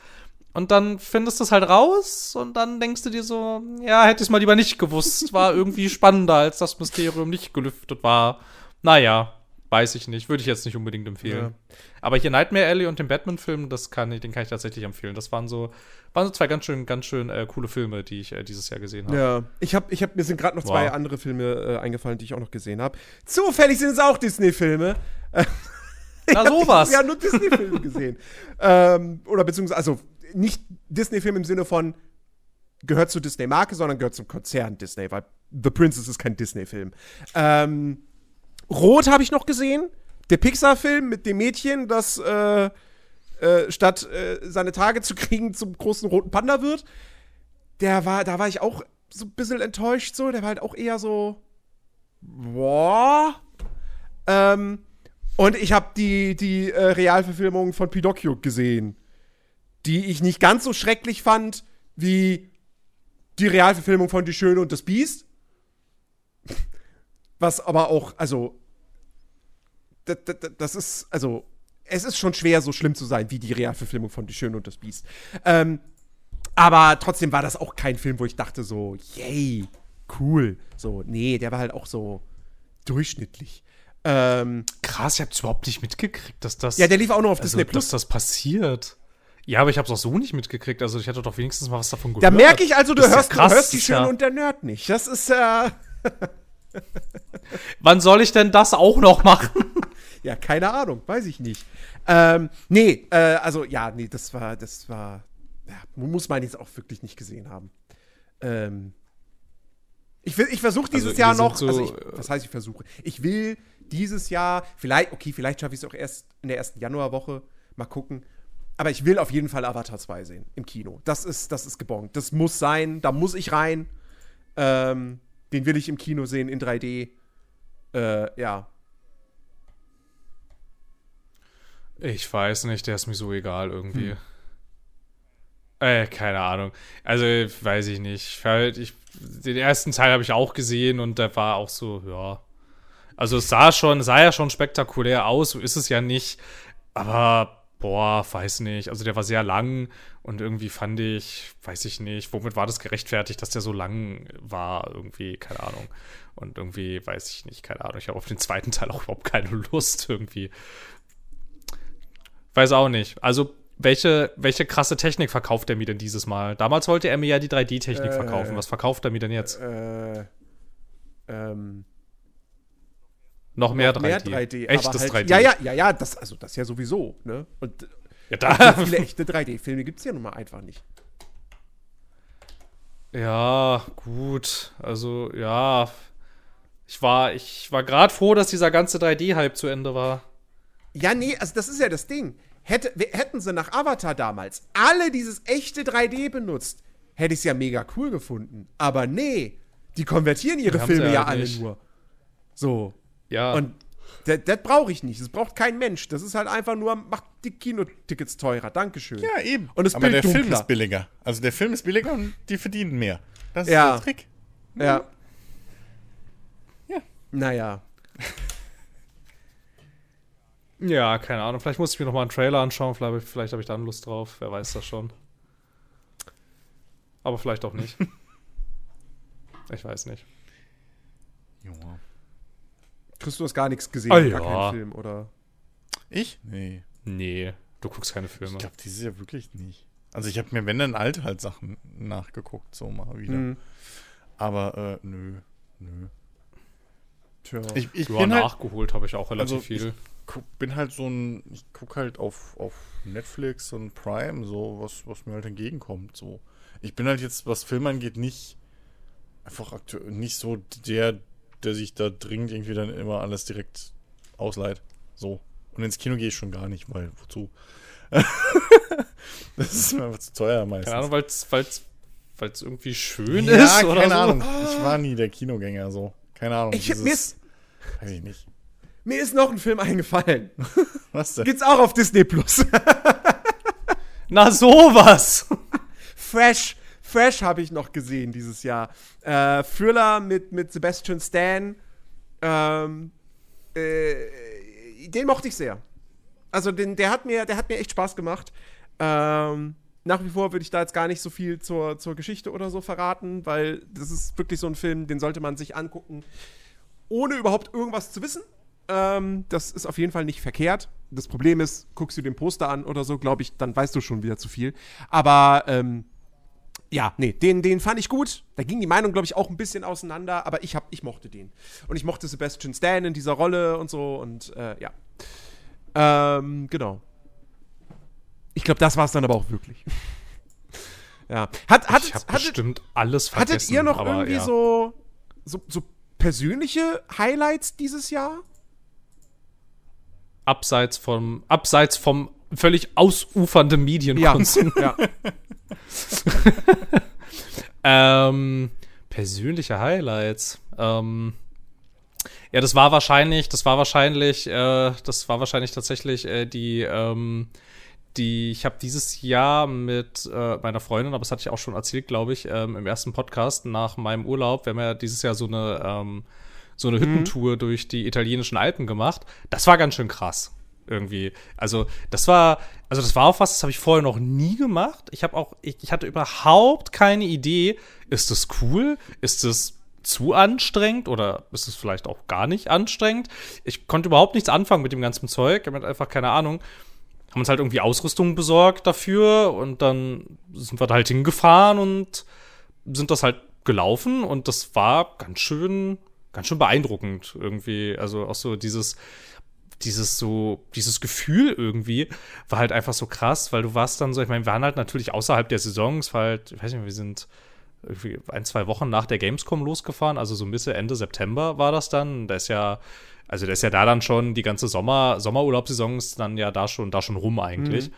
Und dann findest du es halt raus und dann denkst du dir so, ja, hätte ich es mal lieber nicht gewusst. War irgendwie spannender, als das Mysterium nicht gelüftet war. Naja, weiß ich nicht. Würde ich jetzt nicht unbedingt empfehlen. Ja. Aber hier Nightmare Alley und den Batman-Film, das kann ich, den kann ich tatsächlich empfehlen. Das waren so, waren so zwei ganz schön, ganz schön äh, coole Filme, die ich äh, dieses Jahr gesehen habe. Ja, ich habe, ich hab, mir sind gerade noch zwei wow. andere Filme äh, eingefallen, die ich auch noch gesehen habe. Zufällig sind es auch Disney-Filme. Na sowas. Wir haben nur Disney-Filme gesehen. ähm, oder beziehungsweise, also nicht Disney-Film im Sinne von gehört zur Disney-Marke, sondern gehört zum Konzern Disney, weil The Princess ist kein Disney-Film. Ähm, Rot habe ich noch gesehen der Pixar-Film mit dem Mädchen, das äh, äh, statt äh, seine Tage zu kriegen zum großen roten Panda wird, der war, da war ich auch so ein bisschen enttäuscht, so. Der war halt auch eher so, boah. Ähm, und ich habe die, die äh, Realverfilmung von Pinocchio gesehen, die ich nicht ganz so schrecklich fand wie die Realverfilmung von Die Schöne und das Biest. Was aber auch, also das, das, das ist, also, es ist schon schwer, so schlimm zu sein wie die Realverfilmung von Die Schöne und das Biest. Ähm, aber trotzdem war das auch kein Film, wo ich dachte so, yay, cool. So, nee, der war halt auch so durchschnittlich. Ähm, Krass, ihr habt überhaupt nicht mitgekriegt, dass das. ja, der lief auch nur auf also, Disney dass Plus. das passiert. Ja, aber ich hab's auch so nicht mitgekriegt. Also ich hätte doch wenigstens mal was davon gehört. Da merke ich also, du Das hörst, krass, du hörst die Schöne ja- und der Nerd nicht. Das ist, äh, Wann soll ich denn das auch noch machen? ja, keine Ahnung, weiß ich nicht. Ähm, nee, äh, also, ja, nee, das war, das war, ja, muss man jetzt auch wirklich nicht gesehen haben. Ähm, ich will, ich versuche dieses Also, Jahr noch, so, also ich, äh, was heißt ich versuche? Ich will dieses Jahr, vielleicht, okay, vielleicht schaffe ich es auch erst in der ersten Januarwoche, mal gucken. Aber ich will auf jeden Fall Avatar 2 sehen im Kino. Das ist, das ist gebongt. Das muss sein, da muss ich rein. Ähm, den will ich im Kino sehen in 3D. Äh, ja. Ich weiß nicht, der ist mir so egal irgendwie. Äh, keine Ahnung. Also, weiß ich nicht. Halt, ich, den ersten Teil habe ich auch gesehen und der war auch so, ja. Also es sah schon, sah ja schon spektakulär aus, so ist es ja nicht. Aber, boah, weiß nicht. Also der war sehr lang und irgendwie fand ich, weiß ich nicht, womit war das gerechtfertigt, dass der so lang war? Irgendwie, keine Ahnung. Und irgendwie, weiß ich nicht, keine Ahnung. Ich habe auf den zweiten Teil auch überhaupt keine Lust irgendwie. Weiß auch nicht. Also, welche, welche krasse Technik verkauft er mir denn dieses Mal? Damals wollte er mir ja die 3D-Technik Äh. verkaufen. Was verkauft er mir denn jetzt? Äh, ähm, Noch mehr 3D. mehr 3D. Echtes halt, 3D. Ja, ja, ja, ja, das, also das ja sowieso, ne? Und Ja, so da, viele echte 3D-Filme gibt es ja nun mal einfach nicht. ja, gut. Also, ja. Ich war, ich war gerade froh, dass dieser ganze 3D-Hype zu Ende war. Ja, nee, also das ist ja das Ding. Hätte, hätten sie nach Avatar damals alle dieses echte 3D benutzt, hätte ich es ja mega cool gefunden. Aber nee, die konvertieren ihre Filme ja halt alle nur. So. Ja. Und das das brauche ich nicht. Das braucht kein Mensch. Das ist halt einfach nur, macht die Kinotickets teurer. Dankeschön. Ja, eben. Und das Aber Bild der Film dunkler. ist billiger. Also der Film ist billiger und die verdienen mehr. Das ist Ja. der Trick. Ja. Ja. Naja. ja, keine Ahnung. Vielleicht muss ich mir noch mal einen Trailer anschauen. Vielleicht, vielleicht habe ich dann Lust drauf. Wer weiß das schon. Aber vielleicht auch nicht. ich weiß nicht. Ja. Chris, du hast gar nichts gesehen, Ah, gar ja. keinen Film, oder? Ich? Nee. Nee, du guckst keine Filme. Ich glaube, dieses Jahr wirklich nicht. Also ich habe mir, wenn dann alt halt Sachen nachgeguckt, so mal wieder. Mhm. Aber äh, nö, nö. Tja. Ich, ich ja, bin halt, nachgeholt habe ich auch relativ Also, viel. guck, bin halt so ein, ich guck halt auf, auf Netflix und Prime, so, was, was mir halt entgegenkommt, so. Ich bin halt jetzt, was Film angeht, nicht einfach aktuell, nicht so der, der sich da dringend irgendwie dann immer alles direkt ausleiht. So. Und ins Kino gehe ich schon gar nicht, weil, wozu? das ist mir einfach zu teuer meistens. Keine Ahnung, weil es irgendwie schön ja, ist oder keine so. Ahnung. Ich war nie der Kinogänger, so. Keine Ahnung. Ich, mir, ist, weiß ich nicht. mir ist noch ein Film eingefallen. Was denn? Gibt's auch auf Disney Plus. Na sowas! Fresh. Fresh habe ich noch gesehen dieses Jahr. Äh, Thriller mit, mit Sebastian Stan. Ähm, äh, den mochte ich sehr. Also den, der, hat mir, der hat mir echt Spaß gemacht. Ähm, nach wie vor würde ich da jetzt gar nicht so viel zur, zur Geschichte oder so verraten, weil das ist wirklich so ein Film, den sollte man sich angucken, ohne überhaupt irgendwas zu wissen. Ähm, das ist auf jeden Fall nicht verkehrt. Das Problem ist, guckst du den Poster an oder so, glaube ich, dann weißt du schon wieder zu viel. Aber ähm, ja, nee, den, den fand ich gut. Da ging die Meinung, glaube ich, auch ein bisschen auseinander, aber ich, hab, ich mochte den. Und ich mochte Sebastian Stan in dieser Rolle und so und äh, ja. Ähm, genau. Ich glaube, das war es dann aber auch wirklich. ja. Hat, hattet, ich habe bestimmt alles vergessen. hattet ihr noch aber irgendwie ja. so, so, so persönliche Highlights dieses Jahr? abseits vom abseits vom völlig ausufernden Medienkonsum. ja. Ähm, persönliche Highlights. Ähm, ja, das war wahrscheinlich, das war wahrscheinlich, äh, das war wahrscheinlich tatsächlich äh, die, ähm, die, ich habe dieses Jahr mit äh, meiner Freundin, aber das hatte ich auch schon erzählt, glaube ich, ähm, im ersten Podcast nach meinem Urlaub. Wir haben ja dieses Jahr so eine, ähm, so eine Hüttentour durch die italienischen Alpen gemacht. Das war ganz schön krass irgendwie. Also, das war, also das war auch was, das habe ich vorher noch nie gemacht. Ich habe auch, ich, ich, hatte überhaupt keine Idee, ist das cool? Ist das zu anstrengend oder ist es vielleicht auch gar nicht anstrengend? Ich konnte überhaupt nichts anfangen mit dem ganzen Zeug. Ich habe einfach keine Ahnung. Haben uns halt irgendwie Ausrüstung besorgt dafür und dann sind wir da halt hingefahren und sind das halt gelaufen und das war ganz schön, ganz schön beeindruckend irgendwie. Also auch so dieses, dieses so, dieses Gefühl irgendwie war halt einfach so krass, weil du warst dann so, ich meine, wir waren halt natürlich außerhalb der Saison, es war halt, ich weiß nicht, wir sind irgendwie ein, zwei Wochen nach der Gamescom losgefahren, also so Mitte, Ende September war das dann. Da ist ja, also da ist ja da dann schon die ganze Sommer, Sommerurlaubssaison ist dann ja da schon, da schon rum eigentlich. Mhm.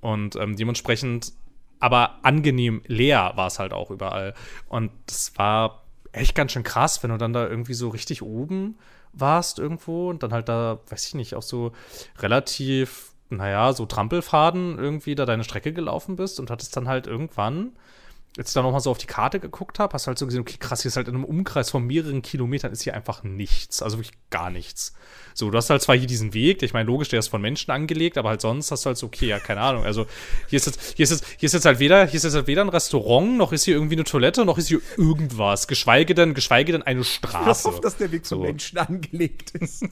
Und ähm, dementsprechend, aber angenehm leer war es halt auch überall. Und das war echt ganz schön krass, wenn du dann da irgendwie so richtig oben warst irgendwo und dann halt da, weiß ich nicht, auch so relativ, naja, so Trampelfaden irgendwie da deine Strecke gelaufen bist und hattest dann halt irgendwann ich dann nochmal so auf die Karte geguckt habe, hast du halt so gesehen, okay, krass, hier ist halt in einem Umkreis von mehreren Kilometern ist hier einfach nichts. Also wirklich gar nichts. So, du hast halt zwar hier diesen Weg, ich meine, logisch, der ist von Menschen angelegt, aber halt sonst hast du halt so, okay, ja, keine Ahnung. Also hier ist jetzt, hier ist jetzt, hier ist jetzt halt weder, hier ist jetzt halt weder ein Restaurant, noch ist hier irgendwie eine Toilette, noch ist hier irgendwas. Geschweige denn, geschweige denn eine Straße. Ich hoffe, dass der Weg so. von Menschen angelegt ist.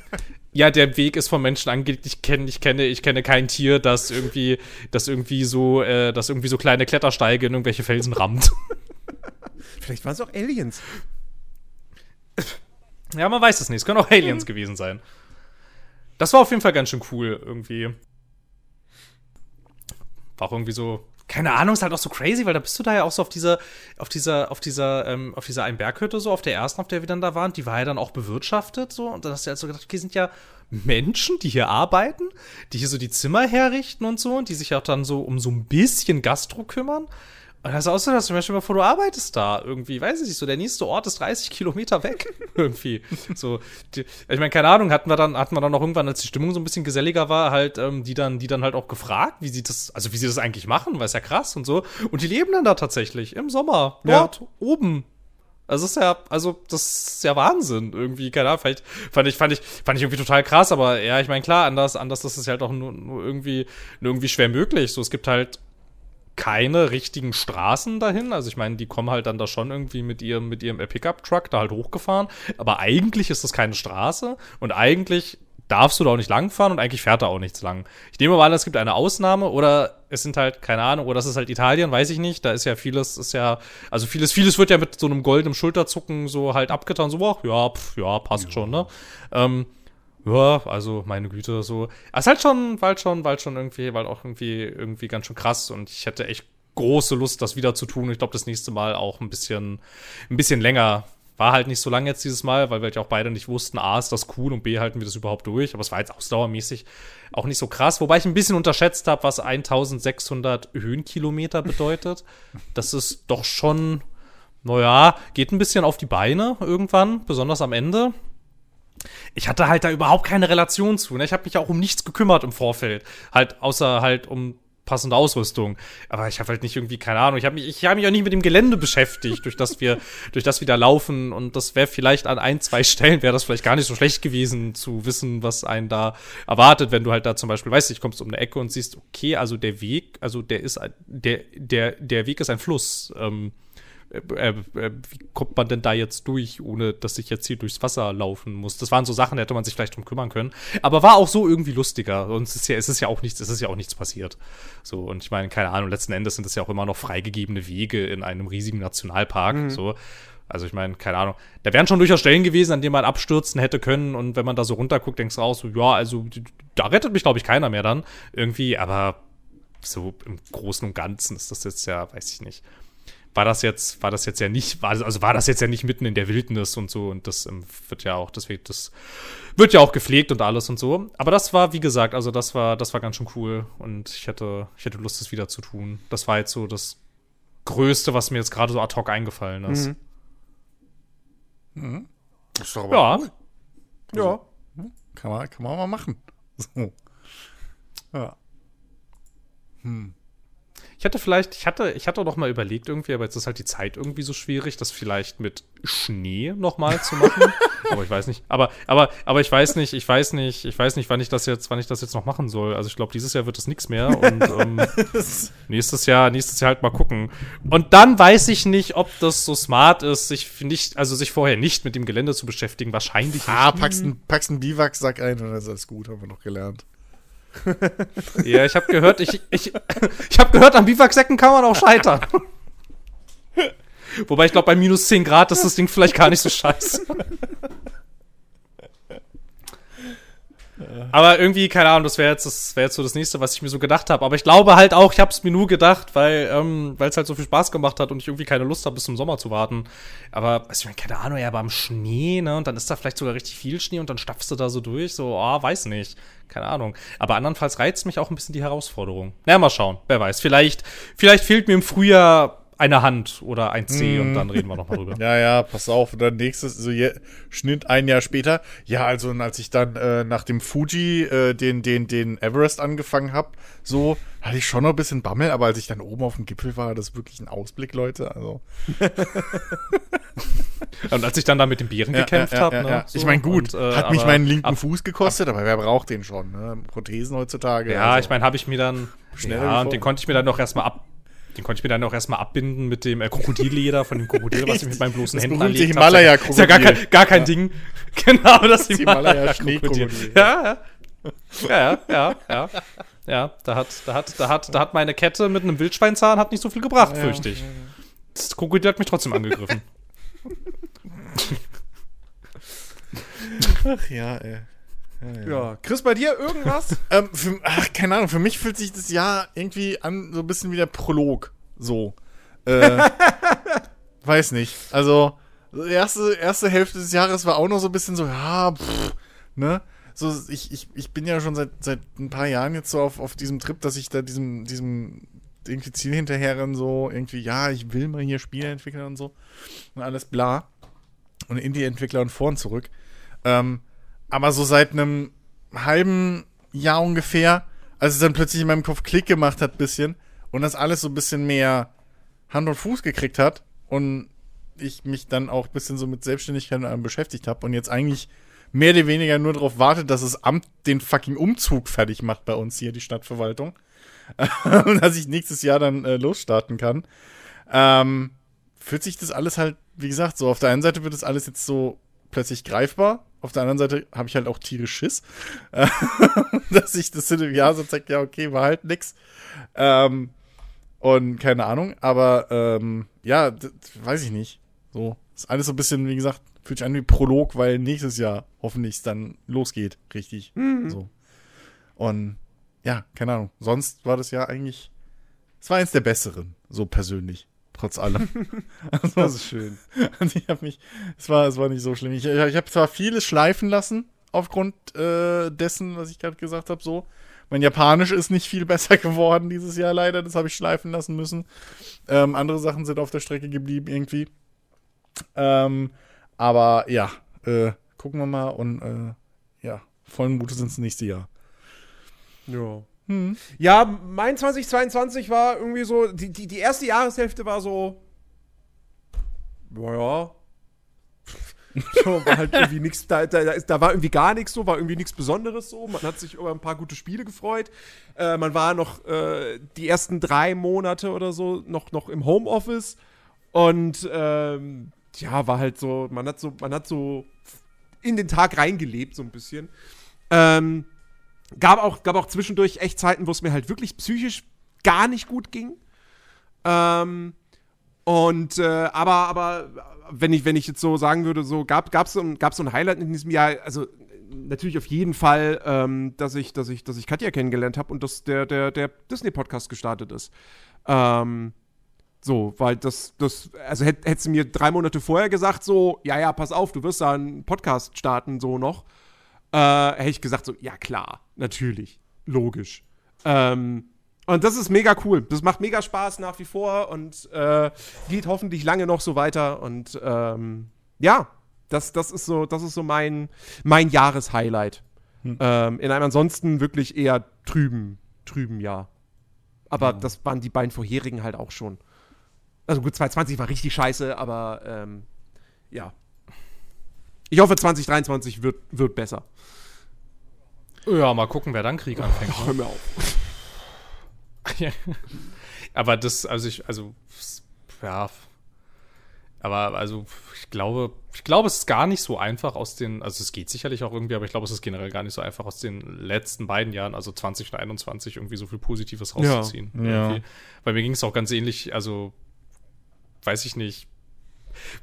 ja, der Weg ist von Menschen angelegt. Ich kenne, ich kenne, ich kenne kein Tier, das irgendwie, das irgendwie so, äh, das irgendwie so kleine Klettersteige in irgendwelche Felsen rammt. Vielleicht waren es auch Aliens. Ja, man weiß es nicht. Es können auch Aliens mhm. gewesen sein. Das war auf jeden Fall ganz schön cool, irgendwie. War auch irgendwie so. Keine Ahnung, ist halt auch so crazy, weil da bist du da ja auch so auf dieser, auf dieser, auf dieser, ähm, auf dieser Einberghütte, so, auf der ersten, auf der wir dann da waren, die war ja dann auch bewirtschaftet, so, und dann hast du halt so gedacht, okay, sind ja Menschen, die hier arbeiten, die hier so die Zimmer herrichten und so, und die sich auch dann so um so ein bisschen Gastro kümmern. Und das ist auch so, dass du mir schon mal vor, du arbeitest da irgendwie, weiß ich nicht, so der nächste Ort ist 30 Kilometer weg irgendwie. So, die, ich meine, keine Ahnung, hatten wir dann, hatten wir dann noch irgendwann, als die Stimmung so ein bisschen geselliger war, halt, ähm, die dann, die dann halt auch gefragt, wie sie das, also wie sie das eigentlich machen, weil es ja krass und so. Und die leben dann da tatsächlich im Sommer, dort, ja. oben. Also das ist ja, also das ist ja Wahnsinn irgendwie, keine Ahnung, vielleicht fand ich, fand ich, fand ich irgendwie total krass, aber ja, ich meine, klar, anders, anders, das ist halt auch nur, nur irgendwie, nur irgendwie schwer möglich. So, es gibt halt keine richtigen Straßen dahin. Also ich meine, die kommen halt dann da schon irgendwie mit ihrem, mit ihrem Pickup-Truck da halt hochgefahren. Aber eigentlich ist das keine Straße und eigentlich darfst du da auch nicht langfahren und eigentlich fährt da auch nichts lang. Ich nehme mal an, es gibt eine Ausnahme oder es sind halt, keine Ahnung, oder das ist halt Italien, weiß ich nicht. Da ist ja vieles, ist ja, also vieles, vieles wird ja mit so einem goldenen Schulterzucken so halt abgetan, so, ach, ja, pf, ja, passt ja. schon, ne? Ähm, ja, also meine Güte, so. Es ist halt schon, halt schon, halt schon irgendwie, halt auch irgendwie, irgendwie ganz schön krass und ich hätte echt große Lust, das wieder zu tun. Ich glaube, das nächste Mal auch ein bisschen, ein bisschen länger. War halt nicht so lange jetzt dieses Mal, weil wir ja auch beide nicht wussten, A, ist das cool und B, halten wir das überhaupt durch. Aber es war jetzt ausdauermäßig auch nicht so krass. Wobei ich ein bisschen unterschätzt habe, was 1600 Höhenkilometer bedeutet. Das ist doch schon, naja, geht ein bisschen auf die Beine irgendwann, besonders am Ende ich hatte halt da überhaupt keine Relation zu. Ne? Ich habe mich auch um nichts gekümmert im Vorfeld. Halt, außer halt um passende Ausrüstung. Aber ich habe halt nicht irgendwie, keine Ahnung, ich habe mich, ich hab mich auch nicht mit dem Gelände beschäftigt, durch das wir, durch das wir da laufen. Und das wäre vielleicht an ein, zwei Stellen, wäre das vielleicht gar nicht so schlecht gewesen, zu wissen, was einen da erwartet, wenn du halt da zum Beispiel, weißt du, ich kommst um eine Ecke und siehst, okay, also der Weg, also der ist, der, der, der Weg ist ein Fluss. Ähm, äh, äh, äh, wie kommt man denn da jetzt durch, ohne dass ich jetzt hier durchs Wasser laufen muss? Das waren so Sachen, da hätte man sich vielleicht drum kümmern können. Aber war auch so irgendwie lustiger. Und es ist ja, es ist ja auch nichts, es ist ja auch nichts passiert. So, und ich meine, keine Ahnung, letzten Endes sind es ja auch immer noch freigegebene Wege in einem riesigen Nationalpark. Mhm. So. Also ich meine, keine Ahnung. Da wären schon durchaus Stellen gewesen, an denen man abstürzen hätte können. Und wenn man da so runterguckt, denkst du auch so, ja, also da rettet mich, glaube ich, keiner mehr dann. Irgendwie, aber so im Großen und Ganzen ist das jetzt ja, weiß ich nicht war das jetzt, war das jetzt ja nicht, war, also war das jetzt ja nicht mitten in der Wildnis und so und das ähm, wird ja auch, deswegen, das wird ja auch gepflegt und alles und so. Aber das war, wie gesagt, also das war, das war ganz schön cool und ich hätte, ich hätte Lust, das wieder zu tun. Das war jetzt so das Größte, was mir jetzt gerade so ad hoc eingefallen ist. Mhm. Mhm. Das ist doch aber ja. cool. Also, ja. Kann man, kann man mal machen. So. Ja. Hm. Ich hatte vielleicht, ich hatte, ich hatte noch mal überlegt irgendwie, aber jetzt ist halt die Zeit irgendwie so schwierig, das vielleicht mit Schnee noch mal zu machen. aber ich weiß nicht. Aber, aber, aber ich weiß nicht, ich weiß nicht, ich weiß nicht, wann ich das jetzt, wann ich das jetzt noch machen soll. Also ich glaube, dieses Jahr wird es nichts mehr und ähm, nächstes Jahr, nächstes Jahr halt mal gucken. Und dann weiß ich nicht, ob das so smart ist, sich nicht, also sich vorher nicht mit dem Gelände zu beschäftigen. Wahrscheinlich Ah, nicht. packst einen, packst einen Biwaksack ein und dann ist alles gut, haben wir noch gelernt. Ja, ich habe gehört, ich, ich, ich habe gehört, am Biwaksäcken kann man auch scheitern. Wobei ich glaube, bei minus 10 Grad ist das Ding vielleicht gar nicht so scheiße. Aber irgendwie, keine Ahnung, das wäre jetzt, das wäre jetzt so das nächste, was ich mir so gedacht habe. Aber ich glaube halt auch, ich habe es mir nur gedacht, weil ähm, es halt so viel Spaß gemacht hat und ich irgendwie keine Lust habe, bis zum Sommer zu warten. Aber, also ich meine, keine Ahnung, ja, aber am Schnee, ne? Und dann ist da vielleicht sogar richtig viel Schnee und dann stapfst du da so durch. So, oh, weiß nicht. Keine Ahnung. Aber andernfalls reizt mich auch ein bisschen die Herausforderung. Na, mal schauen. Wer weiß. Vielleicht, vielleicht fehlt mir im Frühjahr eine Hand oder ein C und dann reden wir nochmal drüber. Ja, ja, pass auf. Und dann nächstes, so je, Schnitt ein Jahr später. Ja, also als ich dann äh, nach dem Fuji äh, den, den, den Everest angefangen habe, so hatte ich schon noch ein bisschen Bammel, aber als ich dann oben auf dem Gipfel war, das ist wirklich ein Ausblick, Leute. Also Und als ich dann da mit den Bären gekämpft ja, habe, ja, ne? ja. so, ich meine, gut, und, äh, hat mich meinen linken ab- Fuß gekostet, aber wer braucht den schon? Ne? Prothesen heutzutage. Ja, also. ich meine, habe ich mir dann Schneller ja, und den konnte ich mir dann noch erstmal ab den konnte ich mir dann auch erstmal abbinden mit dem äh, Krokodilleder von dem Krokodil, was ich mit meinen bloßen Das Händen erlegt habe. Ist ja gar kein, gar kein Ding. Genau, das, Das. Himalaya-Schneekrokodil. Ja, ja. Ja, ja, ja, ja. Ja, da hat, da hat, da hat, da hat meine Kette mit einem Wildschweinzahn hat nicht so viel gebracht, Ja, fürchte ich. Das Krokodil hat mich trotzdem angegriffen. Ach ja, ey. Ja, ja. Ja. Chris, bei dir irgendwas? Ähm, für, ach, keine Ahnung, für mich fühlt sich das Jahr irgendwie an, so ein bisschen wie der Prolog. So. Äh, weiß nicht. Also, die erste, erste Hälfte des Jahres war auch noch so ein bisschen so, ja, pff, ne? So, ich, ich, ich bin ja schon seit, seit ein paar Jahren jetzt so auf, auf diesem Trip, dass ich da diesem, diesem irgendwie Ziel hinterherren, so irgendwie, ja, ich will mal hier Spiele entwickeln und so. Und alles bla. Und Indie-Entwickler und vor und zurück. Ähm, aber so seit einem halben Jahr ungefähr, als es dann plötzlich in meinem Kopf Klick gemacht hat, bisschen, und das alles so ein bisschen mehr Hand und Fuß gekriegt hat und ich mich dann auch ein bisschen so mit Selbstständigkeit beschäftigt habe und jetzt eigentlich mehr oder weniger nur darauf wartet, dass das Amt den fucking Umzug fertig macht bei uns hier, die Stadtverwaltung. und dass ich nächstes Jahr dann äh, losstarten kann. Ähm, fühlt sich das alles halt, wie gesagt, so auf der einen Seite wird das alles jetzt so plötzlich greifbar, auf der anderen Seite habe ich halt auch tierisch Schiss, äh, dass ich das in einem Jahr so zeigt, ja, okay, war halt nix. Ähm, und keine Ahnung, aber ähm, ja, weiß ich nicht. So, ist alles so ein bisschen, wie gesagt, fühlt sich an wie Prolog, weil nächstes Jahr hoffentlich es dann losgeht, richtig. So. Und ja, keine Ahnung. Sonst war das ja eigentlich, es war eins der besseren, so persönlich, trotz allem. also, Das ist schön. also ich habe mich, es war, es war nicht so schlimm. Ich, ich habe zwar vieles schleifen lassen aufgrund äh, dessen, was ich gerade gesagt habe, so. Mein Japanisch ist nicht viel besser geworden dieses Jahr leider, das habe ich schleifen lassen müssen. Ähm, andere Sachen sind auf der Strecke geblieben irgendwie. Ähm, aber ja, äh, gucken wir mal und äh, ja, vollen Mutes ins nächste Jahr. Ja. Hm. Ja, mein 2022 war irgendwie so, die, die, die erste Jahreshälfte war so, naja, so, war halt irgendwie nichts, da, da, da, war irgendwie gar nichts so, war irgendwie nichts Besonderes so. Man hat sich über ein paar gute Spiele gefreut. Äh, man war noch äh, die ersten drei Monate oder so noch, noch im Homeoffice und ähm, ja, war halt so, man hat so, man hat so in den Tag reingelebt, so ein bisschen. Ähm, gab auch, gab auch zwischendurch echt Zeiten, wo es mir halt wirklich psychisch gar nicht gut ging. Ähm, und äh, aber, aber wenn ich, wenn ich jetzt so sagen würde, so gab es so, gab's so ein Highlight in diesem Jahr, also natürlich auf jeden Fall, ähm, dass ich, dass ich, dass ich Katja kennengelernt habe und dass der, der, der Disney-Podcast gestartet ist. Ähm, so, weil das, das, also hätt, hättest du mir drei Monate vorher gesagt, so, ja, ja, pass auf, du wirst da einen Podcast starten, so noch, äh, hätte ich gesagt, so, ja, klar, natürlich, logisch. Ähm, und das ist mega cool. Das macht mega Spaß nach wie vor und äh, geht hoffentlich lange noch so weiter. Und ähm, ja, das, das ist so, das ist so mein, mein Jahreshighlight. Ähm, in einem ansonsten wirklich eher trüben, trüben Jahr. Aber das waren die beiden vorherigen halt auch schon. Also gut, 2020 war richtig scheiße, aber ähm, ja. Ich hoffe, 2023 wird, wird besser. Ja, mal gucken, wer dann Krieg anfängt. Hör mir auf. aber das, also ich, also, ja. Aber also, ich glaube, ich glaube, es ist gar nicht so einfach aus den, also es geht sicherlich auch irgendwie, aber ich glaube, es ist generell gar nicht so einfach aus den letzten beiden Jahren, also 20 und 21, irgendwie so viel Positives rauszuziehen. Ja. Irgendwie. Weil mir ging es auch ganz ähnlich, also, weiß ich nicht,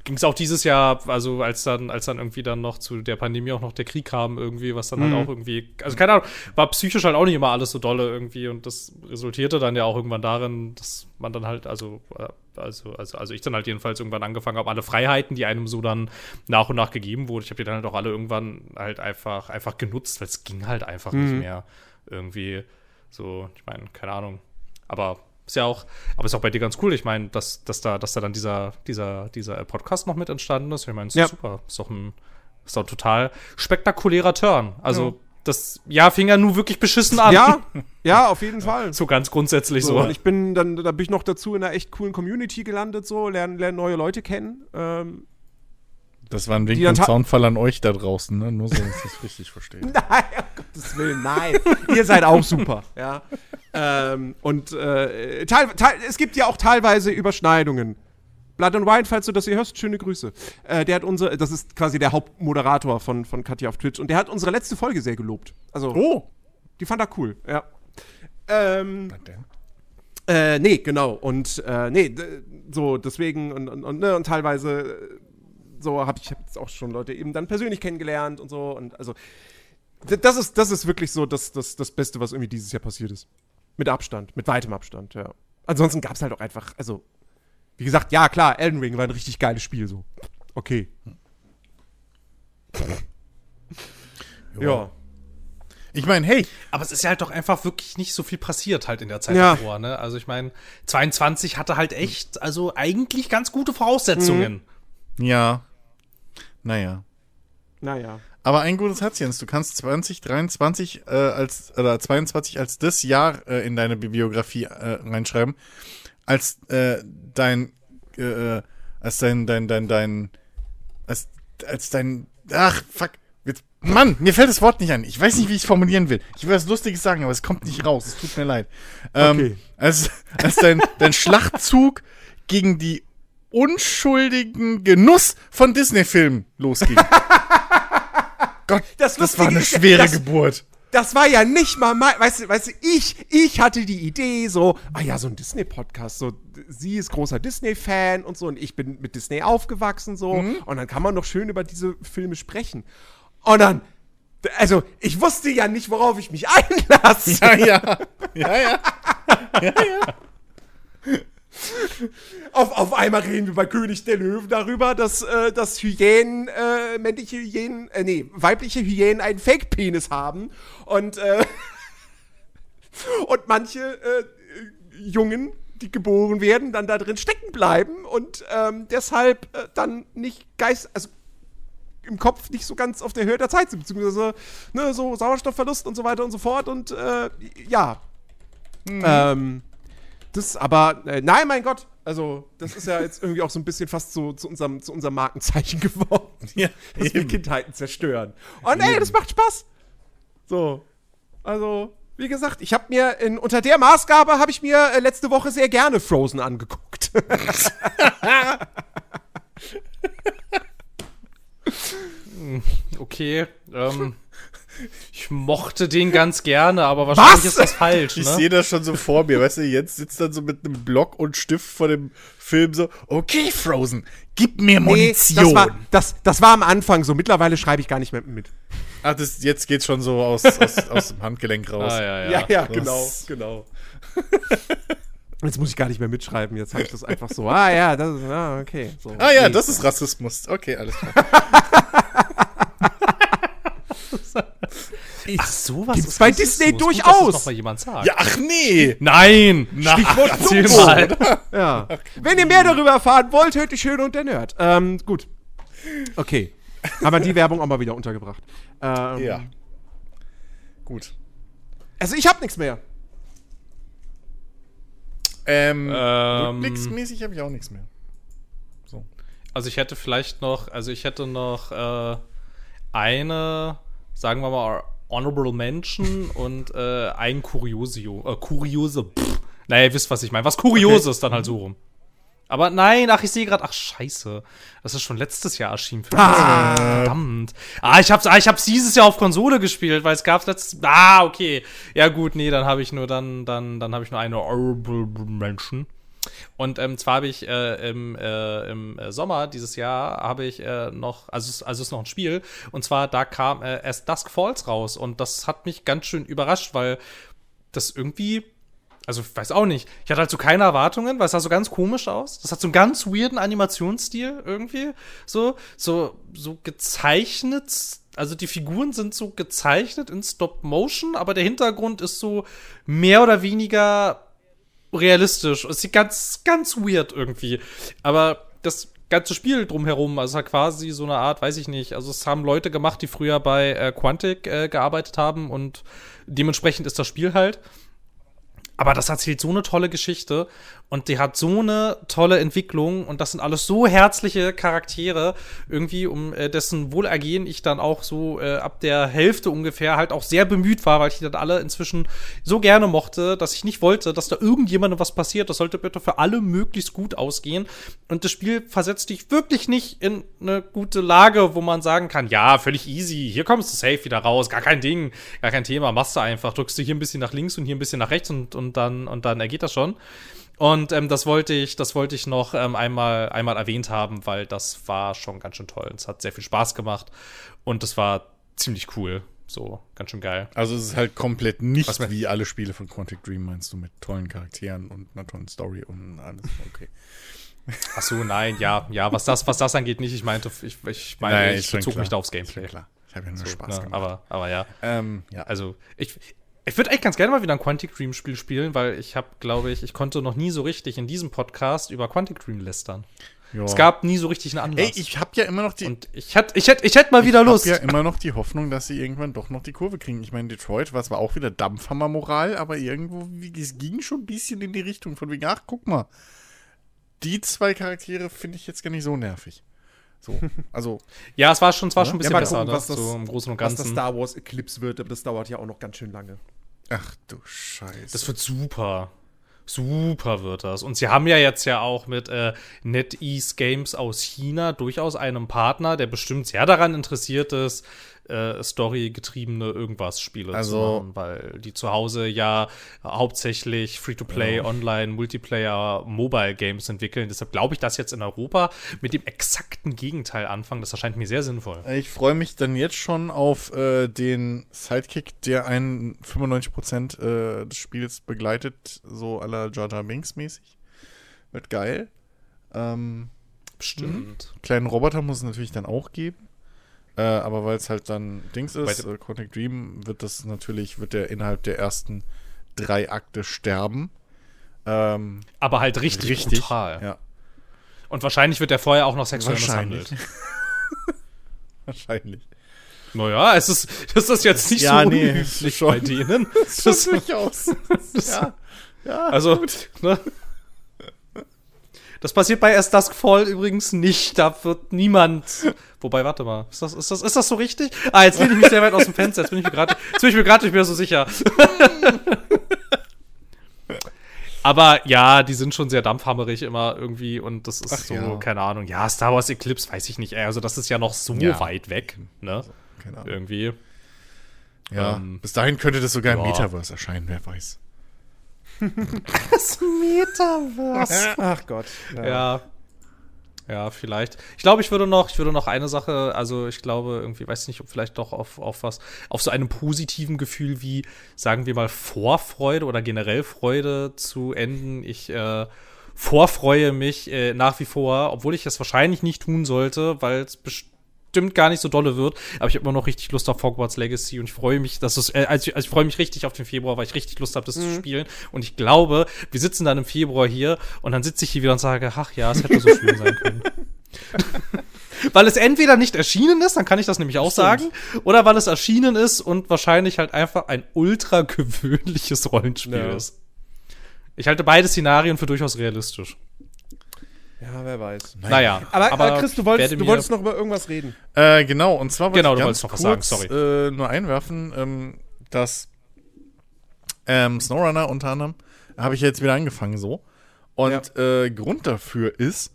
ging es auch dieses Jahr, also als dann, als dann irgendwie dann noch zu der Pandemie auch noch der Krieg kam, irgendwie, was dann halt auch irgendwie, also keine Ahnung, war psychisch halt auch nicht immer alles so dolle irgendwie und das resultierte dann ja auch irgendwann darin, dass man dann halt, also, äh, also, also, also ich dann halt jedenfalls irgendwann angefangen habe, alle Freiheiten, die einem so dann nach und nach gegeben wurden, ich habe die dann halt auch alle irgendwann halt einfach, einfach genutzt, weil es ging halt einfach nicht mehr irgendwie. So, ich meine, keine Ahnung, aber ist ja auch, aber ist auch bei dir ganz cool. Ich meine, dass, dass da, dass da dann dieser, dieser, dieser Podcast noch mit entstanden ist. Ich meine, ist Ja. super. Ist doch ein, ist doch ein total spektakulärer Turn. Also, Ja. das Jahr fing ja nur wirklich beschissen an. Ja, ja, auf jeden Fall. So ganz grundsätzlich So, so. und ich bin dann, da bin ich noch dazu in einer echt coolen Community gelandet, so, lerne lern neue Leute kennen. Ähm, Das war ein Wink und Zaunfall an euch da draußen, ne? Nur so, dass ich das richtig verstehe. Nein, um Gottes Willen, nein. Ihr seid auch super, ja. Ähm, und äh, teil, teil, es gibt ja auch teilweise Überschneidungen. Blood and Wine, falls du das hier hörst, schöne Grüße. Äh, der hat unsere, das ist quasi der Hauptmoderator von, von Katja auf Twitch und der hat unsere letzte Folge sehr gelobt. Also, Oh! die fand er cool, ja. Ähm, Was denn? Äh, nee, genau. Und äh, nee, so deswegen und, und, und, ne, und teilweise äh, so habe ich hab jetzt auch schon Leute eben dann persönlich kennengelernt und so. Und also das ist, das ist wirklich so das, das, das Beste, was irgendwie dieses Jahr passiert ist. Mit Abstand, mit weitem Abstand, ja. Ansonsten gab es halt auch einfach, also, wie gesagt, ja, klar, Elden Ring war ein richtig geiles Spiel, so. Okay. Ja. Ich meine, hey, Aber es ist ja halt doch einfach wirklich nicht so viel passiert halt in der Zeit Ja. davor, ne? Also ich meine, 22 hatte halt echt, also eigentlich ganz gute Voraussetzungen. ja. Naja. Naja. Aber ein gutes hat's, Jens. Du kannst 2023 äh, als, oder 22 als das Jahr äh, in deine Bibliografie äh, reinschreiben, als äh, dein, äh, äh, als dein, dein, dein, dein, als, als dein, ach, fuck. Jetzt, Mann, mir fällt das Wort nicht ein. Ich weiß nicht, wie ich es formulieren will. Ich will was Lustiges sagen, aber es kommt nicht raus. Es tut mir leid. Ähm, Okay. Als, als dein, dein Schlachtzug gegen die unschuldigen Genuss von Disney-Filmen losging. Gott, Das das, war eine ist ja, schwere das- Geburt. das war ja nicht mal mein, weißt du, weißt du, ich, ich hatte die Idee so, ah ja, so ein Disney-Podcast, so, sie ist großer Disney-Fan und so und ich bin mit Disney aufgewachsen so und dann kann man doch schön über diese Filme sprechen. Und dann, also, ich wusste ja nicht, worauf ich mich einlasse. Ja, ja. Ja, ja. Auf, auf einmal reden wir bei König der Löwen darüber, dass, äh, dass Hyänen, äh, männliche Hyänen, äh, nee, weibliche Hyänen einen Fake-Penis haben und, äh, und manche äh, Jungen, die geboren werden, dann da drin stecken bleiben und ähm, deshalb äh, dann nicht geist, also im Kopf nicht so ganz auf der Höhe der Zeit sind, beziehungsweise ne, so Sauerstoffverlust und so weiter und so fort und äh, ja. Ähm, das aber, äh, nein, mein Gott, also das ist ja jetzt irgendwie auch so ein bisschen fast so zu unserem, zu unserem Markenzeichen geworden, ja dass wir eben. Kindheiten zerstören. Und ey, das macht Spaß. So, also wie gesagt, ich habe mir in, unter der Maßgabe habe ich mir äh, letzte Woche sehr gerne Frozen angeguckt. Okay, ähm, ich mochte den ganz gerne, aber wahrscheinlich Was? ist das falsch, Ich ne? sehe das schon so vor mir, weißt du, jetzt sitzt dann so mit einem Block und Stift vor dem Film so, okay, Frozen, gib mir Munition. das war, das, das war am Anfang so. Mittlerweile schreibe ich gar nicht mehr mit. Ach, das, jetzt geht's schon so aus, aus, aus dem Handgelenk raus. Ah, ja, ja. Ja, ja, genau, genau. Jetzt muss ich gar nicht mehr mitschreiben. Jetzt habe ich das einfach so. Ah ja, das ist, ah, okay. So. Ah ja, Nee. das ist Rassismus. Okay, alles klar. Ach, sowas Gibt's ist bei. Disney Gut, dass es durchaus. noch mal jemand sagt. ja, ach nee. Nein! Na, Stichwort Erzähl Plumbo. mal. Ja. Wenn ihr mehr darüber erfahren wollt, hört die Schöne und der Nerd. Ähm, gut. Okay. Haben wir die Werbung auch mal wieder untergebracht. Ähm, Ja. Gut. Also ich habe nichts mehr. Ähm, Ähm, Rückblicksmäßig habe ich auch nichts mehr. Also ich hätte vielleicht noch, also ich hätte noch äh, eine, sagen wir mal, Honorable Mention und äh, ein Kuriosio. Äh, Kuriose. Pff. Naja, ihr wisst, was ich meine. Was Kurioses dann halt so rum. Aber nein, ach, ich sehe gerade, ach scheiße. Das ist schon letztes Jahr erschienen. Für ah. Verdammt. Ah, ich hab's, ah, ich hab's dieses Jahr auf Konsole gespielt, weil es gab's letztes. Ah, okay. Ja gut, nee, dann habe ich nur dann, dann, dann habe ich nur eine Honorable Mention. Und ähm, zwar habe ich äh, im, äh, im Sommer dieses Jahr habe ich äh, noch, also, also ist noch ein Spiel, und zwar da kam äh, erst Dusk Falls raus und das hat mich ganz schön überrascht, weil das irgendwie, also ich weiß auch nicht, ich hatte halt so keine Erwartungen, weil es sah so ganz komisch aus. Das hat so einen ganz weirden Animationsstil irgendwie, so, so, so gezeichnet. Also die Figuren sind so gezeichnet in Stop Motion, aber der Hintergrund ist so mehr oder weniger realistisch. Es sieht ganz, ganz weird irgendwie. Aber das ganze Spiel drumherum, also quasi so eine Art, weiß ich nicht, also es haben Leute gemacht, die früher bei äh, Quantic äh, gearbeitet haben und dementsprechend ist das Spiel halt. Aber das erzählt so eine tolle Geschichte und die hat so eine tolle Entwicklung und das sind alles so herzliche Charaktere, irgendwie um äh, dessen Wohlergehen ich dann auch so äh, ab der Hälfte ungefähr halt auch sehr bemüht war, weil ich die dann alle inzwischen so gerne mochte, dass ich nicht wollte, dass da irgendjemandem was passiert. Das sollte bitte für alle möglichst gut ausgehen. Und das Spiel versetzt dich wirklich nicht in eine gute Lage, wo man sagen kann, ja, völlig easy, hier kommst du safe wieder raus, gar kein Ding, gar kein Thema, machst du einfach, drückst du hier ein bisschen nach links und hier ein bisschen nach rechts und, und dann und dann ergeht das schon. Und ähm, das wollte ich, das wollte ich noch ähm, einmal, einmal erwähnt haben, weil das war schon ganz schön toll. Es hat sehr viel Spaß gemacht und es war ziemlich cool. So, ganz schön geil. Also es ist halt komplett nicht Was wie alle Spiele von Quantic Dream, meinst du, mit tollen Charakteren und einer tollen Story und alles. Okay. Ach so, nein, ja, ja, was das, was das angeht, nicht. Ich meinte, ich, ich meine, Naja, ich bezog klar. mich da aufs Gameplay. klar. Ich habe ja nur So, Spaß ne, gemacht. aber, aber ja. ähm, ja. Also, ich, ich würde echt ganz gerne mal wieder ein Quantic Dream Spiel spielen, weil ich habe, glaube ich, ich konnte noch nie so richtig in diesem Podcast über Quantic Dream lästern. ja. Es gab nie so richtig einen Anlass. Ey, ich habe ja immer noch die und ich hätte ich hätt, ich hätt mal wieder ich Lust. hab ja immer noch die Hoffnung, dass sie irgendwann doch noch die Kurve kriegen. Ich meine, Detroit war zwar auch wieder Dampfhammer-Moral, aber irgendwo, es ging schon ein bisschen in die Richtung von wegen, ach, guck mal, die zwei Charaktere finde ich jetzt gar nicht so nervig. So, also, Ja, es war schon, es war schon ein bisschen mal besser, gucken, ne? was das- so im Großen und Was das Ganzen. Star Wars Eclipse wird, aber das dauert ja auch noch ganz schön lange. Ach du Scheiße. Das wird super. Super wird das. Und sie haben ja jetzt ja auch mit äh, NetEase Games aus China durchaus einen Partner, der bestimmt sehr daran interessiert ist, äh, storygetriebene irgendwas Spiele Also- zu machen, weil die zu Hause ja hauptsächlich Free-to-Play, Online, Multiplayer, Mobile Games entwickeln. Deshalb glaube ich, dass jetzt in Europa mit dem exakten Gegenteil anfangen. Das erscheint mir sehr sinnvoll. Ich freue mich dann jetzt schon auf äh, den Sidekick, der einen 95% äh, des Spiels begleitet, so la Jar Jar Binks mäßig. Wird geil. Ähm, Bestimmt. kleinen Roboter muss es natürlich dann auch geben. Äh, aber weil es halt dann Dings ist, äh, Quantic Dream, wird das natürlich, wird der innerhalb der ersten drei Akte sterben. Ähm, Aber halt richtig, brutal. Ja, Und wahrscheinlich wird er vorher auch noch sexuell Wahrscheinlich. misshandelt. wahrscheinlich. Naja, es ist, das ist jetzt nicht Ja, so nee, unüblich schon. bei denen. Das durchaus. ja. ja. Also, ne? Das passiert bei As Dusk Fall übrigens nicht. Da wird niemand. Wobei, warte mal. Ist das, ist das, ist das so richtig? Ah, jetzt lehne ich mich sehr weit aus dem Fenster. Jetzt bin ich mir gerade, jetzt bin ich mir gerade nicht mehr so sicher. Aber ja, die sind schon sehr dampfhammerig immer irgendwie und das ist Ach so, ja. keine Ahnung. Ja, Star Wars Eclipse, weiß ich nicht. ey, Also, das ist ja noch so Ja. weit weg, ne? Keine Ahnung. Irgendwie. Ja, Ähm, bis dahin könnte das sogar im ja. Metaverse erscheinen, wer weiß. Das Metaverse. Ach Gott. Ja. Ja, vielleicht. Ich glaube, ich würde noch, ich würde noch eine Sache, also ich glaube, irgendwie, weiß nicht, ob vielleicht doch auf, auf was, auf so einem positiven Gefühl wie, sagen wir mal, Vorfreude oder generell Freude zu enden. Ich äh, vorfreue mich äh, nach wie vor, obwohl ich es wahrscheinlich nicht tun sollte, weil es bestimmt gar nicht so dolle wird. Aber ich habe immer noch richtig Lust auf Hogwarts Legacy und ich freue mich, dass es, äh, also ich, also ich freue mich richtig auf den Februar, weil ich richtig Lust habe, das zu spielen. Und ich glaube, wir sitzen dann im Februar hier und dann sitze ich hier wieder und sage, ach ja, es hätte so schön sein können. weil es entweder nicht erschienen ist, dann kann ich das nämlich auch sagen, oder weil es erschienen ist und wahrscheinlich halt einfach ein ultra gewöhnliches Rollenspiel Ja. ist. Ich halte beide Szenarien für durchaus realistisch. Ja, wer weiß. Naja, Aber, aber Chris, du wolltest, du wolltest noch über irgendwas reden. Äh, genau, und zwar wollte Genau, ich du ganz wolltest noch was kurz, sagen, Äh, nur einwerfen, ähm, dass ähm, SnowRunner unter anderem habe ich jetzt wieder angefangen so. Und äh, Grund dafür ist,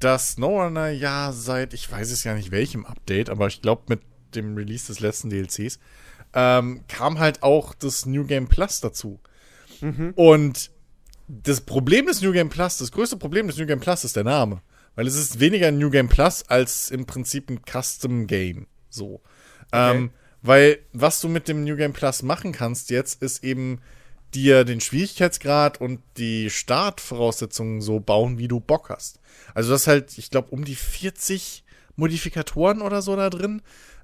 dass SnowRunner ja seit, ich weiß es ja nicht welchem Update, aber ich glaube mit dem Release des letzten DLCs, ähm, kam halt auch das New Game Plus dazu. Und das Problem des New Game Plus, das größte Problem des New Game Plus ist der Name. Weil es ist weniger ein New Game Plus als im Prinzip ein Custom Game. So. Ähm, weil was du mit dem New Game Plus machen kannst jetzt, ist eben dir den Schwierigkeitsgrad und die Startvoraussetzungen so bauen, wie du Bock hast. Also das ist halt, ich glaube, um die 40 Modifikatoren oder so da drin.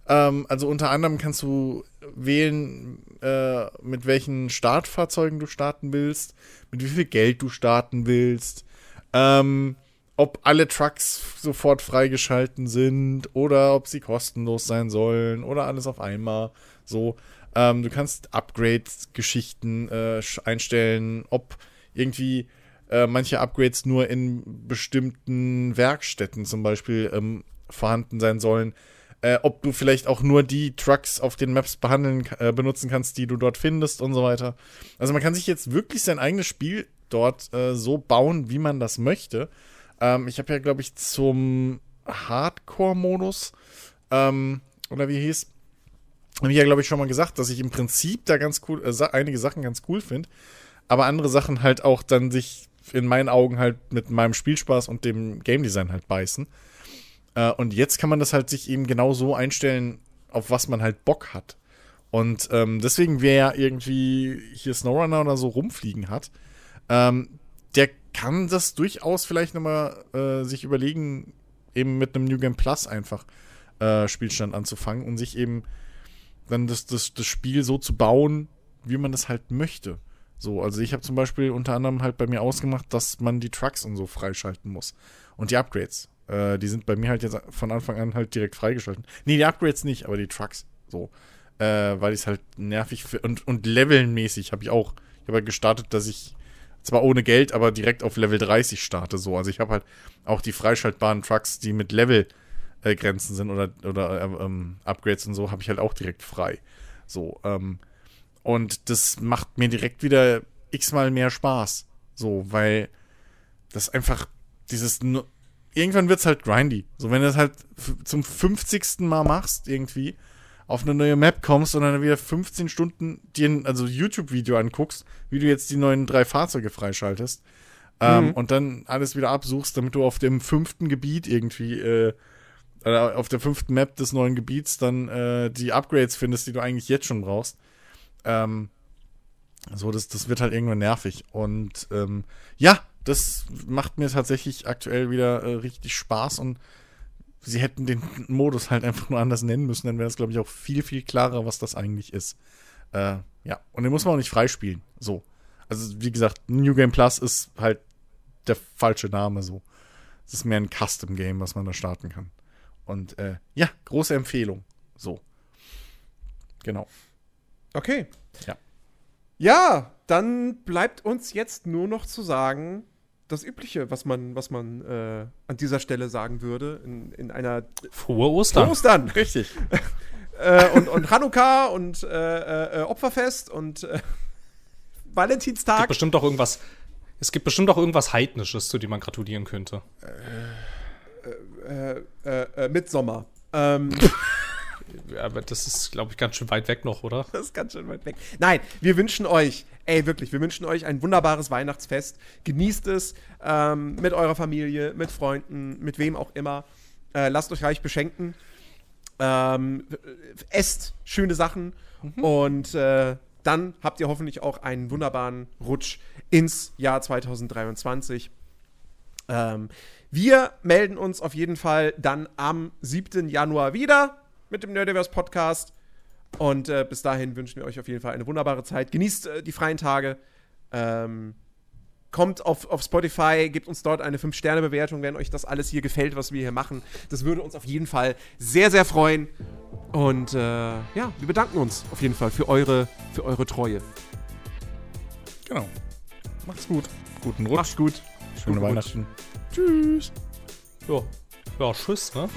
Ähm, also unter anderem kannst du wählen, äh, mit welchen Startfahrzeugen du starten willst, mit wie viel Geld du starten willst, ähm, ob alle Trucks sofort freigeschalten sind oder ob sie kostenlos sein sollen oder alles auf einmal. So, ähm, du kannst Upgrades-Geschichten äh, einstellen, ob irgendwie äh, manche Upgrades nur in bestimmten Werkstätten zum Beispiel ähm, vorhanden sein sollen. Äh, ob du vielleicht auch nur die Trucks auf den Maps behandeln, äh, benutzen kannst, die du dort findest und so weiter. Also man kann sich jetzt wirklich sein eigenes Spiel dort äh, so bauen, wie man das möchte. Ähm, ich habe ja, glaube ich, zum Hardcore-Modus, ähm, oder wie hieß, habe ich ja, glaube ich, schon mal gesagt, dass ich im Prinzip da ganz cool, äh, einige Sachen ganz cool finde, aber andere Sachen halt auch dann sich in meinen Augen halt mit meinem Spielspaß und dem Game Design halt beißen. Äh, und jetzt kann man das halt sich eben genau so einstellen, auf was man halt Bock hat. Und ähm, deswegen, wer irgendwie hier Snowrunner oder so rumfliegen hat, ähm, der kann das durchaus vielleicht nochmal äh, sich überlegen, eben mit einem New Game Plus einfach äh, Spielstand anzufangen und sich eben dann das, das, das Spiel so zu bauen, wie man das halt möchte. So, also ich habe zum Beispiel unter anderem halt bei mir ausgemacht, dass man die Trucks und so freischalten muss. Und die Upgrades. Äh, die sind bei mir halt jetzt von Anfang an halt direkt freigeschalten. Nee, die Upgrades nicht, aber die Trucks. So. Äh, weil ich es halt nervig und, und levelmäßig habe ich auch. Ich habe halt gestartet, dass ich zwar ohne Geld, aber direkt auf Level 30 starte. So. Also ich habe halt auch die freischaltbaren Trucks, die mit Level äh, sind oder, oder äh, ähm, Upgrades und so, habe ich halt auch direkt frei. So, ähm, und das macht mir direkt wieder x-mal mehr Spaß. So, weil das einfach dieses. Irgendwann wird's halt grindy. So, wenn du das halt zum 50. Mal machst, irgendwie, auf eine neue Map kommst und dann wieder 15 Stunden dir ein also YouTube-Video anguckst, wie du jetzt die neuen drei Fahrzeuge freischaltest. Ähm, und dann alles wieder absuchst, damit du auf dem fünften Gebiet irgendwie, äh, oder auf der fünften Map des neuen Gebiets dann äh, die Upgrades findest, die du eigentlich jetzt schon brauchst. Ähm, so, das, das wird halt irgendwann nervig. Und ähm, ja, das macht mir tatsächlich aktuell wieder äh, richtig Spaß und sie hätten den Modus halt einfach nur anders nennen müssen, dann wäre es, glaube ich, auch viel, viel klarer, was das eigentlich ist. Äh, ja, und den muss man auch nicht freispielen. So. Also, wie gesagt, New Game Plus ist halt der falsche Name so. Es ist mehr ein Custom-Game, was man da starten kann. Und äh, ja, große Empfehlung. So. Genau. Okay. Ja. Ja, dann bleibt uns jetzt nur noch zu sagen, das Übliche, was man, was man äh, an dieser Stelle sagen würde, in, in einer Frohe Ostern. Ostern Richtig. äh, und, und Hanukkah und äh, äh, Opferfest und äh, gibt Valentinstag. bestimmt auch irgendwas. Es gibt bestimmt auch irgendwas Heidnisches, zu dem man gratulieren könnte. Äh, äh, äh, Mitsommer. Ähm, Ja, Aber das ist, glaube ich, ganz schön weit weg noch, oder? Das ist ganz schön weit weg. Nein, wir wünschen euch, ey, wirklich, wir wünschen euch ein wunderbares Weihnachtsfest. Genießt es ähm, mit eurer Familie, mit Freunden, mit wem auch immer. Äh, lasst euch reich beschenken. Ähm, esst schöne Sachen und äh, dann habt ihr hoffentlich auch einen wunderbaren Rutsch ins Jahr 2023. Ähm, wir melden uns auf jeden Fall dann am 7. Januar wieder mit dem Nerdiverse Podcast. Und äh, bis dahin wünschen wir euch auf jeden Fall eine wunderbare Zeit. Genießt äh, die freien Tage. Ähm, kommt auf, auf Spotify, gebt uns dort eine 5-Sterne-Bewertung, wenn euch das alles hier gefällt, was wir hier machen. Das würde uns auf jeden Fall sehr, sehr freuen. Und äh, ja, wir bedanken uns auf jeden Fall für eure, für eure Treue. Genau. Macht's gut. Guten Rutsch. Macht's gut. Schöne Guten Rutsch. Weihnachten. Tschüss. Ja. Ja, tschüss, ne?